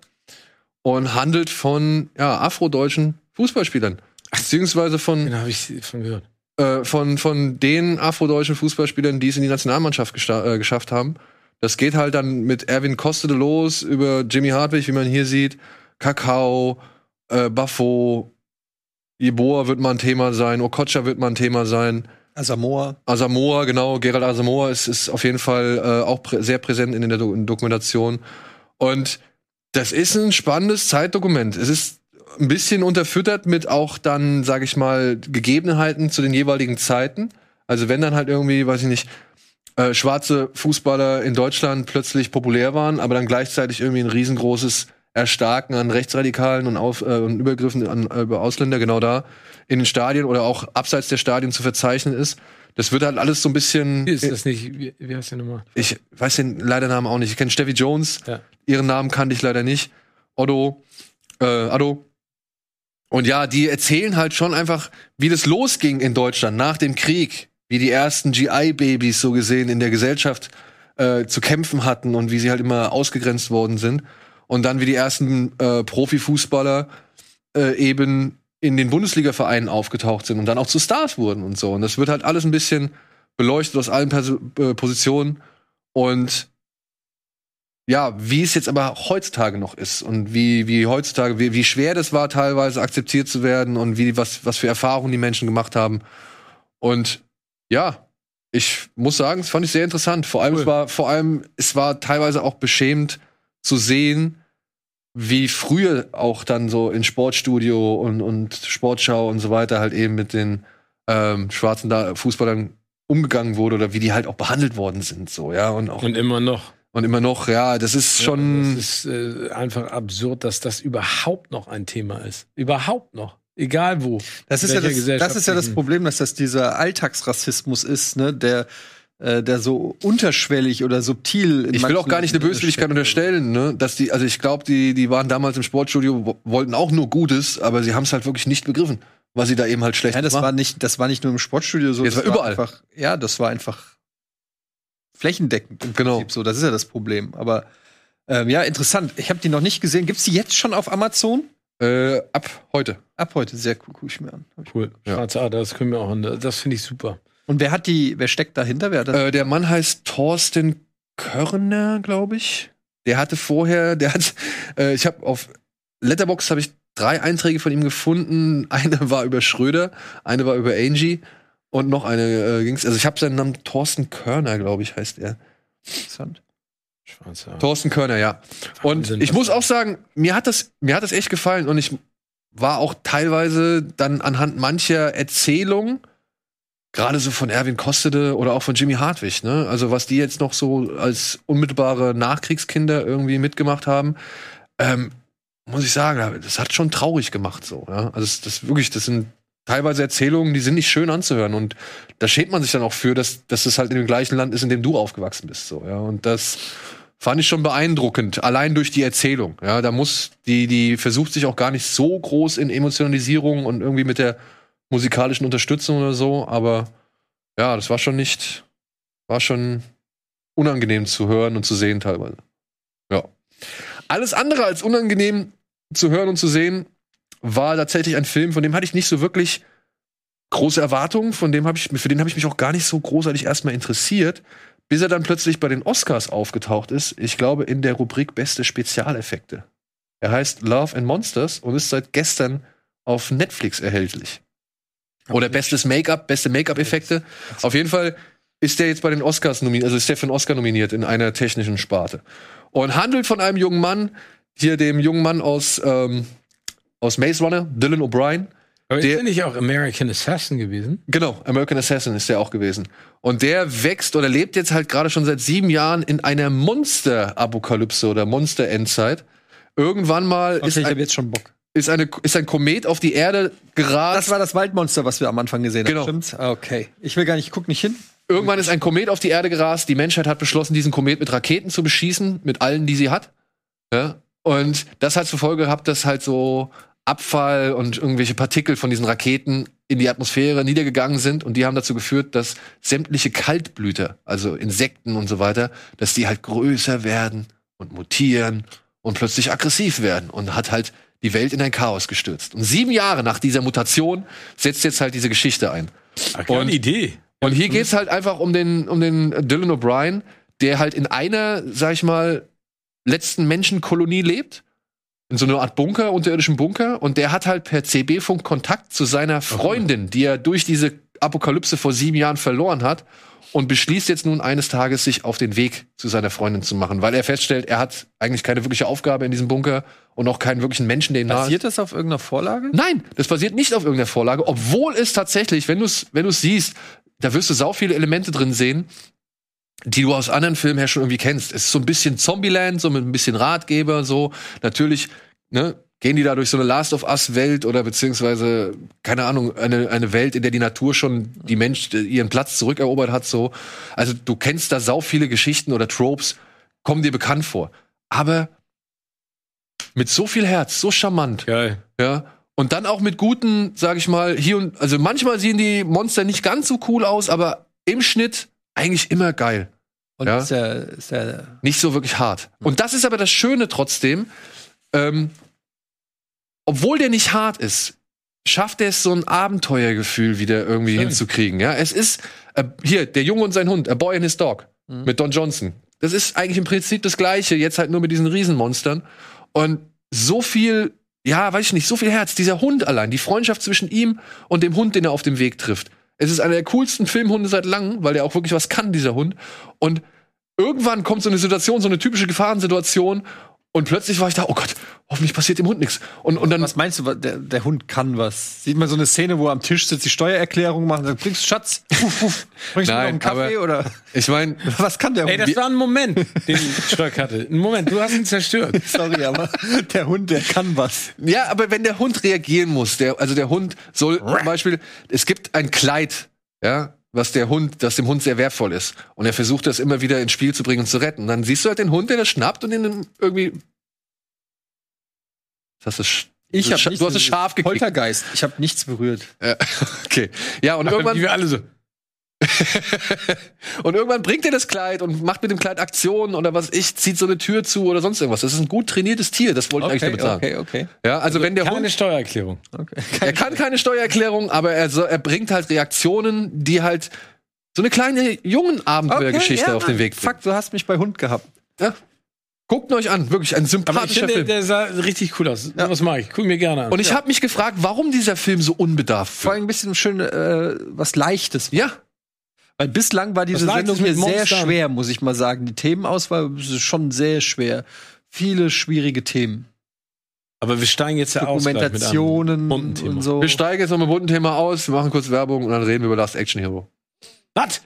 und handelt von ja, afrodeutschen Fußballspielern. Beziehungsweise von Den habe ich von gehört. Äh, von, von den afrodeutschen Fußballspielern, die es in die Nationalmannschaft äh, geschafft haben. Das geht halt dann mit Erwin Kostede los, über Jimmy Hartwig, wie man hier sieht, Kakao, äh, Buffo, Jeboa wird mal ein Thema sein, Okocha wird mal ein Thema sein. Asamoah. Asamoah, genau, Gerald Asamoah ist, ist auf jeden Fall äh, auch prä sehr präsent in der Do Dokumentation. Und das ist ein spannendes Zeitdokument. Es ist ein bisschen unterfüttert mit auch dann, sage ich mal, Gegebenheiten zu den jeweiligen Zeiten. Also wenn dann halt irgendwie, weiß ich nicht, äh, schwarze Fußballer in Deutschland plötzlich populär waren, aber dann gleichzeitig irgendwie ein riesengroßes Erstarken an Rechtsradikalen und, auf, äh, und Übergriffen an äh, über Ausländer genau da in den Stadien oder auch abseits der Stadien zu verzeichnen ist. Das wird halt alles so ein bisschen. Wie ist das nicht? Wie, wie heißt der nochmal? Ich weiß den leider Namen auch nicht. Ich kenne Steffi Jones. Ja. Ihren Namen kannte ich leider nicht. Otto, äh, Addo. Und ja, die erzählen halt schon einfach, wie das losging in Deutschland nach dem Krieg, wie die ersten GI-Babys so gesehen in der Gesellschaft äh, zu kämpfen hatten und wie sie halt immer ausgegrenzt worden sind. Und dann wie die ersten äh, Profifußballer äh, eben in den Bundesliga-Vereinen aufgetaucht sind und dann auch zu Stars wurden und so. Und das wird halt alles ein bisschen beleuchtet aus allen Perso äh, Positionen. Und ja, wie es jetzt aber heutzutage noch ist und wie, wie heutzutage, wie, wie schwer das war, teilweise akzeptiert zu werden und wie, was, was für Erfahrungen die Menschen gemacht haben. Und ja, ich muss sagen, das fand ich sehr interessant. Vor allem, Cool. es war, vor allem, es war teilweise auch beschämend zu sehen, wie früher auch dann so in Sportstudio und, und Sportschau und so weiter halt eben mit den ähm, schwarzen da Fußballern umgegangen wurde oder wie die halt auch behandelt worden sind, so, ja, und auch, Und immer noch. Und immer noch, ja, das ist schon, Es ist äh, einfach absurd, dass das überhaupt noch ein Thema ist. Überhaupt noch. Egal wo. Das ist, ja das, das ist ja das Problem, dass das dieser Alltagsrassismus ist, ne, der, äh, der so unterschwellig oder subtil. in ich will auch gar nicht eine Böswilligkeit unterstellen, ne, dass die, also ich glaube, die, die waren damals im Sportstudio, wo- wollten auch nur Gutes, aber sie haben es halt wirklich nicht begriffen, was sie da eben halt schlecht Ja, das machen. war nicht, das war nicht nur im Sportstudio so. Ja, das das war überall. Einfach, ja, das war einfach flächendeckend im Genau. Prinzip so. Das ist ja das Problem. Aber ähm, ja, interessant. Ich habe die noch nicht gesehen. Gibt's die jetzt schon auf Amazon? Äh, ab heute. Ab heute. Sehr cool, guck ich mir an. Ich- Cool. Ja. Schwarze Ader, das können wir auch. Das finde ich super. Und wer hat die, wer steckt dahinter? Wer hat das? Äh, der Mann heißt Thorsten Körner, glaube ich. Der hatte vorher, der hat, äh, ich habe auf Letterbox habe ich drei Einträge von ihm gefunden. Eine war über Schröder, eine war über Angie und noch eine äh, ging's. Also ich habe seinen Namen Thorsten Körner, glaube ich, heißt er. Interessant. Schwarze Ader. Thorsten Körner, ja. Und Wahnsinn, ich muss auch sagen, mir hat das, mir hat das echt gefallen und ich war auch teilweise dann anhand mancher Erzählungen, gerade so von Erwin Kostede oder auch von Jimmy Hartwig, ne? Also was die jetzt noch so als unmittelbare Nachkriegskinder irgendwie mitgemacht haben, ähm, muss ich sagen, das hat schon traurig gemacht so, ja. Also das, das wirklich, das sind teilweise Erzählungen, die sind nicht schön anzuhören und da schämt man sich dann auch für, dass, dass es halt in dem gleichen Land ist, in dem du aufgewachsen bist, so, ja. Und das fand ich schon beeindruckend, allein durch die Erzählung, ja. Da muss, die, die versucht sich auch gar nicht so groß in Emotionalisierung und irgendwie mit der musikalischen Unterstützung oder so, aber ja, das war schon nicht, war schon unangenehm zu hören und zu sehen teilweise. Ja. Alles andere als unangenehm zu hören und zu sehen war tatsächlich ein Film, von dem hatte ich nicht so wirklich große Erwartungen, von dem habe ich, für den habe ich mich auch gar nicht so großartig erstmal interessiert, bis er dann plötzlich bei den Oscars aufgetaucht ist. Ich glaube in der Rubrik Beste Spezialeffekte. Er heißt Love and Monsters und ist seit gestern auf Netflix erhältlich. Oder bestes Make-up, beste Make-up-Effekte. Auf jeden Fall ist der jetzt bei den Oscars nominiert, also ist der für einen Oscar nominiert in einer technischen Sparte. Und handelt von einem jungen Mann, hier dem jungen Mann aus, ähm, aus Maze Runner, Dylan O'Brien. Aber Der- ist nicht auch American Assassin gewesen? Genau, American Assassin ist der auch gewesen. Und der wächst oder lebt jetzt halt gerade schon seit sieben Jahren in einer Monster-Apokalypse oder Monster-Endzeit. Irgendwann mal Okay, ist, ich habe ein, jetzt schon Bock. ist, eine, ist ein Komet auf die Erde gerast. Das war das Waldmonster, was wir am Anfang gesehen Genau. haben. Stimmt's? Ah, Okay. Ich will gar nicht, ich guck nicht hin. Irgendwann ist ein Komet auf die Erde gerast. Die Menschheit hat beschlossen, diesen Komet mit Raketen zu beschießen, mit allen, die sie hat. Ja? Und das hat zur Folge gehabt, dass halt so Abfall und irgendwelche Partikel von diesen Raketen in die Atmosphäre niedergegangen sind. Und die haben dazu geführt, dass sämtliche Kaltblüter, also Insekten und so weiter, dass die halt größer werden und mutieren und plötzlich aggressiv werden. Und hat halt die Welt in ein Chaos gestürzt. Und sieben Jahre nach dieser Mutation setzt jetzt halt diese Geschichte ein. Ach, Und- Idee. Und hier geht's halt einfach um den, um den Dylan O'Brien, der halt in einer, sag ich mal, letzten Menschenkolonie lebt. In so einer Art Bunker, unterirdischen Bunker. Und der hat halt per CB-Funk Kontakt zu seiner Freundin, die er durch diese Apokalypse vor sieben Jahren verloren hat. Und beschließt jetzt nun eines Tages, sich auf den Weg zu seiner Freundin zu machen, weil er feststellt, er hat eigentlich keine wirkliche Aufgabe in diesem Bunker und auch keinen wirklichen Menschen, den. Basiert das auf irgendeiner Vorlage? Nein, das basiert nicht auf irgendeiner Vorlage, obwohl es tatsächlich, wenn du es wenn du's siehst, da wirst du sau viele Elemente drin sehen, die du aus anderen Filmen her schon irgendwie kennst. Es ist so ein bisschen Zombieland, so mit ein bisschen Ratgeber so. Natürlich, ne, gehen die da durch so eine Last of Us Welt oder beziehungsweise, keine Ahnung, eine, eine Welt, in der die Natur schon die Mensch äh, ihren Platz zurückerobert hat, so. Also du kennst da sau viele Geschichten oder Tropes, kommen dir bekannt vor. Aber mit so viel Herz, so charmant, Geil. ja. Und dann auch mit guten, sag ich mal, hier und, also manchmal sehen die Monster nicht ganz so cool aus, aber im Schnitt eigentlich immer geil. Und Ja. ist der Nicht so wirklich hart. Und das ist aber das Schöne trotzdem, ähm, obwohl der nicht hart ist, schafft er es, so ein Abenteuergefühl wieder irgendwie Schön. hinzukriegen. Ja, es ist, äh, hier, der Junge und sein Hund, A Boy and His Dog, Mhm. mit Don Johnson. Das ist eigentlich im Prinzip das Gleiche, jetzt halt nur mit diesen Riesenmonstern. Und so viel, ja, weiß ich nicht, so viel Herz. Dieser Hund allein, die Freundschaft zwischen ihm und dem Hund, den er auf dem Weg trifft. Es ist einer der coolsten Filmhunde seit langem, weil der auch wirklich was kann, dieser Hund. Und irgendwann kommt so eine Situation, so eine typische Gefahrensituation. Und plötzlich war ich da, oh Gott, hoffentlich passiert dem Hund nichts. Und, und dann, Was meinst du, der, der Hund kann was? Sieht man so eine Szene, wo er am Tisch sitzt, die Steuererklärung macht und sagt, bringst du Schatz? Bringst du noch Nein, einen Kaffee aber- oder ich meine, was kann der Ey, Hund? das war ein Moment, den Stock hatte. Ein Moment, du hast ihn zerstört. Sorry, aber der Hund, der kann was. Ja, aber wenn der Hund reagieren muss, der, also der Hund soll zum Beispiel, es gibt ein Kleid, ja, was der Hund, das dem Hund sehr wertvoll ist. Und er versucht das immer wieder ins Spiel zu bringen und zu retten. Und dann siehst du halt den Hund, der das schnappt und den irgendwie. Das sch- Ich hab du hast es scharf gekriegt. Poltergeist. Ich habe nichts berührt. Ja, okay. Ja, und Die irgendwann, wir alle so. und irgendwann bringt er das Kleid und macht mit dem Kleid Aktionen oder was ich, zieht so eine Tür zu oder sonst irgendwas. Das ist ein gut trainiertes Tier, das wollte ich eigentlich damit sagen. okay, okay, Ja, also wenn der Keine Hund Steuererklärung. okay. Er kann keine Steuererklärung, aber er, so, er bringt halt Reaktionen, die halt so eine kleine jungen Abenteuergeschichte ja, auf den Weg bringen. Fuck, du hast mich bei Hund gehabt. Ja. Guckt ihn euch an, wirklich ein Aber ich sympathischer finde, Film. der sah richtig cool aus. Was mache ich? Guck mir gerne an. Und ich habe mich gefragt, warum dieser Film so unbedarft Vor allem ein bisschen schön äh, was Leichtes. Ja, Weil bislang war diese Sendung hier sehr Monstern. schwer, muss ich mal sagen. Die Themenauswahl ist schon sehr schwer. Viele schwierige Themen. Aber wir steigen jetzt ja aus. Dokumentationen und so. wir steigen jetzt noch mit dem bunten Thema aus, wir machen kurz Werbung und dann reden wir über Last Action Hero. Was?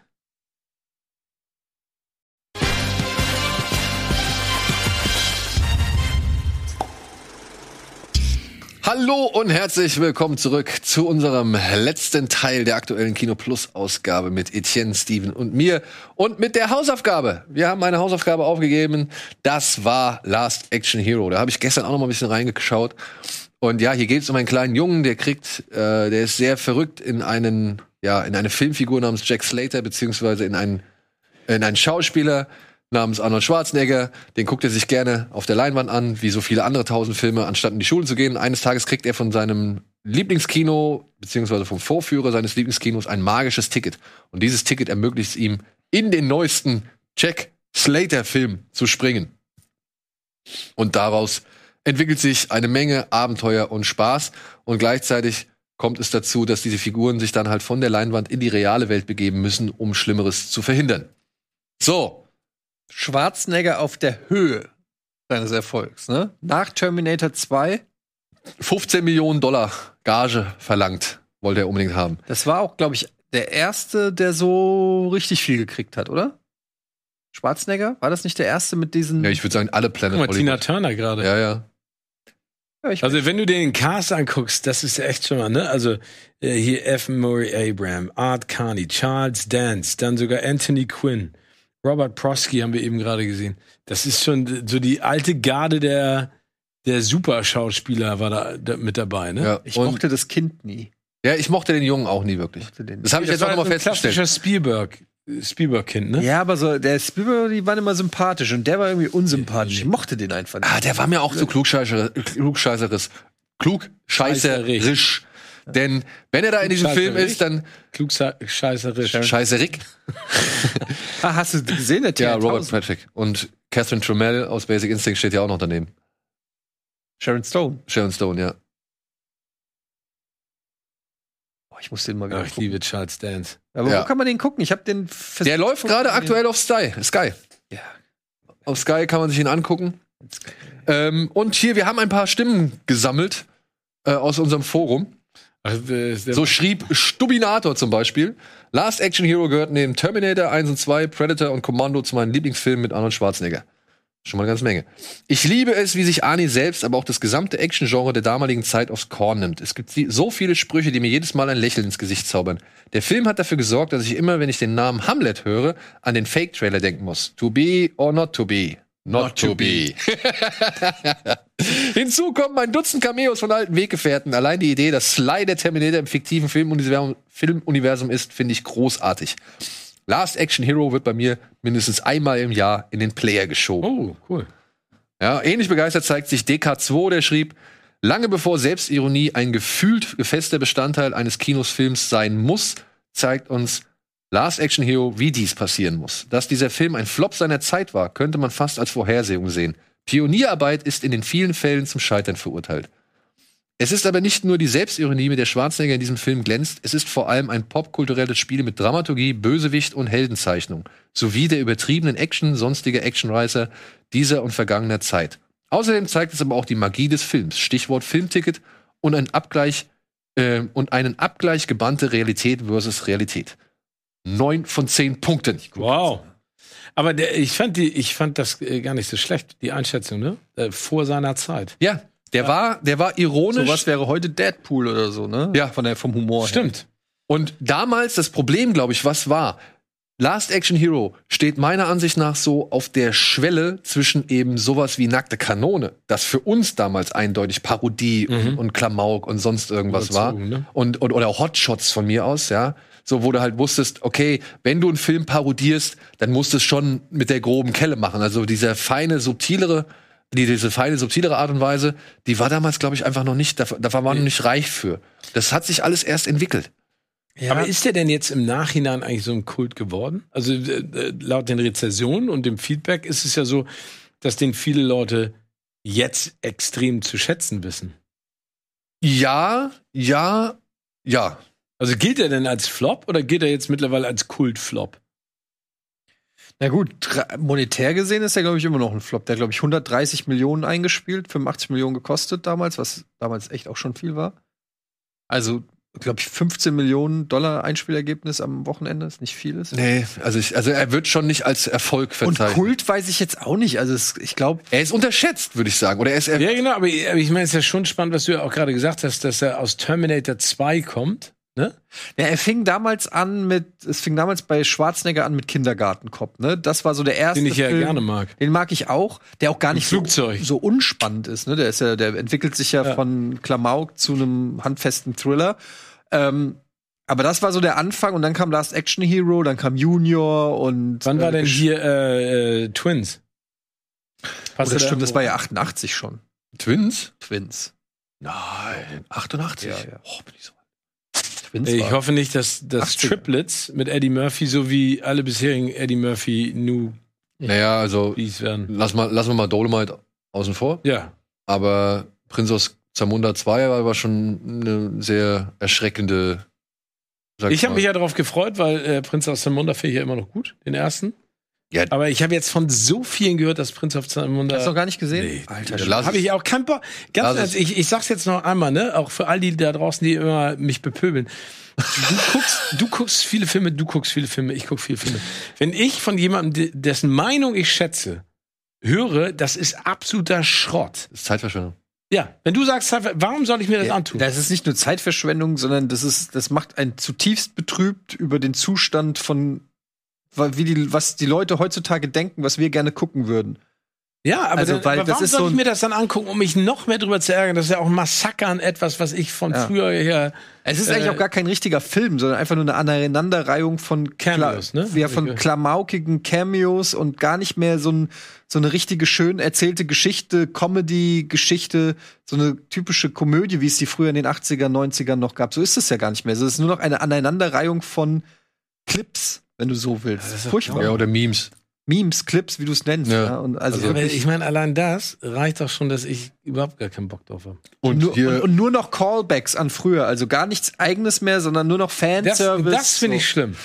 Hallo und herzlich willkommen zurück zu unserem letzten Teil der aktuellen Kino Plus Ausgabe mit Etienne, Steven und mir und mit der Hausaufgabe. Wir haben eine Hausaufgabe aufgegeben. Das war Last Action Hero. Da habe ich gestern auch noch mal ein bisschen reingeschaut. Und ja, hier geht es um einen kleinen Jungen, der kriegt, äh, der ist sehr verrückt in einen, ja, in eine Filmfigur namens Jack Slater beziehungsweise in einen, in einen Schauspieler namens Arnold Schwarzenegger. Den guckt er sich gerne auf der Leinwand an, wie so viele andere tausend Filme, anstatt in die Schule zu gehen. Eines Tages kriegt er von seinem Lieblingskino, beziehungsweise vom Vorführer seines Lieblingskinos ein magisches Ticket. Und dieses Ticket ermöglicht es ihm, in den neuesten Jack Slater-Film zu springen. Und daraus entwickelt sich eine Menge Abenteuer und Spaß. Und gleichzeitig kommt es dazu, dass diese Figuren sich dann halt von der Leinwand in die reale Welt begeben müssen, um Schlimmeres zu verhindern. So, Schwarzenegger auf der Höhe seines Erfolgs, ne? Nach Terminator 2, 15 Millionen Dollar Gage verlangt, wollte er unbedingt haben. das war auch, glaube ich, der erste, der so richtig viel gekriegt hat, oder? Schwarzenegger? War das nicht der erste mit diesen. Ja, ich würde sagen, alle Planet Guck mal, Tina. Turner gerade. Ja, ja. Ja, ich Also, wenn du dir den Cast anguckst, das ist echt schon mal, ne? Also, äh, hier F. Murray Abraham, Art Carney, Charles Dance, dann sogar Anthony Quinn, Robert Prosky haben wir eben gerade gesehen. Das ist schon so die alte Garde der, der Superschauspieler war da, da mit dabei, ne? ja. ich Und, mochte das Kind nie. ja, ich mochte den Jungen auch nie wirklich. Das habe ich jetzt auch war nochmal so ein festgestellt. klassischer Spielberg, Spielberg-Kind, ne? Ja, aber so, der Spielberg, die waren immer sympathisch und der war irgendwie unsympathisch. Ich mochte den einfach nicht. Ah, der war mir auch zu klugscheißer, klugscheißeres. Klugscheißerisch. Denn wenn er da in diesem Film Klugscheißerisch? ist, dann Klugscheißerisch. Scheißerik. Ah, hast du gesehen, der Ja, TR1000? Robert Patrick. Und Catherine Trammell aus Basic Instinct steht ja auch noch daneben. Sharon Stone. Sharon Stone, ja. Boah, ich muss den mal Ach, ich gucken. liebe Charles Dance. Aber Ja. wo kann man den gucken? Ich habe den. vers- Der läuft gerade aktuell auf Sky. Sky. Ja. Auf Sky kann man sich ihn angucken. Ähm, und hier, wir haben ein paar Stimmen gesammelt äh, aus unserem Forum. Also, äh, So schrieb Stubinator zum Beispiel. Last Action Hero gehört neben Terminator 1 und 2, Predator und Commando zu meinen Lieblingsfilmen mit Arnold Schwarzenegger. Schon mal eine ganze Menge. Ich liebe es, wie sich Arnie selbst, aber auch das gesamte Action-Genre der damaligen Zeit aufs Korn nimmt. Es gibt so viele Sprüche, die mir jedes Mal ein Lächeln ins Gesicht zaubern. Der Film hat dafür gesorgt, dass ich immer, wenn ich den Namen Hamlet höre, an den Fake-Trailer denken muss. To be or not to be. Not, to be. Hinzu kommen ein Dutzend Cameos von alten Weggefährten. Allein die Idee, dass Sly der Terminator im fiktiven Filmuniversum, Filmuniversum ist, finde ich großartig. Last Action Hero wird bei mir mindestens einmal im Jahr in den Player geschoben. Oh, cool. Ja, ähnlich begeistert zeigt sich DK2, der schrieb, lange bevor Selbstironie ein gefühlt gefester Bestandteil eines Kinosfilms sein muss, zeigt uns Last Action Hero, wie dies passieren muss. Dass dieser Film ein Flop seiner Zeit war, könnte man fast als Vorhersehung sehen. Pionierarbeit ist in den vielen Fällen zum Scheitern verurteilt. Es ist aber nicht nur die Selbstironie, mit der Schwarzenegger in diesem Film glänzt, es ist vor allem ein popkulturelles Spiel mit Dramaturgie, Bösewicht und Heldenzeichnung, sowie der übertriebenen Action sonstiger Actionreißer dieser und vergangener Zeit. Außerdem zeigt es aber auch die Magie des Films, Stichwort Filmticket und ein Abgleich äh, und einen Abgleich gebannte Realität versus Realität. Neun von zehn Punkten. Wow. Aber der, ich fand die, ich fand das äh, gar nicht so schlecht, die Einschätzung, ne? Äh, vor seiner Zeit. Ja, der war, der war ironisch. Sowas wäre heute Deadpool oder so, ne? Ja. Von der, vom Humor. her. Stimmt. Und damals das Problem, glaube ich, was war? Last Action Hero steht meiner Ansicht nach so auf der Schwelle zwischen eben sowas wie nackte Kanone, das für uns damals eindeutig Parodie Mhm. und Klamauk und sonst irgendwas war. Überzogen, ne? Und, und oder Hotshots von mir aus, ja. So, wo du halt wusstest, okay, wenn du einen Film parodierst, dann musst du es schon mit der groben Kelle machen. Also dieser feine, subtilere, die, diese feine, subtilere Art und Weise, die war damals, glaube ich, einfach noch nicht, da, da war man noch nicht reich für. Das hat sich alles erst entwickelt. Ja. Aber ist der denn jetzt im Nachhinein eigentlich so ein Kult geworden? Also äh, äh, laut den Rezensionen und dem Feedback ist es ja so, dass den viele Leute jetzt extrem zu schätzen wissen. Ja, ja, ja. Also gilt er denn als Flop oder gilt er jetzt mittlerweile als Kultflop? Na gut, monetär gesehen ist er, glaube ich, immer noch ein Flop. Der, glaube ich, 130 Millionen eingespielt, 85 Millionen gekostet damals, was damals echt auch schon viel war. Also, glaube ich, 15 Millionen Dollar Einspielergebnis am Wochenende, ist nicht vieles. Nee, also, ich, also er wird schon nicht als Erfolg Und verzeichnet. Kult weiß ich jetzt auch nicht. Also, es, ich glaube, Er ist unterschätzt, würde ich sagen. Oder er ist er Ja, genau, aber, aber ich meine, es ist ja schon spannend, was du ja auch gerade gesagt hast, dass er aus Terminator 2 kommt. Ne? Ja, er fing damals an mit, es fing damals bei Schwarzenegger an mit Kindergartenkopf, ne? Das war so der erste Den ich ja Film, gerne mag. Den mag ich auch, der auch gar nicht so, Flugzeug. so unspannend ist, ne? Der ist ja, der entwickelt sich ja, Ja. von Klamauk zu einem handfesten Thriller. Ähm, aber das war so der Anfang und dann kam Last Action Hero, dann kam Junior und Wann war äh, denn hier äh, äh, Twins? Oh, Passt das da stimmt, das war ja rein? 88 schon. Twins? Twins. Nein, 88. Ja, ja. Oh, bin ich so Twins Ich war- hoffe nicht, dass, dass 80er. Triplets mit Eddie Murphy so wie alle bisherigen Eddie Murphy New Naja, also lass mal, lassen wir mal Dolomite außen vor. Ja. Aber Prinz aus Zamunda 2 war, war schon eine sehr erschreckende. Ich habe mich ja darauf gefreut, weil äh, Prinz aus Zamunda finde ich ja immer noch gut, den ersten. Ja, Aber ich habe jetzt von so vielen gehört, dass Prince of Zamunda. Hast du noch gar nicht gesehen? Nee. Alter, lass Habe ich auch kein Bock. Ganz ehrlich, ich, ich sag's jetzt noch einmal, ne? Auch für all die da draußen, die immer mich bepöbeln. Du guckst, du guckst viele Filme, du guckst viele Filme, ich guck viele Filme. Wenn ich von jemandem, de- dessen Meinung ich schätze, höre, das ist absoluter Schrott. Das ist Zeitverschwendung. Ja, wenn du sagst, warum soll ich mir das antun? Das ist nicht nur Zeitverschwendung, sondern das ist, das macht einen zutiefst betrübt über den Zustand von, wie die, was die Leute heutzutage denken, was wir gerne gucken würden. Ja, aber, Also, dann, aber warum soll so ich mir das dann angucken, um mich noch mehr drüber zu ärgern? Das ist ja auch ein Massaker an etwas, was ich von Ja. früher her. Es ist Äh, eigentlich auch gar kein richtiger Film, sondern einfach nur eine Aneinanderreihung von Cameos, Kla- ne? Ja, von klamaukigen Cameos und gar nicht mehr so, ein, so eine richtige schön erzählte Geschichte, Comedy-Geschichte, so eine typische Komödie, wie es die früher in den 80er, 90ern noch gab. So ist es ja gar nicht mehr. Es ist nur noch eine Aneinanderreihung von Clips, wenn du so willst. Furchtbar. Ja, oder Memes. Memes, Clips, wie du es nennst. Ja. Ja. Und also, Also- ich meine, allein das reicht doch schon, dass ich überhaupt gar keinen Bock drauf habe. Und nur, hier, und, und nur noch Callbacks an früher. Also gar nichts eigenes mehr, sondern nur noch Das, Fanservice. das finde so. ich schlimm.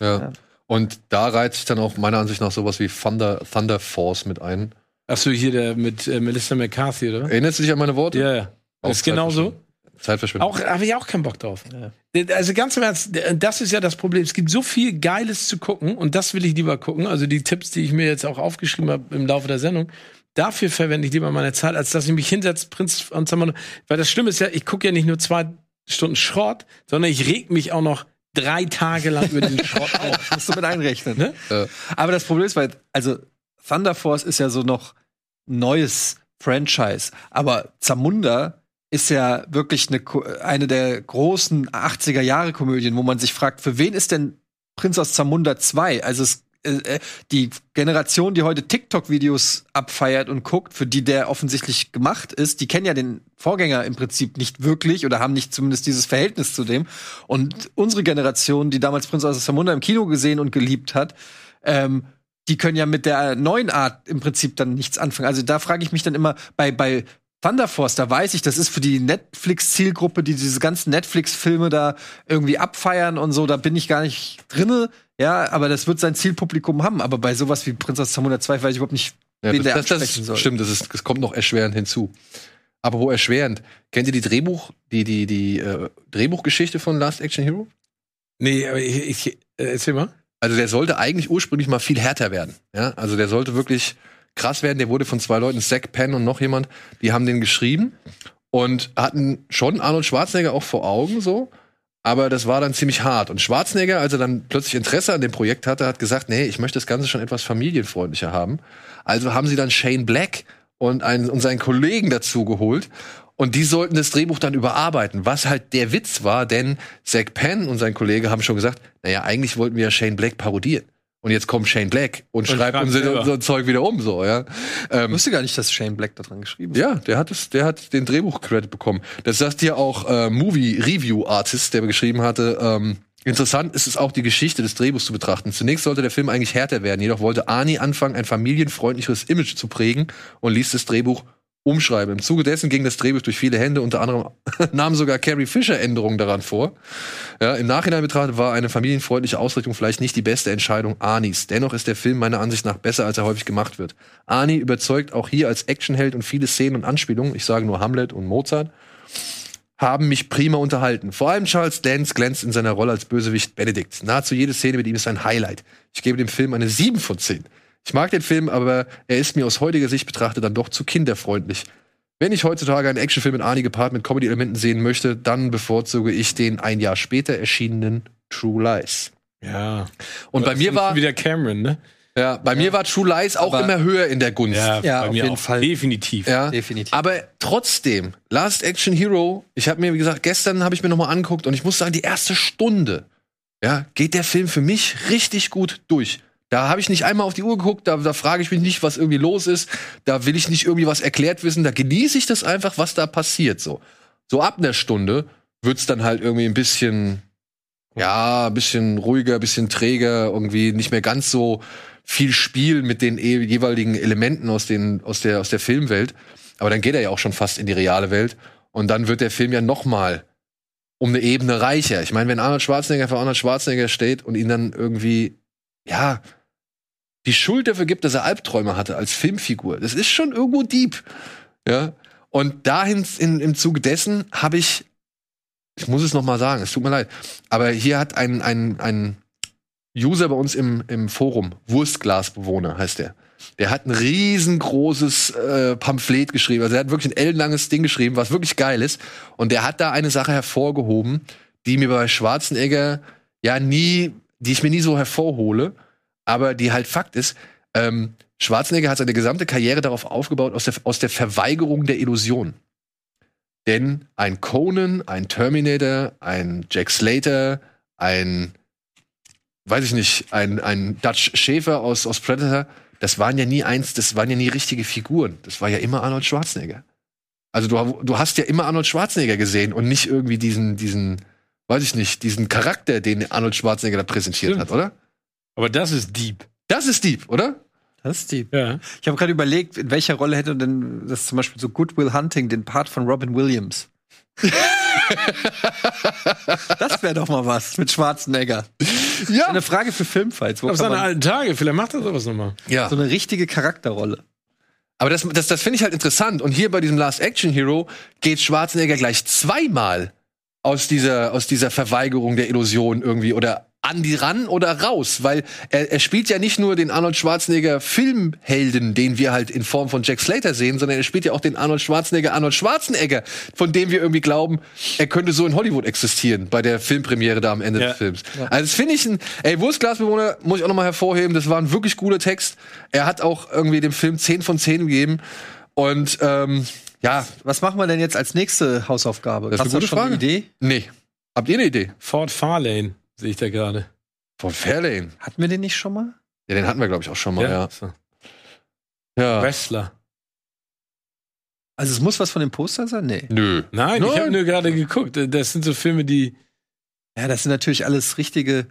ja. Und da reiht sich dann auch meiner Ansicht nach sowas wie Thunder, Thunder Force mit ein. Achso, hier der mit äh, Melissa McCarthy, oder? Erinnerst du dich an meine Worte? Ja, ja. Ist genau so. Zeitverschwendung. Auch habe ich auch keinen Bock drauf. Also ganz im Ernst, das ist ja das Problem. Es gibt so viel Geiles zu gucken und das will ich lieber gucken. Also die Tipps, die ich mir jetzt auch aufgeschrieben habe im Laufe der Sendung, dafür verwende ich lieber meine Zeit, als dass ich mich hinsetze, Prinz von Zamunda. Weil das Schlimme ist ja, ich gucke ja nicht nur zwei Stunden Schrott, sondern ich reg mich auch noch drei Tage lang über den Schrott auf. musst du mit einrechnen. Ne? Ja. Aber das Problem ist, weil, also Thunder Force ist ja so noch ein neues Franchise, aber Zamunda ist ja wirklich eine, eine der großen 80er Jahre Komödien, wo man sich fragt, für wen ist denn Prinz aus Zamunda 2? Also es, äh, äh, die Generation, die heute TikTok-Videos abfeiert und guckt, für die der offensichtlich gemacht ist, die kennen ja den Vorgänger im Prinzip nicht wirklich oder haben nicht zumindest dieses Verhältnis zu dem. Und unsere Generation, die damals Prinz aus Zamunda im Kino gesehen und geliebt hat, ähm, die können ja mit der neuen Art im Prinzip dann nichts anfangen. Also da frage ich mich dann immer, bei, bei Thunder Force, da weiß ich, das ist für die Netflix-Zielgruppe, die diese ganzen Netflix-Filme da irgendwie abfeiern und so, da bin ich gar nicht drinne. Ja, aber das wird sein Zielpublikum haben. Aber bei sowas wie Prinzessin Zamunda 2 weiß ich überhaupt nicht, Ja, wen der das, das, ansprechen das soll. stimmt, das, ist, das kommt noch erschwerend hinzu. Aber wo erschwerend? Kennt ihr die Drehbuch, die, die, die äh, Drehbuchgeschichte von Last Action Hero? Nee, aber ich, ich äh, erzähl mal. Also der sollte eigentlich ursprünglich mal viel härter werden. Ja, also der sollte wirklich krass werden. Der wurde von zwei Leuten, Zack Penn und noch jemand, die haben den geschrieben und hatten schon Arnold Schwarzenegger auch vor Augen so. Aber das war dann ziemlich hart. Und Schwarzenegger, als er dann plötzlich Interesse an dem Projekt hatte, hat gesagt, nee, ich möchte das Ganze schon etwas familienfreundlicher haben. Also haben sie dann Shane Black und, einen, und seinen Kollegen dazu geholt. Und die sollten das Drehbuch dann überarbeiten, was halt der Witz war, denn Zack Penn und sein Kollege haben schon gesagt, naja, eigentlich wollten wir ja Shane Black parodieren. Und jetzt kommt Shane Black und, Und schreibt schreibt unser, selber. unser Zeug wieder um, so, ja. Ich Ähm, wusste gar nicht, dass Shane Black da dran geschrieben hat. ja, der hat es, der hat den Drehbuch-Credit bekommen. Das sagt ja auch äh, Movie Review Artist, der geschrieben hatte. Ähm, interessant ist es auch, die Geschichte des Drehbuchs zu betrachten. Zunächst sollte der Film eigentlich härter werden, jedoch wollte Arnie anfangen, ein familienfreundlicheres Image zu prägen und ließ das Drehbuch umschreiben. Im Zuge dessen ging das Drehbuch durch viele Hände, unter anderem nahm sogar Carrie Fisher Änderungen daran vor. Ja, Im Nachhinein betrachtet war eine familienfreundliche Ausrichtung vielleicht nicht die beste Entscheidung Arnis. Dennoch ist der Film meiner Ansicht nach besser, als er häufig gemacht wird. Arnie überzeugt auch hier als Actionheld und viele Szenen und Anspielungen, ich sage nur Hamlet und Mozart, haben mich prima unterhalten. Vor allem Charles Dance glänzt in seiner Rolle als Bösewicht Benedict. Nahezu jede Szene mit ihm ist ein Highlight. Ich gebe dem Film eine 7 von 10. Ich mag den Film, aber er ist mir aus heutiger Sicht betrachtet dann doch zu kinderfreundlich. Wenn ich heutzutage einen Actionfilm mit Arnie gepaart mit Comedy-Elementen sehen möchte, dann bevorzuge ich den ein Jahr später erschienenen True Lies. Ja. Und bei mir war, wieder Cameron, ne? ja, bei mir war True Lies auch Aber- immer höher in der Gunst. Ja, bei auf mir jeden auch. Fall. Definitiv. Ja, Definitiv. Aber trotzdem, Last Action Hero, ich habe mir, wie gesagt, gestern habe ich mir nochmal angeguckt und ich muss sagen, die erste Stunde, ja, geht der Film für mich richtig gut durch. Da habe ich nicht einmal auf die Uhr geguckt, da, da frage ich mich nicht, was irgendwie los ist, da will ich nicht irgendwie was erklärt wissen, da genieße ich das einfach, was da passiert. So, so ab einer Stunde wird's dann halt irgendwie ein bisschen, ja, ein bisschen ruhiger, ein bisschen träger, irgendwie nicht mehr ganz so viel Spiel mit den eh- jeweiligen Elementen aus, den, aus, der, aus der Filmwelt. Aber dann geht er ja auch schon fast in die reale Welt. Und dann wird der Film ja noch mal um eine Ebene reicher. Ich meine, wenn Arnold Schwarzenegger für Arnold Schwarzenegger steht und ihn dann irgendwie, ja, die Schuld dafür gibt, dass er Albträume hatte als Filmfigur. Das ist schon irgendwo deep. Ja. Und dahin in, im Zuge dessen habe ich, ich muss es noch mal sagen, es tut mir leid, aber hier hat ein, ein, ein User bei uns im, im Forum, Wurstglasbewohner heißt der, der hat ein riesengroßes äh, Pamphlet geschrieben. Also er hat wirklich ein ellenlanges Ding geschrieben, was wirklich geil ist. Und der hat da eine Sache hervorgehoben, die mir bei Schwarzenegger ja nie, die ich mir nie so hervorhole, aber die halt Fakt ist. Ähm, Schwarzenegger hat seine gesamte Karriere darauf aufgebaut, aus der, aus der Verweigerung der Illusion. Denn ein Conan, ein Terminator, ein Jack Slater, ein, weiß ich nicht, ein, ein Dutch Schäfer aus, aus Predator, das waren ja nie eins, das waren ja nie richtige Figuren. Das war ja immer Arnold Schwarzenegger. Also du, du hast ja immer Arnold Schwarzenegger gesehen und nicht irgendwie diesen, diesen, weiß ich nicht, diesen Charakter, den Arnold Schwarzenegger da präsentiert Stimmt. hat, oder? Aber das ist deep. Das ist Deep, oder? Das ist die. Ja. Ich habe gerade überlegt, in welcher Rolle hätte denn das zum Beispiel so Good Will Hunting den Part von Robin Williams? das wäre doch mal was mit Schwarzenegger. Ja. Eine Frage für Filmfights. Auf seine alten Tage, vielleicht macht er sowas nochmal. Ja. so eine richtige Charakterrolle. Aber das, das, das finde ich halt interessant. Und hier bei diesem Last Action Hero geht Schwarzenegger gleich zweimal aus dieser, aus dieser Verweigerung der Illusion irgendwie oder an die ran oder raus, weil er, er spielt ja nicht nur den Arnold Schwarzenegger Filmhelden, den wir halt in Form von Jack Slater sehen, sondern er spielt ja auch den Arnold Schwarzenegger Arnold Schwarzenegger, von dem wir irgendwie glauben, er könnte so in Hollywood existieren bei der Filmpremiere da am Ende Ja. des Films. Also das finde ich ein, ey, Wurstglasbewohner muss ich auch noch mal hervorheben, das war ein wirklich guter Text. Er hat auch irgendwie dem Film 10 von 10 gegeben und ähm, ja, Was machen wir denn jetzt als nächste Hausaufgabe? Das ist Hast eine du gute schon eine Frage. Idee? nee. Habt ihr eine Idee? Ford Farlane sehe ich da gerade. Von Fairlane. Hatten wir den nicht schon mal? Ja, den hatten wir glaube ich auch schon mal, ja. So. Ja. Wrestler. Also es muss was von dem Poster sein? Nee. Nö. Nein, ich Nein. habe nur gerade geguckt. Das sind so Filme, die. Ja, das sind natürlich alles richtige.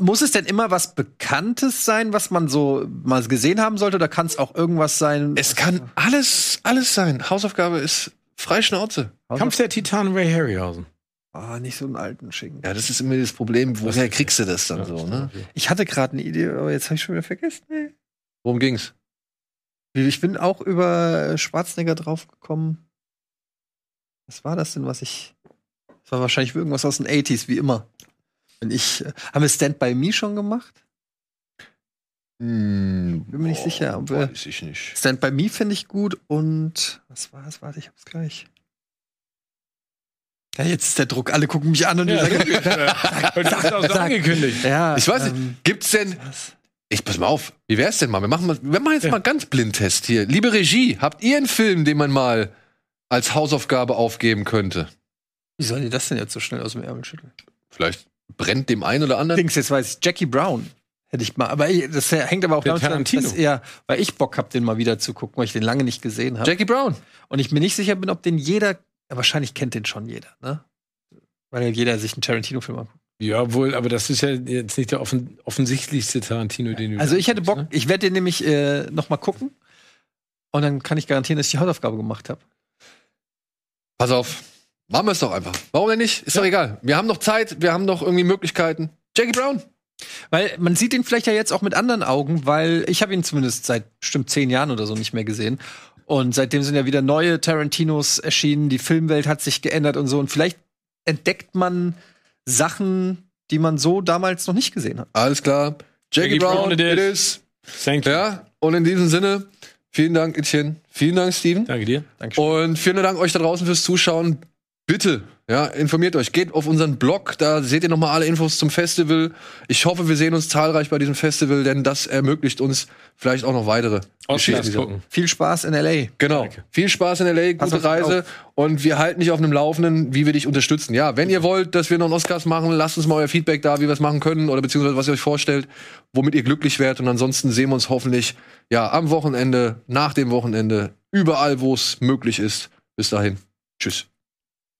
Muss es denn immer was Bekanntes sein, was man so mal gesehen haben sollte, oder kann es auch irgendwas sein? Es kann alles, alles sein. Hausaufgabe ist frei Schnauze. Kampf der Titan Ray Harryhausen. Ah, nicht so einen alten Schinken. Ja, das ist immer das Problem. Woher kriegst du das dann so, ne? Ich hatte gerade eine Idee, aber jetzt habe ich schon wieder vergessen. Nee. Worum ging's? Ich bin auch über Schwarzenegger draufgekommen. Was war das denn, was ich. Das war wahrscheinlich irgendwas aus den 80s, wie immer. Wenn ich. äh, Haben wir Stand by Me schon gemacht? Hm, Bin mir nicht sicher, ob wir- Weiß ich nicht. Stand by Me finde ich gut und. Was war es? Warte, ich hab's gleich. Ja, jetzt ist der Druck. Alle gucken mich an und Ja, ich sage, das ist auch so Sag. angekündigt. ja, Ich weiß nicht, ähm, gibt's denn. Ich pass mal auf. Wie wär's denn mal? Wir machen, mal, wir machen jetzt Ja. mal einen ganz Blindtest hier. Liebe Regie, habt ihr einen Film, den man mal als Hausaufgabe aufgeben könnte? Wie sollen die das denn jetzt so schnell aus dem Ärmel schütteln? Vielleicht brennt dem einen oder anderen. Dings, jetzt weiß ich, Jackie Brown. Hätte ich mal, aber ich- das hängt aber auch Der damit zusammen, dass er, weil ich Bock hab, den mal wieder zu gucken, weil ich den lange nicht gesehen habe. Jackie Brown. Und ich mir nicht sicher bin, ob den jeder, ja, wahrscheinlich kennt den schon jeder, ne? Weil jeder sich einen Tarantino-Film anguckt. Ja, wohl, aber das ist ja jetzt nicht der offen, offensichtlichste Tarantino, den du. Also ich hätte Bock, Ne? ich werde den nämlich äh, noch mal gucken. Und dann kann ich garantieren, dass ich die Hausaufgabe gemacht habe. Pass auf. Machen wir es doch einfach. Warum denn nicht? Ist doch egal. Wir haben noch Zeit, wir haben noch irgendwie Möglichkeiten. Jackie Brown. Weil man sieht ihn vielleicht ja jetzt auch mit anderen Augen, weil ich habe ihn zumindest seit bestimmt zehn Jahren oder so nicht mehr gesehen. Und seitdem sind ja wieder neue Tarantinos erschienen, die Filmwelt hat sich geändert und so. Und vielleicht entdeckt man Sachen, die man so damals noch nicht gesehen hat. Alles klar. Jackie, Jackie Brown, Brown it is. Thank you. Ja, und in diesem Sinne, vielen Dank, Etienne. Vielen Dank, Steven. Danke dir. Und vielen Dank euch da draußen fürs Zuschauen. Bitte, ja, informiert euch. Geht auf unseren Blog, da seht ihr nochmal alle Infos zum Festival. Ich hoffe, wir sehen uns zahlreich bei diesem Festival, denn das ermöglicht uns vielleicht auch noch weitere Oscars Geschichten. gucken. Viel Spaß in L.A. Genau. Viel Spaß in LA, gute auf Reise und wir halten dich auf dem Laufenden, wie wir dich unterstützen. Ja, wenn ihr wollt, dass wir noch einen Oscars machen, lasst uns mal euer Feedback da, wie wir es machen können oder beziehungsweise was ihr euch vorstellt, womit ihr glücklich werdet und ansonsten sehen wir uns hoffentlich ja am Wochenende, nach dem Wochenende, überall, wo es möglich ist. Bis dahin. Tschüss.